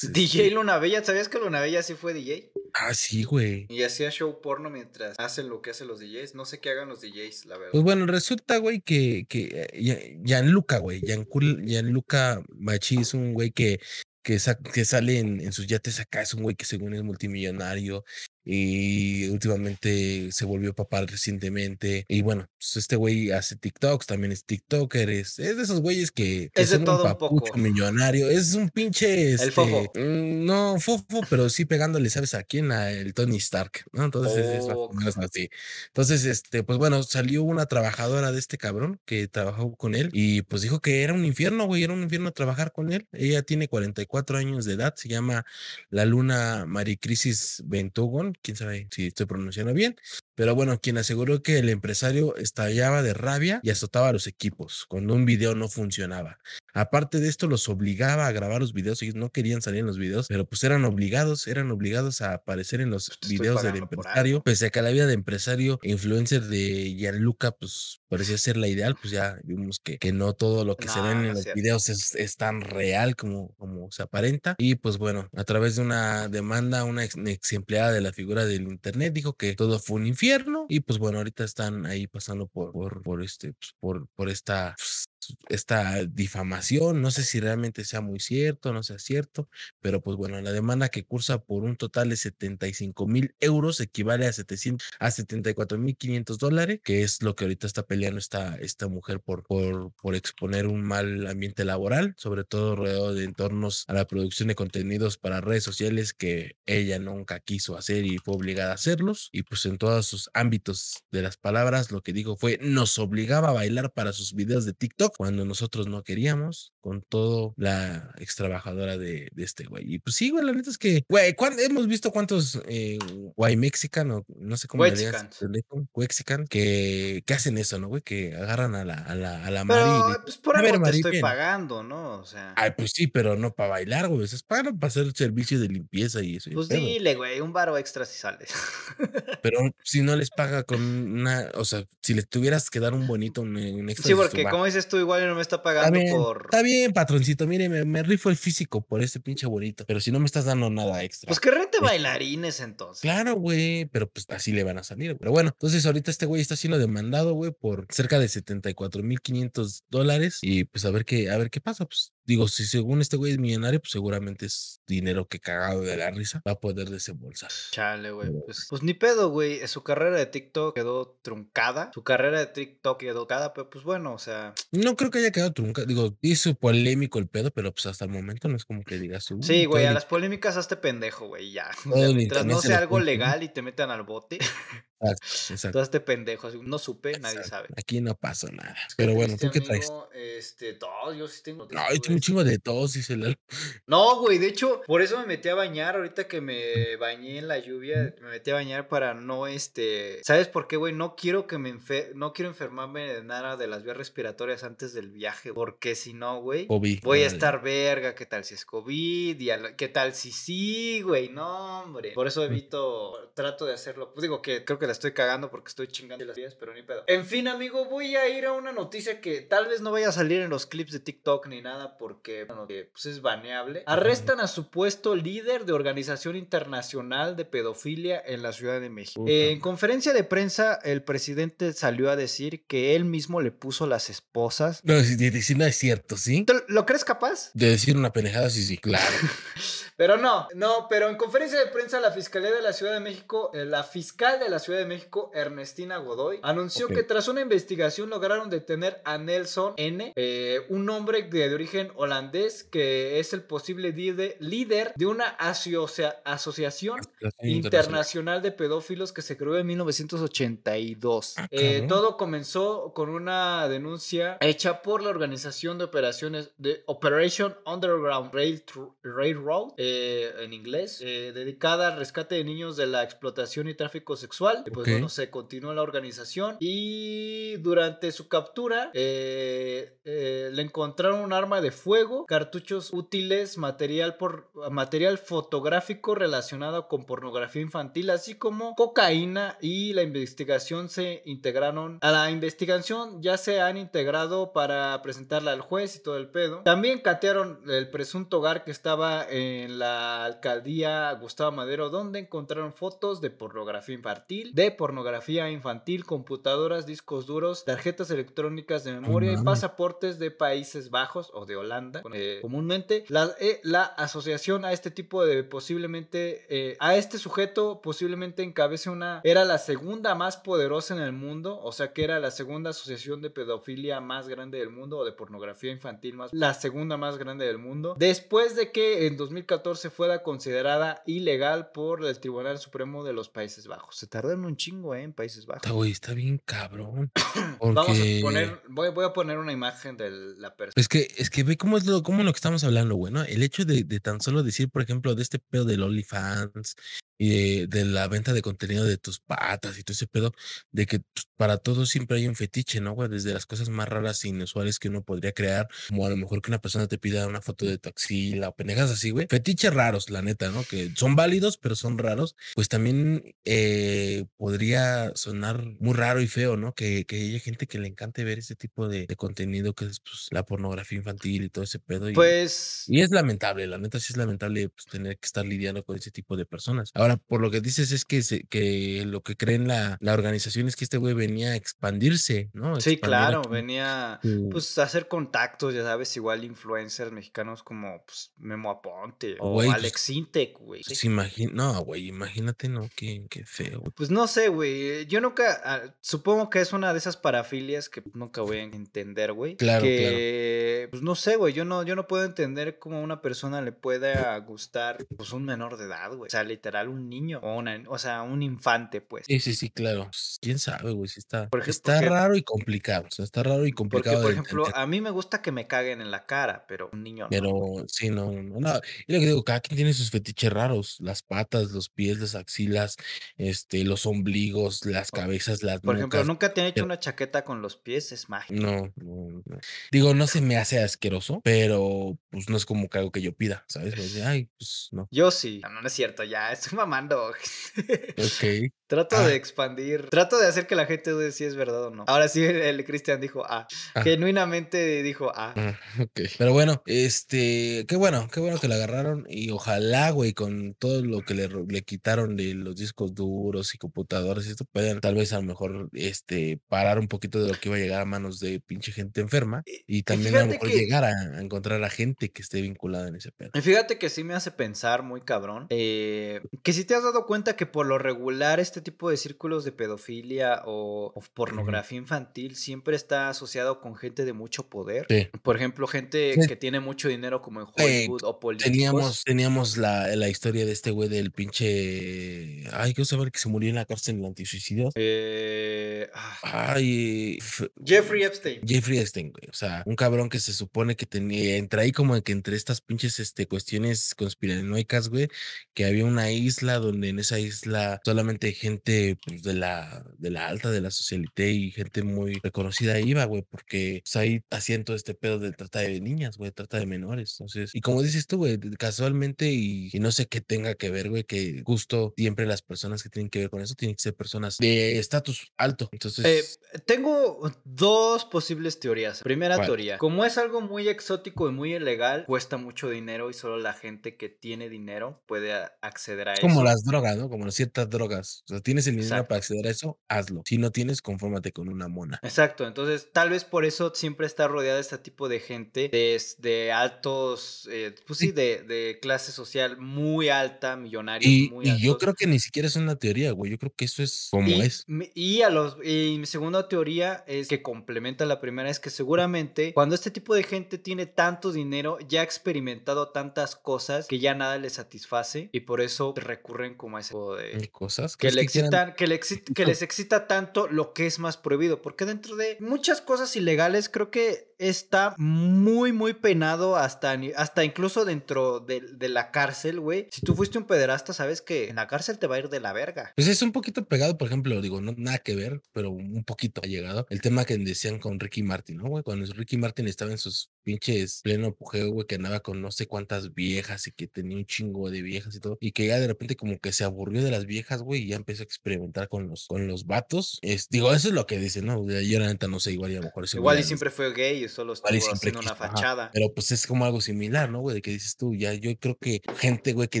DJ este- Luna Bella, ¿sabías que Luna Bella sí fue DJ? Ah, sí, güey. Y hacía show porno mientras hacen lo que hacen los DJs. No sé qué hagan los DJs, la verdad. Pues bueno, resulta, güey, que, que eh, Gian- Gianluca, güey, Gianluca Machi es un güey que, que, sa- que sale en, en sus yates acá, es un güey que según es multimillonario y últimamente se volvió papá recientemente. Y bueno, pues este güey hace TikToks, también es TikToker, es, es de esos güeyes que, que Es de todo un papucho poco. millonario, es un pinche... El este, fofo. mm, No, fofo, pero sí pegándole, ¿sabes a quién? A el Tony Stark, ¿no? Entonces es Oh, menos así. Entonces, este, pues bueno, salió una trabajadora de este cabrón que trabajó con él y pues dijo que era un infierno, güey, era un infierno trabajar con él. Ella tiene 44 años de edad, se llama la Luna Maricrisis Ventugon, quién sabe si estoy pronunciando bien, pero bueno, quien aseguró que el empresario estallaba de rabia y azotaba a los equipos cuando un video no funcionaba. Aparte de esto, los obligaba a grabar los videos, ellos no querían salir en los videos, pero pues eran obligados, eran obligados a aparecer en los Pues estoy videos del empresario, pese a que la vida de empresario e influencer de Gianluca, pues parecía ser la ideal, pues ya vimos que, que no todo lo que se ven en los cierto. videos es, es tan real como, como se aparenta. Y pues bueno, a través de una demanda, una ex, ex empleada de la figura del internet dijo que todo fue un infierno y pues bueno, ahorita están ahí pasando por, por, por este, pues, por, por esta, pues, esta difamación. No sé si realmente sea muy cierto, no sea cierto, pero pues bueno, la demanda que cursa por un total de 75 mil euros equivale a 700, a 74 mil 500 dólares, que es lo que ahorita está peleando esta, esta mujer por, por, por exponer un mal ambiente laboral, sobre todo alrededor de entornos a la producción de contenidos para redes sociales que ella nunca quiso hacer y fue obligada a hacerlos. Y pues en todos sus ámbitos de las palabras, lo que dijo fue, nos obligaba a bailar para sus videos de TikTok cuando nosotros no queríamos, con todo la ex trabajadora de, de este güey. Y pues sí, güey, la neta es que, güey, ¿cuán- hemos visto cuántos eh, guay mexican o no sé cómo pendejo, Wexican, que, que hacen eso, ¿no, güey? Que agarran a la, a la, a la Mari Pero le- pues por algo te Mari, estoy ven. pagando, ¿no? O sea. Ay, pues sí, pero no para bailar, güey. Es para, para hacer servicio de limpieza y eso. Pues dile, güey, un varo extra si sales. Pero si no les paga con una, o sea, si les tuvieras que dar un bonito, un, un extra. Sí, porque "Va, como dices tú, igual no me está Está pagando bien, por. está bien, patroncito. Mire, me, me rifo el físico por este pinche bonito. Pero si no me estás dando nada extra. Pues que rente Es- bailarines entonces. Claro, güey, pero pues así le van a salir. Pero bueno, entonces ahorita este güey está siendo demandado, güey, por cerca de 74 mil 500 dólares. Y pues a ver qué, a ver qué pasa. Pues digo, si según este güey es millonario, pues seguramente es dinero que cagado de la risa va a poder desembolsar. Chale, güey. Pero- Pues, pues ni pedo, güey. Su carrera de TikTok quedó truncada. Su carrera de TikTok quedó truncada, pero pues bueno, o sea. No creo que haya quedado trunca. Digo, hizo polémico el pedo, pero pues hasta el momento no es como que digas. "Uy, Sí, güey, a las polémicas hazte pendejo, güey, ya. O sea, mientras no se sea algo legal y te metan al bote, Exacto, exacto. tú hazte pendejo. así, No supe, nadie sabe. Aquí no pasa nada. Pero bueno, ¿tú qué traes? Este, todo, yo sí tengo. No, yo tengo un chingo de tos, dice Lalo. No, güey, de hecho, por eso me metí a bañar. Ahorita que me bañé en la lluvia, me metí a bañar para no, este. ¿Sabes por qué, güey? No quiero que me enfer... No quiero enfermarme de nada de las vías respiratorias antes del viaje. Porque si no, güey. Voy a estar verga, ¿qué tal si es COVID? Y a lo- ¿Qué tal si sí, güey? No, hombre. Por eso evito, trato de hacerlo. Pues digo que creo que la estoy cagando porque estoy chingando las vías, pero ni pedo. En fin, amigo, voy a ir a una noticia que tal vez no vaya a salir en los clips de TikTok ni nada porque, bueno, que, pues es baneable. Arrestan a supuesto líder de organización internacional de pedofilia en la Ciudad de México. En conferencia de prensa, el presidente salió a decir que él mismo le puso las esposas. No, si no es cierto, ¿sí? ¿Te- ¿Lo crees capaz? De decir una pendejada, sí, sí, claro. Pero no, no, pero en conferencia de prensa la Fiscalía de la Ciudad de México, eh, la fiscal de la Ciudad de México, Ernestina Godoy, anunció que tras una investigación lograron detener a Nelson N., eh, un hombre de, de origen holandés que es el posible líder, de una asocia- asociación internacional de pedófilos que se creó en 1982. Ah, Eh, todo comenzó con una denuncia hecha por la organización de operaciones de Operation Underground Rail Railroad, eh, en inglés, eh, dedicada al rescate de niños de la explotación y tráfico sexual. Y pues Ok. bueno, se continuó la organización y durante su captura eh, eh, le encontraron un arma de fuego, cartuchos útiles, material, por, material fotográfico relacionado con pornografía infantil, así como cocaína y la investigación se integraron. A la investigación ya se han integrado para presentarla al juez y todo el pedo. También catearon el presunto hogar que estaba en la alcaldía Gustavo Madero, donde encontraron fotos de pornografía infantil, de pornografía infantil, computadoras, discos duros, tarjetas electrónicas de memoria y pasaportes de Países Bajos o de Holanda. eh, comúnmente, la, eh, la asociación a este tipo de posiblemente, eh, a este sujeto posiblemente encabece una, era la segunda más poderosa en el mundo, o sea que era la segunda asociación de pedofilia más grande del mundo o de pornografía infantil más, la segunda más grande del mundo, después de que en 2014 fuera considerada ilegal por el Tribunal Supremo de los Países Bajos. Se tardaron un chingo, ¿eh? En Países Bajos. Está, güey, está bien cabrón. Vamos a poner, voy, voy a poner una imagen de la persona. Es que, es que ve cómo es lo, cómo lo que estamos hablando, güey, ¿no? El hecho de, de tan solo decir, por ejemplo, de este pedo del OnlyFans y de, de la venta de contenido de tus patas y todo ese pedo, de que pues, para todos siempre hay un fetiche, ¿no, güey? Desde las cosas más raras e inusuales que uno podría crear, como a lo mejor que una persona te pida una foto de tu axila o pendejas así, güey. Fetiches raros, la neta, ¿no? Que son válidos, pero son raros. Pues también eh, podría sonar muy raro y feo, ¿no? Que, que haya gente que le encante ver ese tipo de, de contenido que es pues, la pornografía infantil y todo ese pedo. Y, Pues y es lamentable, la neta sí es lamentable pues, tener que estar lidiando con ese tipo de personas. Ahora, por lo que dices es que, se- que lo que creen la, la organización es que este güey venía a expandirse, ¿no? Sí, Expandir claro, venía pues a hacer contactos, ya sabes, igual influencers mexicanos como pues, Memo Aponte o pues, Alex Intec, güey. Pues no, güey, imagínate, ¿no? Qué, qué feo. Pues no sé, güey. Yo nunca, ah, supongo que es una de esas parafilias que nunca voy a entender, güey. Claro, que, pues no sé, güey. Yo no, yo no puedo entender cómo a una persona le pueda gustar, pues un menor de edad, güey. O sea, literal, un niño o una, o sea, un infante, pues. Sí, sí, sí, claro. Pues, quién sabe, güey, sí está, Por ejemplo, está porque- raro y complicado. O sea, está raro y Porque, complicado por de ejemplo, entender. a mí me gusta que me caguen en la cara, pero un niño no. Pero sí, no, no, no. Y lo que digo, cada quien tiene sus fetiches raros, las patas, los pies, las axilas, este, los ombligos, las cabezas, las Por ejemplo, nunca te han hecho una chaqueta con los pies, es mágico. No, no, no. Digo, no se me hace asqueroso, pero pues no es como que algo que yo pida, ¿sabes? Dice, ay, pues no. Yo sí. No, no es cierto, ya, estoy mamando. Ok. Trato Ah. de expandir, trato de hacer que la gente dude si es verdad o no. Ahora sí, el, Cristian dijo ah. Ah. Genuinamente dijo ah. Ah, ok. Pero bueno, este, qué bueno, qué bueno que la agarraron y ojalá, güey, con todo lo que le, le quitaron de los discos duros y computadoras y esto, puedan tal vez a lo mejor, este, parar un poquito de lo que iba a llegar a manos de pinche gente enferma y también a lo mejor que- llegar a, a encontrar a gente que esté vinculada en ese pedo. Y fíjate que sí me hace pensar muy cabrón. eh, que si te has dado cuenta que por lo regular este tipo de círculos de pedofilia o, o pornografía infantil siempre está asociado con gente de mucho poder. Sí. Por ejemplo, gente Sí. que tiene mucho dinero como en Eh, Hollywood o políticos. Teníamos, teníamos la, la historia de este güey del pinche. Ay, quiero saber que se murió en la cárcel en el antisuicidio. Eh, ah, Ay, Jeffrey Epstein. Jeffrey Epstein, güey. O sea, un cabrón que se supone que tenía, entra ahí como que entre estas pinches este, cuestiones conspiranoicas, güey, que había una isla donde en esa isla solamente gente pues, de la, de la alta, de la socialité y gente muy reconocida iba, güey, porque pues, ahí hacían todo este pedo de trata de niñas, güey, trata de menores. Entonces, y como dices tú, güey, casualmente y, y no sé qué tenga que ver, güey, que justo siempre las personas que tienen que ver con eso tienen que ser personas de estatus alto. Entonces, Eh, tengo dos posibles teorías. Primera ¿Cuál? teoría, como es algo muy exótico y muy ilegal, cuesta mucho dinero y solo la gente que tiene dinero puede acceder a Es como eso. las drogas, ¿no? Como ciertas drogas. O sea, tienes el dinero Exacto. para acceder a eso, hazlo. Si no tienes, confórmate con una mona. Exacto, entonces tal vez por eso siempre está rodeada de este tipo de gente de, de altos, eh, pues sí, de, de clase social muy alta, millonarios Y, muy y yo creo que ni siquiera es una teoría, güey. Yo creo que eso es como y, es. Y, a los, y mi segunda teoría es que complementa la primera, es que seguramente cuando este tipo de gente tiene tanto dinero, ya ha experimentado tantas cosas que ya nada le satisface y por eso recurren como a ese tipo de... Cosas Que, le excitan, que, le exi- que les excita tanto lo que es más prohibido, porque dentro de muchas cosas ilegales creo que está muy, muy penado hasta, hasta incluso dentro de, de la cárcel, güey. Si tú fuiste un pederasta, sabes que en la cárcel te va a ir de la verga. Pues es un poquito pegado, por ejemplo, digo, no nada que ver, pero un poquito ha llegado. El tema que decían con Ricky Martin, ¿no, güey? Cuando Ricky Martin estaba en sus pinches pleno apogeo, güey, que andaba con no sé cuántas viejas y que tenía un chingo de viejas y todo, y que ya de repente como que se aburrió de las viejas, güey, y ya empezó a experimentar con los, con los vatos. Es, digo, eso es lo que dicen, ¿no? Yo la neta no sé, igual y a lo mejor Igual y siempre fue gay solo estuvo haciendo una quiso, ajá, fachada. Pero pues es como algo similar, ¿no, güey? De que dices tú, ya, yo creo que gente, güey, que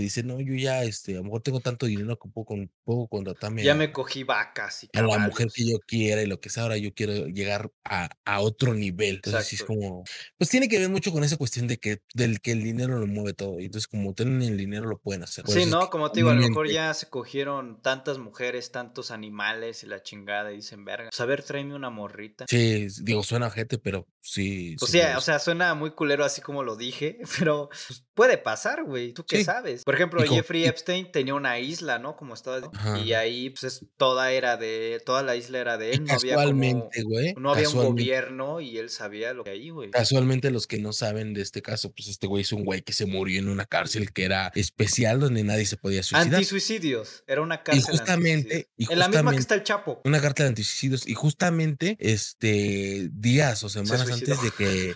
dice, no, yo ya, este, a lo mejor tengo tanto dinero que puedo, con, puedo contratarme Ya a, me cogí vacas y a la mujer que yo quiera y lo que sea, ahora yo quiero llegar a, a otro nivel. Entonces sí es como, pues tiene que ver mucho con esa cuestión de que, del que el dinero lo mueve todo. Y entonces como tienen el dinero lo pueden hacer. Por Sí, es ¿no? Como te digo, a lo mejor ya se cogieron tantas mujeres, tantos animales y la chingada y dicen, verga, pues a ver, tráeme una morrita. Sí, digo, suena gente, pero sí. O sí sea, lo o sea, suena muy culero así como lo dije, pero pues, puede pasar, güey. ¿Tú qué Sí. sabes? Por ejemplo, Jeffrey Epstein tenía una isla, ¿no? Como estaba. Ajá. Y ahí, pues, es- toda era de. Toda la isla era de él. No casualmente, güey, No había un gobierno y él sabía lo que ahí, güey. Casualmente los que no saben de este caso, pues este güey es un güey que se murió en una cárcel que era especial donde nadie se podía suicidar. Antisuicidios. Era una cárcel. justamente- y antisuicidios. En la misma que justamente- está el Chapo. Una carta de antisuicidios y justamente este días o semanas antes de que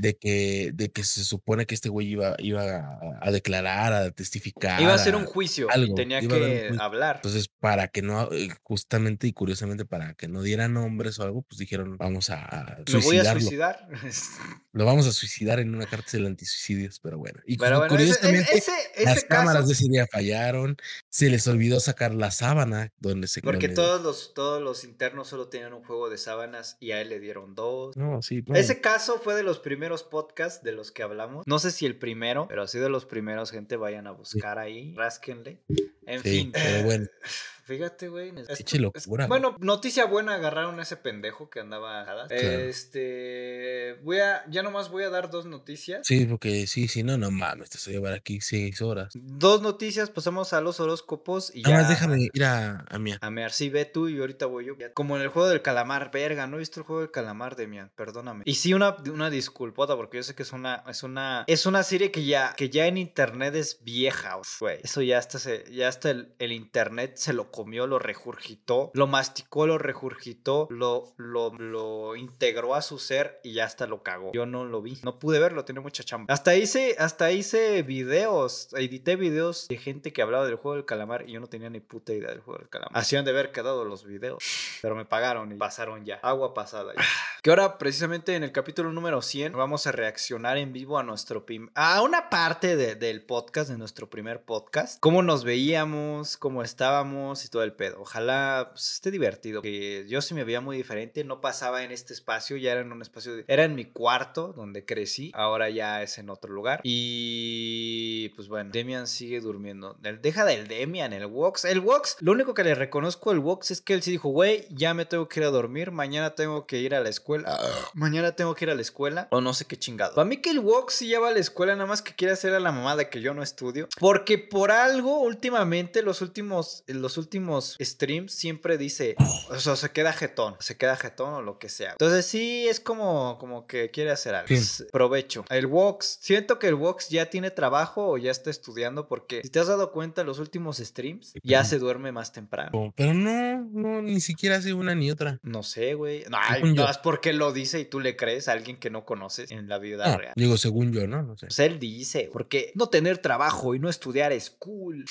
de que de que se supone que este güey iba iba a, a declarar, a testificar, Iba a hacer un juicio y algo, tenía iba a haber un que hablar. Entonces, para que no, eh, justamente y curiosamente, para que no dieran nombres o algo, pues dijeron, vamos a, Me voy a suicidar. Lo vamos a suicidar en una cárcel antisuicidios, pero bueno. Y Pero bueno, ese, curiosamente, ese, ese las cámaras caso- de ese día fallaron, se les olvidó sacar la sábana donde se... Porque donde- todos los, todos los internos solo tenían un juego de sábanas y a él le dieron dos. No, sí. Ese caso fue de los primeros podcasts de los que hablamos. No sé si el primero, pero sí de los primeros, gente, vayan a buscar ahí, rásquenle. En Sí, fin. pero bueno. Fíjate, güey. es- locura, güey. Bueno, noticia buena, agarraron a ese pendejo que andaba. Claro. Este. Voy a. Ya nomás voy a dar dos noticias. Sí, porque sí, sí, no, no mames, te voy a llevar aquí seis horas. Dos noticias, pasamos a los horóscopos y ya. déjame ir a, a mi... A Mear, sí, ve tú y ahorita voy yo. Como en el juego del calamar, verga, no he visto el juego del calamar, Demian, perdóname. Y sí, una, una disculpota, porque yo sé que es una, es una, es una serie que ya, que ya en internet es vieja, güey. Eso ya hasta se, ya hasta el, el internet se lo comió, lo regurgitó, lo masticó, lo regurgitó, lo, lo, lo integró a su ser y ya hasta lo cagó. Yo no lo vi, no pude verlo, tenía mucha chamba. Hasta hice, hasta hice videos, edité videos de gente que hablaba del juego del calamar y yo no tenía ni puta idea del juego del calamar. Hacían de haber quedado los videos, pero me pagaron y pasaron ya. Agua pasada. Que ahora, precisamente en el capítulo número 100, vamos a reaccionar en vivo a nuestro prim- a una parte de- del podcast, de nuestro primer podcast. Cómo nos veíamos, cómo estábamos y todo el pedo. Ojalá pues, esté divertido. Que yo sí me veía muy diferente. No pasaba en este espacio, ya era en un espacio. era en mi cuarto donde crecí. Ahora ya es en otro lugar. Y pues bueno, Demian sigue durmiendo. Deja del Demian, el Wox. El Wox, lo único que le reconozco al Wox es que él sí dijo, güey, ya me tengo que ir a dormir. Mañana tengo que ir a la escuela. Mañana tengo que ir a la escuela. O no sé qué chingado. Para mí que el Wox sí ya va a la escuela, nada más que quiere hacer a la mamá de que yo no estudio. Porque por algo, últimamente, los últimos, los últimos streams siempre dice, o sea, se queda jetón, se queda jetón o lo que sea. Entonces sí, es como, como que quiere hacer algo. Sí. Provecho. El Wox, siento que el Wox ya tiene trabajo o ya está estudiando porque si te has dado cuenta, los últimos streams ya se duerme más temprano. Pero no, no, ni siquiera hace una ni otra. No sé, güey. No, yo. no, es porque lo dice y tú le crees a alguien que no conoces en la vida Ah, real. digo, según yo, ¿no? No sé. Pues él dice, porque no tener trabajo y no estudiar es cool.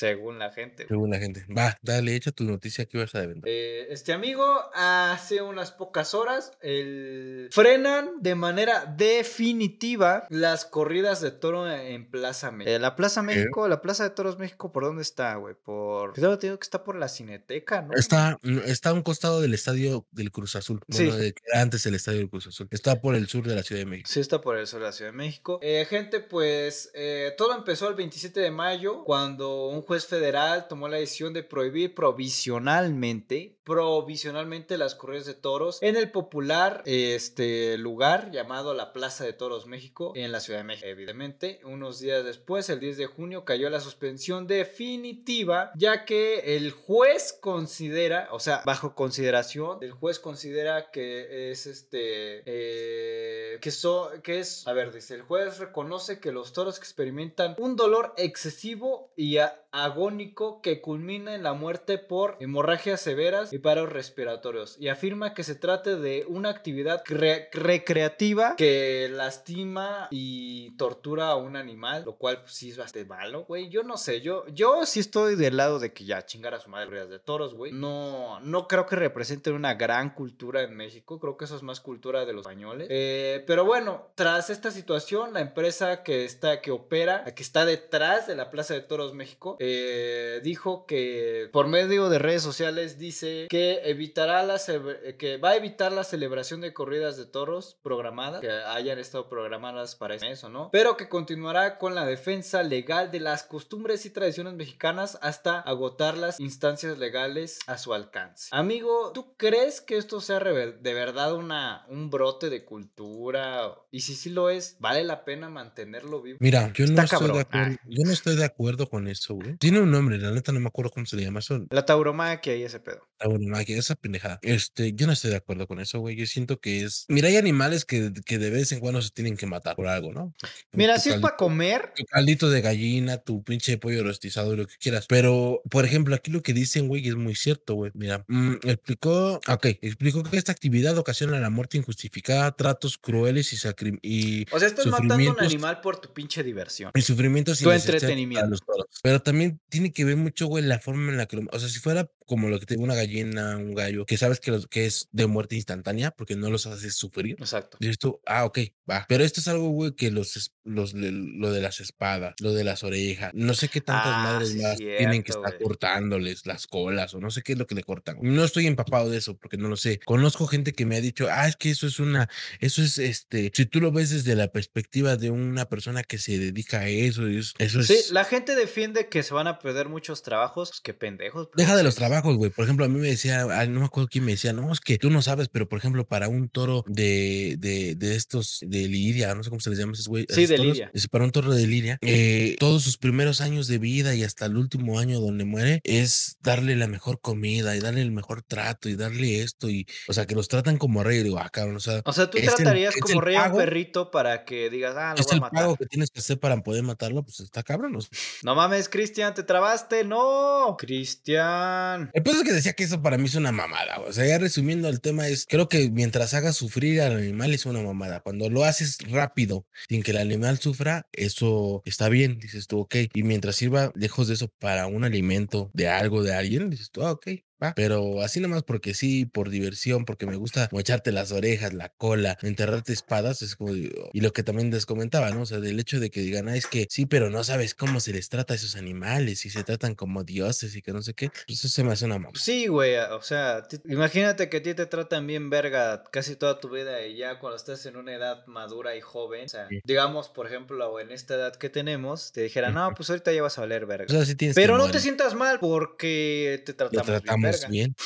Según la gente. Según la gente. Va, dale, echa tu noticia que vas a vender. Eh, este amigo, hace unas pocas horas, el... frenan de manera definitiva las corridas de toro en Plaza México. Eh, la Plaza México, la Plaza de Toros México, ¿por dónde está, güey? Por... Creo que está por la Cineteca, ¿no? Está, mm, está a un costado del estadio del Cruz Azul. Bueno, Sí. de que era antes el estadio del Cruz Azul. Está por el sur de la Ciudad de México. Sí, está por el sur de la Ciudad de México. Eh, gente, pues eh, todo empezó el 27 de mayo cuando un juez federal tomó la decisión de prohibir provisionalmente, provisionalmente las corridas de toros en el popular este, lugar llamado la Plaza de Toros México en la Ciudad de México. Evidentemente, unos días después, el 10 de junio, cayó la suspensión definitiva ya que el juez considera, o sea, bajo consideración, el juez considera que es este, eh, que, so- que es, a ver, dice, el juez reconoce que los toros que experimentan un dolor excesivo y agónico que culmina en la muerte por hemorragias severas paros respiratorios y afirma que se trata de una actividad cre- recreativa que lastima y tortura a un animal, lo cual pues, sí es bastante malo, güey. Yo no sé, yo, yo sí estoy del lado de que ya chingar a su madre de toros, güey. No, no creo que representen una gran cultura en México, creo que eso es más cultura de los españoles. Eh, pero bueno, tras esta situación, la empresa que está, que opera, que está detrás de la Plaza de Toros México, eh, dijo que por medio de redes sociales dice que evitará la cele- que va a evitar la celebración de corridas de toros programadas, que hayan estado programadas para eso, ¿no? Pero que continuará con la defensa legal de las costumbres y tradiciones mexicanas hasta agotar las instancias legales a su alcance. Amigo, ¿tú crees que esto sea de verdad una, un brote de cultura? Y si sí lo es, ¿vale la pena mantenerlo vivo? Mira, yo no, estoy de acuerdo, yo no estoy de acuerdo con eso, güey. Tiene un nombre, la neta no me acuerdo cómo se le llama eso. La tauromaquia y ese pedo. Tauromaquia, esa pendejada. Este, yo no estoy de acuerdo con eso, güey. Yo siento que es. Mira, hay animales que, que de vez en cuando se tienen que matar por algo, ¿no? Mira, Tu si es para comer, tu caldito de gallina, tu pinche pollo rostizado, lo que quieras. Pero, por ejemplo, aquí lo que dicen, güey, es muy cierto, güey. Mira, mm, explicó, ok, explicó que esta actividad ocasiona la muerte injustificada, tratos crueles y, y o sea, estás matando a un animal por tu pinche diversión. y sufrimientos Tu innecesarios para entretenimiento. los. Pero también tiene que ver mucho, güey, la forma en la que lo... O sea, si fuera como lo que te una gallina, un gallo, que sabes que, los, que es de muerte instantánea porque no los haces sufrir. Exacto. Dices tú, ah, ok, va. Pero esto es algo, güey, que los, los, lo de las espadas, lo de las orejas, no sé qué tantas Ah, madres más tienen que estar cortándoles las colas o no sé qué es lo que le cortan. No estoy empapado de eso porque no lo sé. Conozco gente que me ha dicho, ah, es que eso es una, eso es este, si tú lo ves desde la perspectiva de una persona que se dedica a eso, es- eso es... Sí, la gente defiende que se van a perder muchos trabajos. Pues qué pendejos. Deja de los trabajos, güey. Por ejemplo, a mí me decía, no me acuerdo quién me decía, no, es que tú no sabes, pero por ejemplo, para un toro de, de, de estos, de Lidia, no sé cómo se les llama esos güey. Sí, de toros, lidia. es para un toro de Lidia, eh, todos sus primeros años de vida y hasta el último año donde muere, es darle la mejor comida y darle el mejor trato y darle esto y, o sea, que los tratan como rey. Digo, ah, cabrón, o sea, O sea, tú el- tratarías es como el rey a un perrito para que digas, ah, lo es voy a el matar. pago que tienes que hacer para poder matarlo, pues está cabrón. o sea, No mames, Cristian, te trabaste. No, Cristian. El punto es que decía que eso para mí es una mamada. O sea, ya resumiendo el tema es, creo que mientras hagas sufrir al animal es una mamada. Cuando lo haces rápido, sin que el animal sufra, eso está bien, dices tú, ok. Y mientras sirva lejos de eso para un alimento de algo, de alguien, dices tú, ah, ok. Va. Pero así nomás porque sí, por diversión, porque me gusta mocharte las orejas, la cola, enterrarte espadas, es como, digo, y lo que también les comentaba, ¿no? O sea, del hecho de que digan, ah, es que sí, pero no sabes cómo se les trata a esos animales y se tratan como dioses y que no sé qué, pues eso se me hace una mamada. Sí, güey, o sea, imagínate que a ti te tratan bien verga casi toda tu vida y ya cuando estás en una edad madura y joven, o sea, Sí. digamos, por ejemplo, en esta edad que tenemos, te dijeran, no, pues ahorita ya vas a valer verga. O sea, sí tienes que Pero no te sientas mal porque te tratamos, tratamos bien. Verga. bien.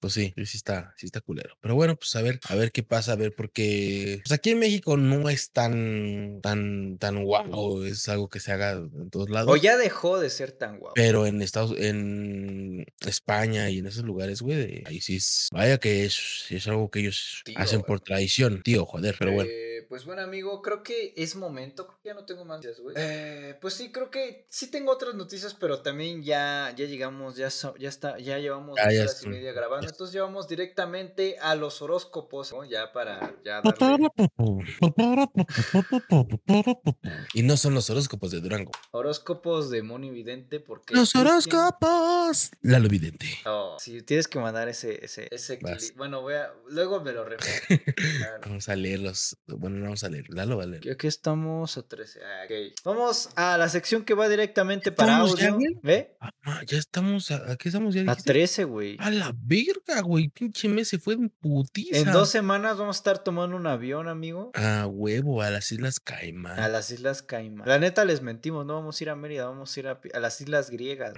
Pues sí, sí está, sí está culero. Pero bueno, pues a ver, a ver qué pasa, a ver, porque pues aquí en México no es tan, tan, tan guau, es algo que se haga en todos lados. O ya dejó de ser tan guapo. Pero en Estados, en España y en esos lugares, güey, ahí sí es, vaya que es, es algo que ellos Tío, hacen por tradición, tío, joder, pero bueno. Eh, pues bueno, amigo, creo que es momento. Creo que ya no tengo más noticias, güey. Eh, pues sí, creo que sí tengo otras noticias, pero también ya, ya llegamos, ya, so- ya está, ya llevamos Ah, dos ya horas y media grabando. Entonces llevamos directamente a los horóscopos, ¿no? Ya para ya darle Y no son los horóscopos de Durango. horóscopos de Moni Vidente, porque Los horóscopos. Lalo Vidente. No, sí, tienes que mandar ese, ese, ese clip. Bueno, voy a, luego me lo repito. Claro. Vamos a leerlos. Bueno, vamos a leer. Lalo va a leer. Creo que estamos a 13. Ah. Vamos a la sección que va directamente para ¿Estamos ya, audio. ¿Ve? Ah, ya estamos. ¿A, a qué estamos ya? A dijiste? 13, güey. A la verga, güey. Pinche mes se fue en putiza. En dos semanas vamos a estar tomando un avión, amigo. A huevo, a las Islas Caimán. A las Islas Caimán. La neta les mentimos, no vamos a ir a Mérida, vamos a ir a, a las Islas Griegas.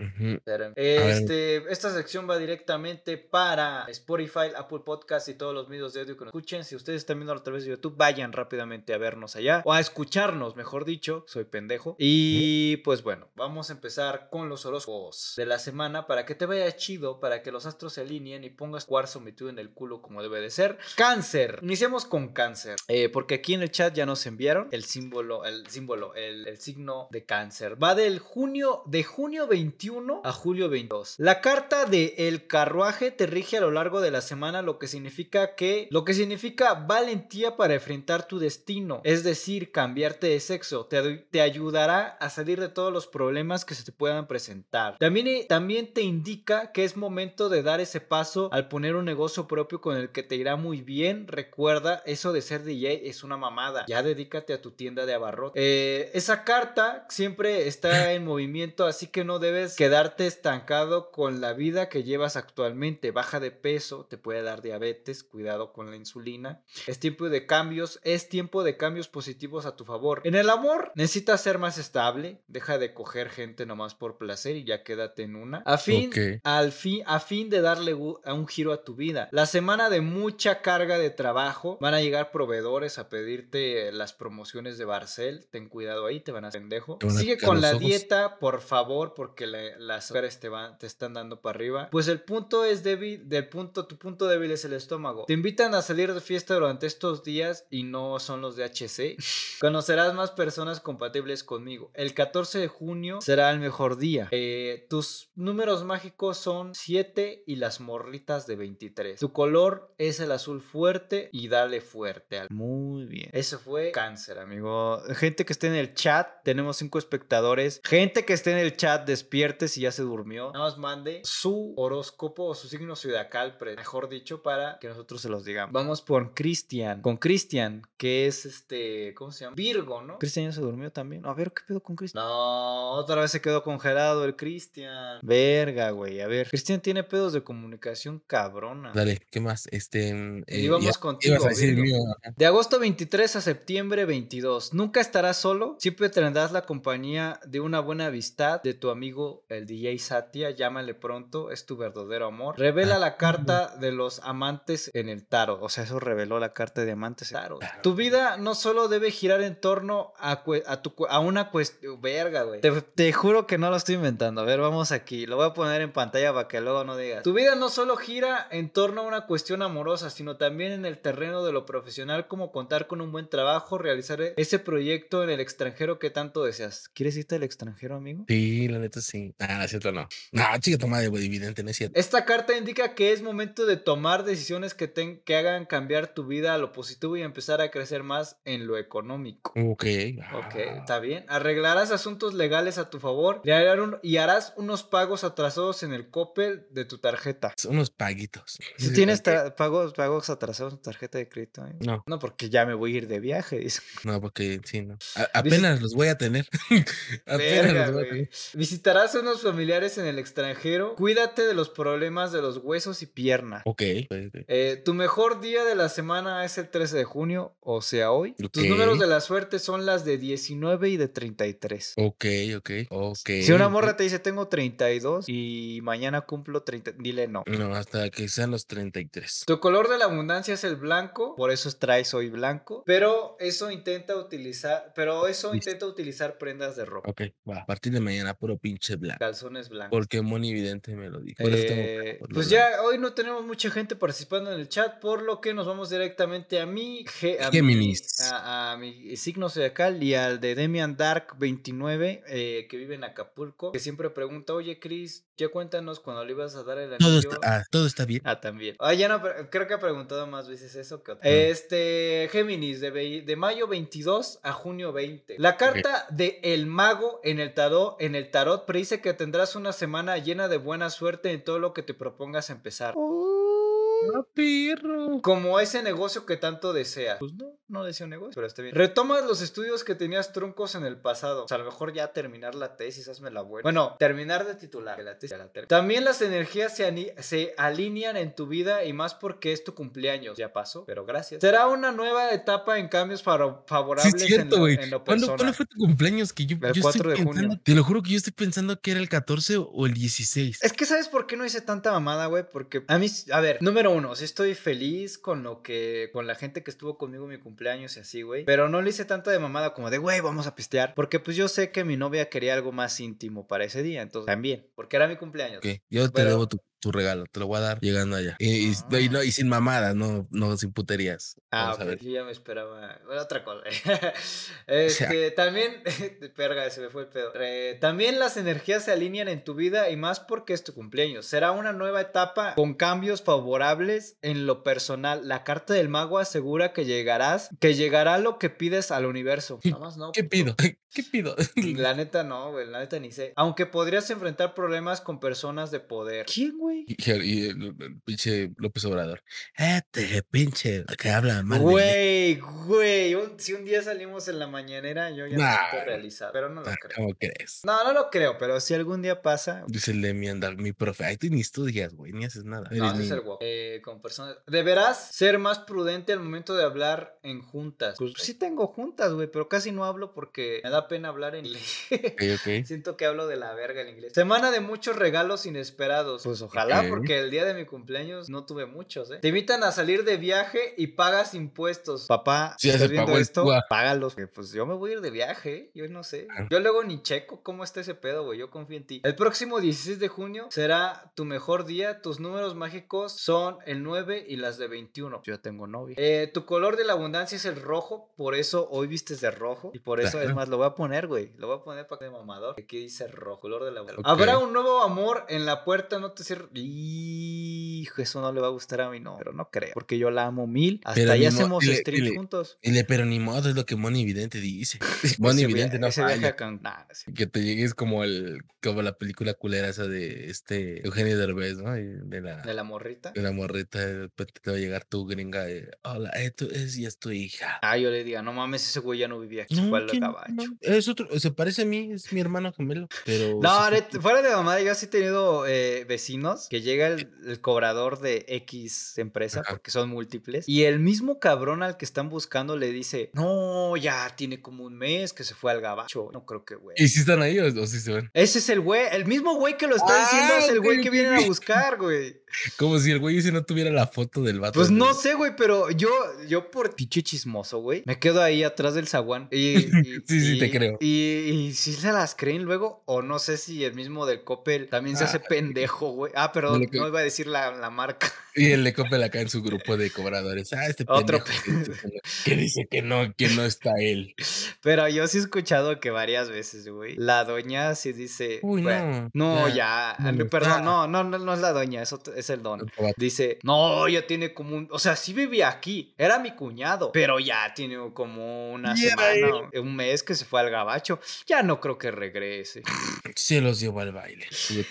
Este, esta sección va directamente para Spotify, Apple Podcast y todos los medios de audio que nos escuchen. Si ustedes están viendo a través de YouTube, vayan rápidamente a vernos allá o a escucharnos, mejor dicho. Soy pendejo. Y pues bueno, vamos a empezar con los horóscopos de la semana para que te vaya chido, para que los astros se alineen y pongas cuarzo metido en el culo como debe de ser. Cáncer. Iniciemos con cáncer. Eh, porque aquí en el chat ya nos enviaron el símbolo, el símbolo, el, el signo de cáncer. Va del junio, de junio 21 a julio 22. La carta de el carruaje te rige a lo largo de la semana, lo que significa que, lo que significa valentía para enfrentar tu destino. Es decir, cambiarte de sexo. Te, te ayudará a salir de todos los problemas que se te puedan presentar. También, eh, también te indica que es momento de dar ese paso al poner un negocio propio con el que te irá muy bien. Recuerda, eso de ser DJ es una mamada. Ya dedícate a tu tienda de abarrotes. Eh, esa carta siempre está en movimiento, así que no debes quedarte estancado con la vida que llevas actualmente. Baja de peso, te puede dar diabetes, cuidado con la insulina. Es tiempo de cambios, es tiempo de cambios positivos a tu favor. En el amor, necesitas ser más estable, deja de coger gente nomás por placer y ya quédate en una. A fin, al fin, a fin de darle a un giro a tu vida. La semana de mucha carga de trabajo, van a llegar proveedores a pedirte las promociones de Barcel. Ten cuidado ahí, te van a pendejo. Sigue con la dieta, por favor, porque la- las azúcares te van, te están dando para arriba. Pues el punto es débil, del punto, tu punto débil es el estómago. Te invitan a salir de fiesta durante estos días y no son los de HC. Conocerás más personas compatibles conmigo. El 14 de junio será el mejor día. Eh, tus números mágicos son 7 y las morritas de 23. Tu color es el azul fuerte y dale fuerte. al- Muy bien. Eso fue cáncer, amigo. Gente que esté en el chat, tenemos 5 espectadores. Gente que esté en el chat, despierte si ya se durmió. Nada más mande su horóscopo o su signo zodiacal, mejor dicho, para que nosotros se los digamos. Vamos por Cristian. Con Cristian, que es este, ¿cómo se llama? Virgo, ¿no? Cristian ya se durmió también. A ver, ¿qué pedo con Cristian? No, otra vez se quedó congelado el Cristian. Verga, güey. A ver, Cristian tiene pedos de comunicación cabrona. Dale, ¿qué más? Este. mm, eh, Y vamos ya- contigo, Ibas a decir mío. De agosto 23 a septiembre 22. Nunca estarás solo. Siempre tendrás la compañía de una buena amistad de tu amigo el DJ Satya. Llámale pronto. Es tu verdadero amor. Revela Ah, la carta de los amantes en el tarot. O sea, eso reveló la carta de amantes en el tarot. Tarot. Tu vida no solo debe girar en torno a, cue- a, tu cu- a una cuestión. Verga, güey. Te, te juro que no lo estoy inventando. A ver, vamos aquí. Lo voy a poner en pantalla para que luego no digas. Tu vida no solo gira en torno a una cuestión amorosa, sino también en el terreno de lo profesional, como contar con un buen trabajo, realizar e- ese proyecto en el extranjero que tanto deseas. ¿Quieres irte al extranjero, amigo? Sí, la neta sí. Ah, no es cierto, no. No, chica, toma de evidente, no es cierto. Esta carta indica que es momento de tomar decisiones que, ten- que hagan cambiar tu vida a lo positivo y empezar a crecer más en lo económico. Ok. Ok, ah, está bien. Arreglarás asuntos legales a tu favor y harán un- y harás unos pagos atrasados en el Coppel de tu tarjeta. son unos paguitos. Si tienes tra- pagos, pagos atrasados en tu tarjeta de crédito, ¿eh? No, No, porque ya me voy a ir de viaje, dice. no, porque sí, no. A- apenas los voy a tener. apenas Verga, los voy a tener. Visitarás a unos familiares en el extranjero. Cuídate de los problemas de los huesos y piernas. Ok. ok, ok. Eh, tu mejor día de la semana es el 13 de junio, o sea, hoy. Tus números de la suerte son las de 19 y de 33. Ok, ok, ok. Si una morra te dice tengo 32 y mañana cumplo 30, dile no. No, hasta que sean los 33. Tu color de la abundancia es el blanco, por eso traes hoy blanco, pero eso intenta utilizar, pero eso Listo. intenta utilizar prendas de ropa, Ok, va. A partir de mañana, puro pinche blanco. calzones blancos. Porque Moni Evidente me lo dijo. Por eso tengo Eh, por pues blanco. ya hoy no tenemos mucha gente participando en el chat, por lo que nos vamos directamente a Géminis. Géminis. a, a mi signo zodiacal y al de Demian Dark 29, eh, que vive en Acapulco, que siempre pregunta, oye, Chris, ya cuéntanos cuando le ibas a dar el anillo. Todo está, ah, todo está bien. Ah, también. Ah, ya no, creo que ha preguntado más veces eso que otra. Este, Géminis, de, de mayo 22 a junio 20. La carta de El Mago en el tarot, en el tarot predice que tendrás una semana llena de buena suerte en todo lo que te propongas empezar. Ah, perro. Como ese negocio que tanto deseas. Pues no, no deseo un negocio, pero está bien. Retomas los estudios que tenías truncos en el pasado. O sea, a lo mejor ya terminar la tesis, hazme la buena. Bueno, terminar de titular. la tesis la. También las energías se, se alinean en tu vida y más porque es tu cumpleaños. Ya pasó, pero gracias. Será una nueva etapa en cambios Sí, favorables es en, cierto, lo, en lo ¿Cuándo, fue tu cumpleaños? Que yo, El yo 4 estoy de junio. pensando- Te lo juro que yo estoy pensando que era el 14 o el 16. Es que sabes por qué no hice tanta mamada, güey, porque a mí, a ver, número uno, sí estoy feliz con lo que, con la gente que estuvo conmigo en mi cumpleaños y así, güey, pero no le hice tanta de mamada como de, güey, vamos a pistear, porque pues yo sé que mi novia quería algo más íntimo para ese día, entonces también, porque era mi cumpleaños. Ok, yo te Pero- debo tu, tu regalo, te lo voy a dar llegando allá. Y, y- no, y no- y sin mamadas, no, no sin puterías. Ah, Vamos ok, yo ya me esperaba bueno, otra cosa. este, también, perga, se me fue el pedo. Eh, también las energías se alinean en tu vida y más porque es tu cumpleaños. Será una nueva etapa con cambios favorables en lo personal. La carta del mago asegura que llegarás, que llegará lo que pides al universo. Nada más no. ¿Qué pido? ¿Qué pido? La neta no, güey, la neta ni sé. Aunque podrías enfrentar problemas con personas de poder. ¿Quién, güey? Y, y el, el pinche López Obrador. Este pinche que habla mal. de mí". Güey, güey, un- si un día salimos en la mañanera, yo ya Nah. siento realizado, pero no lo Ah, creo. ¿Cómo crees? No, no lo creo, pero si algún día pasa, Dice el de mi andar, mi profe. Ay, tú ni estudias, güey, ni haces nada. no, Eres ese es el niño. guapo. Eh, con personas. Deberás ser más prudente al momento de hablar en juntas. Pues sí tengo juntas, güey, pero casi no hablo porque me da pena hablar en inglés. Siento que hablo de la verga en inglés. Semana de muchos regalos inesperados. Pues ojalá, porque el día de mi cumpleaños no tuve muchos, ¿eh? Te invitan a salir de viaje y pagas impuestos. Papá, si estás viendo esto, págalos. Pues yo me voy a ir de viaje, ¿eh? yo no sé. Yo luego ni checo cómo está ese pedo, güey. Yo confío en ti. El próximo 16 de junio será tu mejor día. Tus números mágicos son el 9 y las de 21. Yo ya tengo novia. Eh, tu color de la abundancia es el rojo. Por eso hoy vistes de rojo. Y por eso, es más, lo voy a poner, güey. Lo voy a poner para que de mamador. Aquí dice rojo, color de la abundancia. Ok. Habrá un nuevo amor en la puerta. No te cierres. Hijo, eso no le va a gustar a mí, no. Pero no creo. Porque yo la amo mil. Hasta Pero mo- hacemos dile. juntos. Dile, pero ni modo, es lo que Moni Vidente dice. Moni Vidente no falla. Cancún. Nah, sé. Que te llegues como el, como la película culera esa de este Eugenio Derbez, ¿no? De la, De la morrita. de la morrita, de repente te va a llegar tu gringa, eh, hola, esto es, y es tu hija. Ah, yo le diga, no mames, ese güey ya no vivía aquí, fue al ¿quién? Es otro, se parece a mí, es mi hermano gemelo, pero... No, sí fuera de mamada, yo sí he tenido eh, vecinos que llega el, el cobrador de X empresa, Ajá. porque son múltiples, y el mismo cabrón al que están buscando le dice, no, ya tiene como un mes que se fue al gabacho. No creo que, güey. ¿Y si están ahí o, o si se van? Ese es el güey, el mismo güey que lo está Ah, diciendo es el güey que vienen a buscar, güey. Como si el güey ese no tuviera la foto del vato. Pues no sé, güey, pero yo, yo por pinche chismoso, güey, me quedo ahí atrás del zaguán. Y, y- Sí, sí, te creo. Y, y si se las creen luego, o no sé si el mismo del Coppel también se hace Ah, pendejo, güey. Ah, perdón, que- no iba a decir la, la marca. Y el de Coppel acá en su grupo de cobradores. Ah, este Otro pendejo que dice que no- que no, está él. Pero yo sí he escuchado que varias veces, güey. La doña sí dice. Uy, bueno, no, No, ya, ya. no lo perdón, no, no, no, no es la doña, es, otro- es el don. Dice, no, ya tiene como un. O sea, sí vivía aquí. Era mi cuñado. Pero ya tiene como una Y era semana, un mes que se fue al gabacho. Ya no creo que regrese. Se los llevó al baile. Y-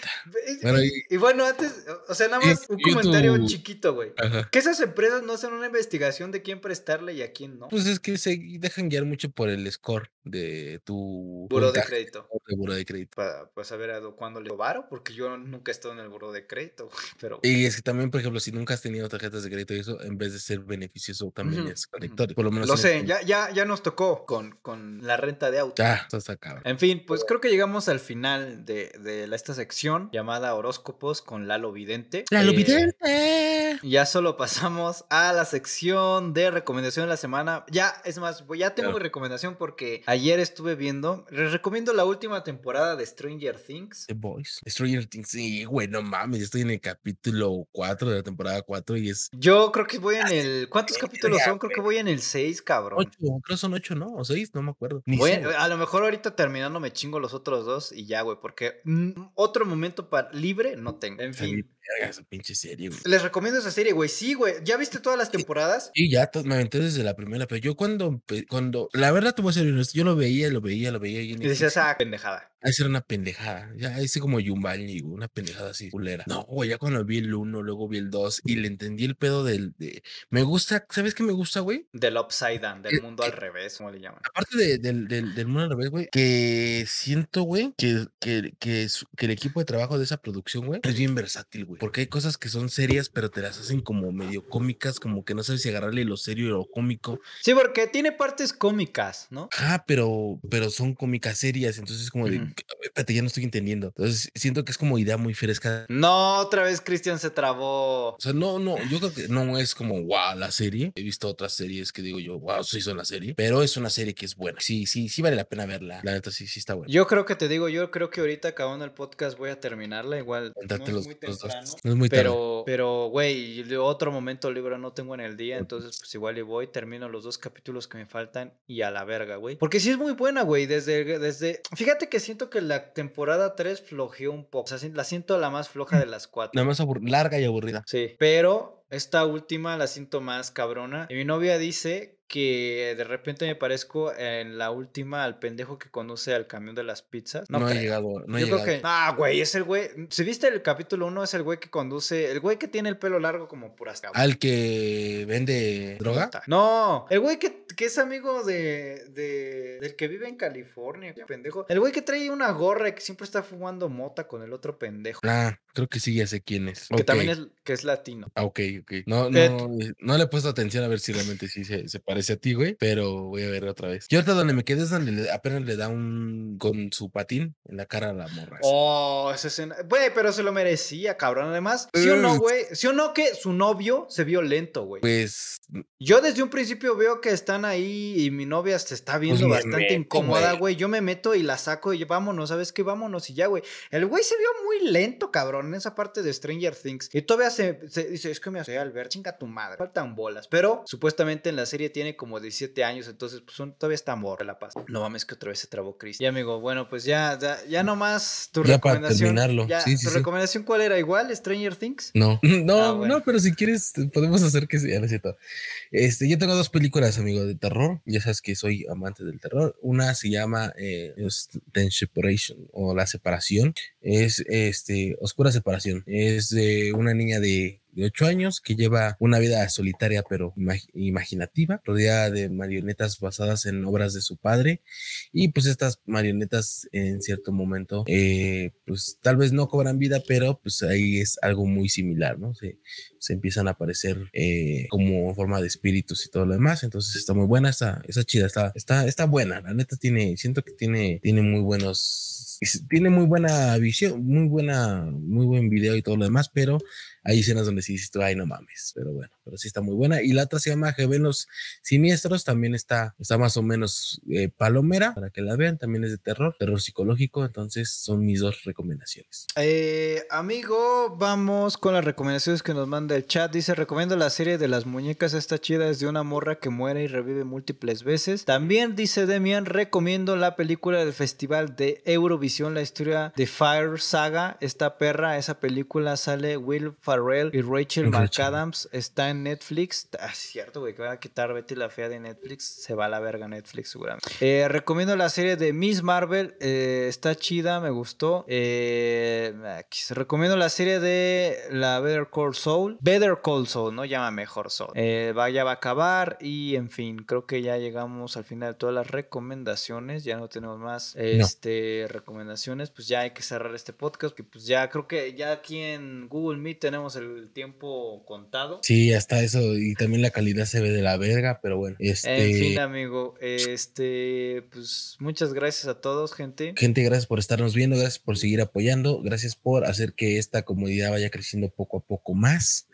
Bueno, y, y- y bueno, antes, o sea, nada más un comentario tu- chiquito, güey. Ajá. Que esas empresas no hacen una investigación de quién prestarle y a quién no. Pues es que se dejan guiar mucho por el score de tu Buro de crédito. de buro de crédito. Para pues, saber a do- cuándo le varo, porque yo nunca he estado en el buro de crédito, güey, pero. Y es que también, por ejemplo, si nunca has tenido tarjetas de crédito y eso, en vez de ser beneficioso, también es contradictorio. Por lo menos Lo en sé, este- ya, ya, ya nos tocó con, con la renta de auto. Ya, está. En fin, pues creo que llegamos al final de, de esta sección llamada Horóscopos con Lalo Vidente. ¡La Eh, vidente! Ya. Solo pasamos a la sección de recomendación de la semana. Ya, es más, ya tengo Claro. mi recomendación porque ayer estuve viendo. Les recomiendo la última temporada de Stranger Things. The Boys. Stranger Things. Sí, güey, no mames. Estoy en el capítulo 4 de la temporada 4 y es Yo creo que voy en el. ¿Cuántos capítulos son? Creo que voy en el 6, cabrón. 8. Creo que son 8, ¿no? O 6, no me acuerdo. Ni Voy- a lo mejor ahorita terminando me chingo los otros dos y ya, güey, porque mm, otro momento para libre no tengo. En fin, verga esa pinche serie, güey. les recomiendo esa serie, güey. Sí, güey. ¿Ya viste todas las temporadas? Y ya me aventé desde la primera, pero yo cuando, cuando, la verdad te voy a ser honesto, yo lo veía, lo veía, lo veía y Y decías, ah, pendejada. Esa era una pendejada. Ya hice como Yumbani, güey, una pendejada así, culera. No, güey, ya cuando vi el 1, luego vi el 2 y le entendí el pedo del. De... Me gusta, ¿sabes qué me gusta, güey? Del upside down, del Eh, mundo al revés, como le llaman. Aparte de- del, del, del mundo al revés, güey, que siento, güey, que, que, que, que el equipo de trabajo de esa producción, güey, es bien versátil, güey. Porque hay cosas que son serias, pero te las hacen como medio cómicas, como que no sabes si agarrarle lo serio y lo cómico. Sí, porque tiene partes cómicas, ¿no? Ah, pero, pero son cómicas serias, entonces como de, Ujú. espérate, ya no estoy entendiendo. Entonces siento que es como idea muy fresca. No, otra vez Cristian se trabó. O sea, no, no, yo creo que no es como wow la serie. He visto otras series que digo yo, wow, sí son la serie, pero es una serie que es buena. Sí, sí, sí vale la pena verla. La neta sí, sí está buena. Yo creo que te digo, yo creo que ahorita acabando el podcast voy a terminarla. Igual no los- muy los dos. No es muy tarde. Pero, pero, güey, de otro momento libre no tengo en el día, entonces pues igual y voy, termino los dos capítulos que me faltan y a la verga, güey. Porque sí es muy buena, güey, desde, desde... Fíjate que siento que la temporada 3 flojeó un poco, o sea, la siento la más floja de las cuatro. Nada más larga y aburrida. Sí, pero esta última la siento más cabrona. Y mi novia dice que de repente me parezco en la última al pendejo que conduce al camión de las pizzas. No, he creo. llegado, no he Yo creo llegado. que. Ah, güey, es el güey. Si viste el capítulo 1, es el güey que conduce. El güey que tiene el pelo largo como puras cabras. Al que vende droga. No, el güey que, que es amigo de, de- del que vive en California, pendejo. El güey que trae una gorra y que siempre está fumando mota con el otro pendejo. Ah, creo que sí, ya sé quién es. Que también es, que es latino. Ah, ok, ok. No, no, no le he puesto atención a ver si realmente sí se, se parece a ti, güey, pero voy a ver otra vez. Yo ahorita donde me quedé es donde le- apenas le da un con su patín en la cara a la morra. Oh, esa escena. Güey, pero se lo merecía, cabrón. Además, ¿sí o no, Eh. güey? ¿Sí o no que su novio se vio lento, güey? Pues Yo desde un principio veo que están ahí y mi novia se está viendo me bastante meto, incómoda, güey. Yo me meto y la saco y vámonos, ¿sabes qué? Vámonos y ya, güey. El güey se vio muy lento, cabrón, en esa parte de Stranger Things. Y todavía se, se dice, es que me hace al ver, chinga tu madre, faltan bolas. Pero supuestamente en la serie tiene como 17 años, entonces pues son, todavía está morra la paz. No mames que otra vez se trabó Chris. Y amigo, bueno, pues ya, ya, ya nomás tu Ya para recomendación. terminarlo, ya, sí, sí, ¿Tu sí. recomendación cuál era? ¿Igual? ¿Stranger Things? no, no, Ah, bueno. no, pero si quieres podemos hacer que sea, no es cierto. Este, yo tengo dos películas, amigo, de terror. Ya sabes que soy amante del terror. Una se llama eh, The Separation o La Separación. Es este Oscura Separación. Es de una niña de de 8 años que lleva una vida solitaria pero imag- imaginativa, rodeada de marionetas basadas en obras de su padre. Y pues estas marionetas en cierto momento eh, pues tal vez no cobran vida pero pues ahí es algo muy similar, ¿no? Se, se empiezan a aparecer eh, como forma de espíritus y todo lo demás, entonces está muy buena, está, está chida, está, está, está buena, la neta tiene, siento que tiene, tiene muy buenos, tiene muy buena visión, muy buena, muy buen video y todo lo demás, pero hay escenas donde sí dices tú, ay, no mames, pero bueno, pero sí está muy buena. Y la otra se llama Gemelos Siniestros, también está, está más o menos eh, palomera, para que la vean, también es de terror, terror psicológico, entonces son mis dos recomendaciones. Eh, amigo, vamos con las recomendaciones que nos manda el chat. Dice, recomiendo la serie de las muñecas, está chida, es de una morra que muere y revive múltiples veces. También dice Demian, recomiendo la película del festival de Eurovisión, la historia de Fire Saga. Esta perra, esa película sale Will Farrell y Rachel Rachel. McAdams. Está en Netflix. Ah, es cierto, güey, que van a quitar Betty la Fea de Netflix. Se va a la verga Netflix, seguramente. Eh, recomiendo la serie de Miss Marvel. eh, está chida, me gustó. Eh, recomiendo la serie de la Better Call Saul. Better Call Saul, no llama mejor Saul. Eh, va, ya va a acabar. Y en fin, creo que ya llegamos al final de todas las recomendaciones. Ya no tenemos más este, recomendaciones. Pues ya hay que cerrar este podcast. Que pues ya creo que ya aquí en Google Meet tenemos el tiempo contado. Sí, hasta eso, y también la calidad se ve de la verga, pero bueno, este... En fin, amigo, este, pues muchas gracias a todos, gente. Gente, gracias por estarnos viendo, gracias por seguir apoyando, gracias por hacer que esta comunidad vaya creciendo poco a poco más.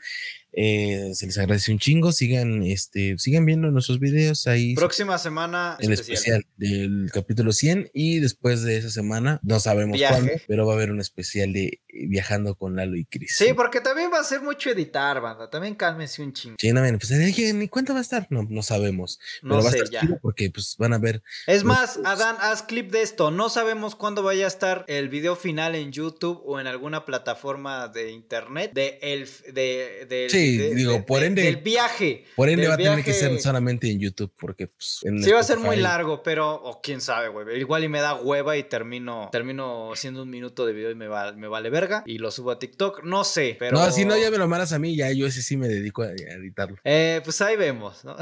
Eh, se les agradece un chingo. Sigan, este, sigan viendo nuestros videos ahí. Próxima semana el especial. del capítulo 100 y después de esa semana, no sabemos cuándo, pero va a haber un especial de eh, viajando con Lalo y Chris. Sí, porque también va a ser mucho editar, banda. También cálmense un chingo. Sí, no, pues dije, ni cuánto va a estar. No, no sabemos. Pero no va a estar ya. porque pues van a ver. Es más, Adán, haz clip de esto. No sabemos cuándo vaya a estar el video final en YouTube o en alguna plataforma de internet de el de, de Sí, digo, por ende. Del viaje. Por ende va a tener que ser solamente en YouTube, porque pues. sí, va a ser muy largo, pero. O quién sabe, güey. Igual y me da hueva y termino. Termino haciendo un minuto de video y me, me vale verga. Y lo subo a TikTok. No sé, pero. No, si no, ya me lo mandas a mí, ya yo ese sí me dedico a, editarlo. Eh, pues ahí vemos, ¿no?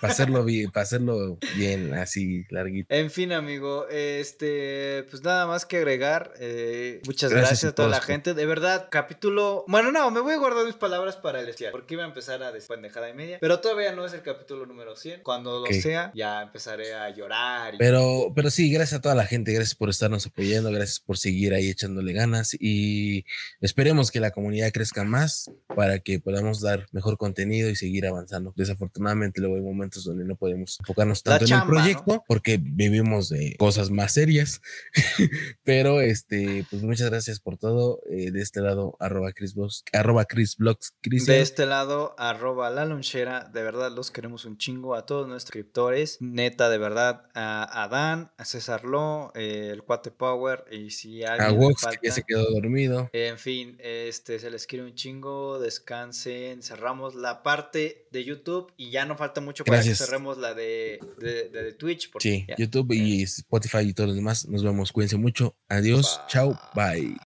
Para hacerlo bien, para hacerlo bien, así, larguito. En fin, amigo, este, pues nada más que agregar. Eh, muchas gracias, a toda la gente. De verdad, capítulo. Bueno, no, me voy a guardar mis palabras para el porque iba a empezar a despendejada y media. Pero todavía no es el capítulo número 100. Cuando lo sea, ya empezaré a llorar. Pero, pero sí, gracias a toda la gente. Gracias por estarnos apoyando. Gracias por seguir ahí echándole ganas. Y esperemos que la comunidad crezca más para que podamos dar mejor contenido y seguir avanzando. Desafortunadamente, luego hay momentos donde no podemos enfocarnos tanto en el proyecto porque vivimos de cosas más serias. pero, este, pues muchas gracias por todo. Eh, de este lado, arroba Chris arroba Chris De este lado, arroba la lonchera. De verdad, los queremos un chingo a todos nuestros suscriptores. Neta, de verdad, a Dan, a César Lo, eh, el Cuate Power. Y si alguien. A Wox, que ya se quedó dormido. en fin, este, se les quiere un chingo. Descansen. Cerramos la parte de YouTube y ya no falta mucho para que cerremos la de, de, Twitch. sí, YouTube y Spotify y todos los demás. Nos vemos. Cuídense mucho. Adiós. Chao. Bye.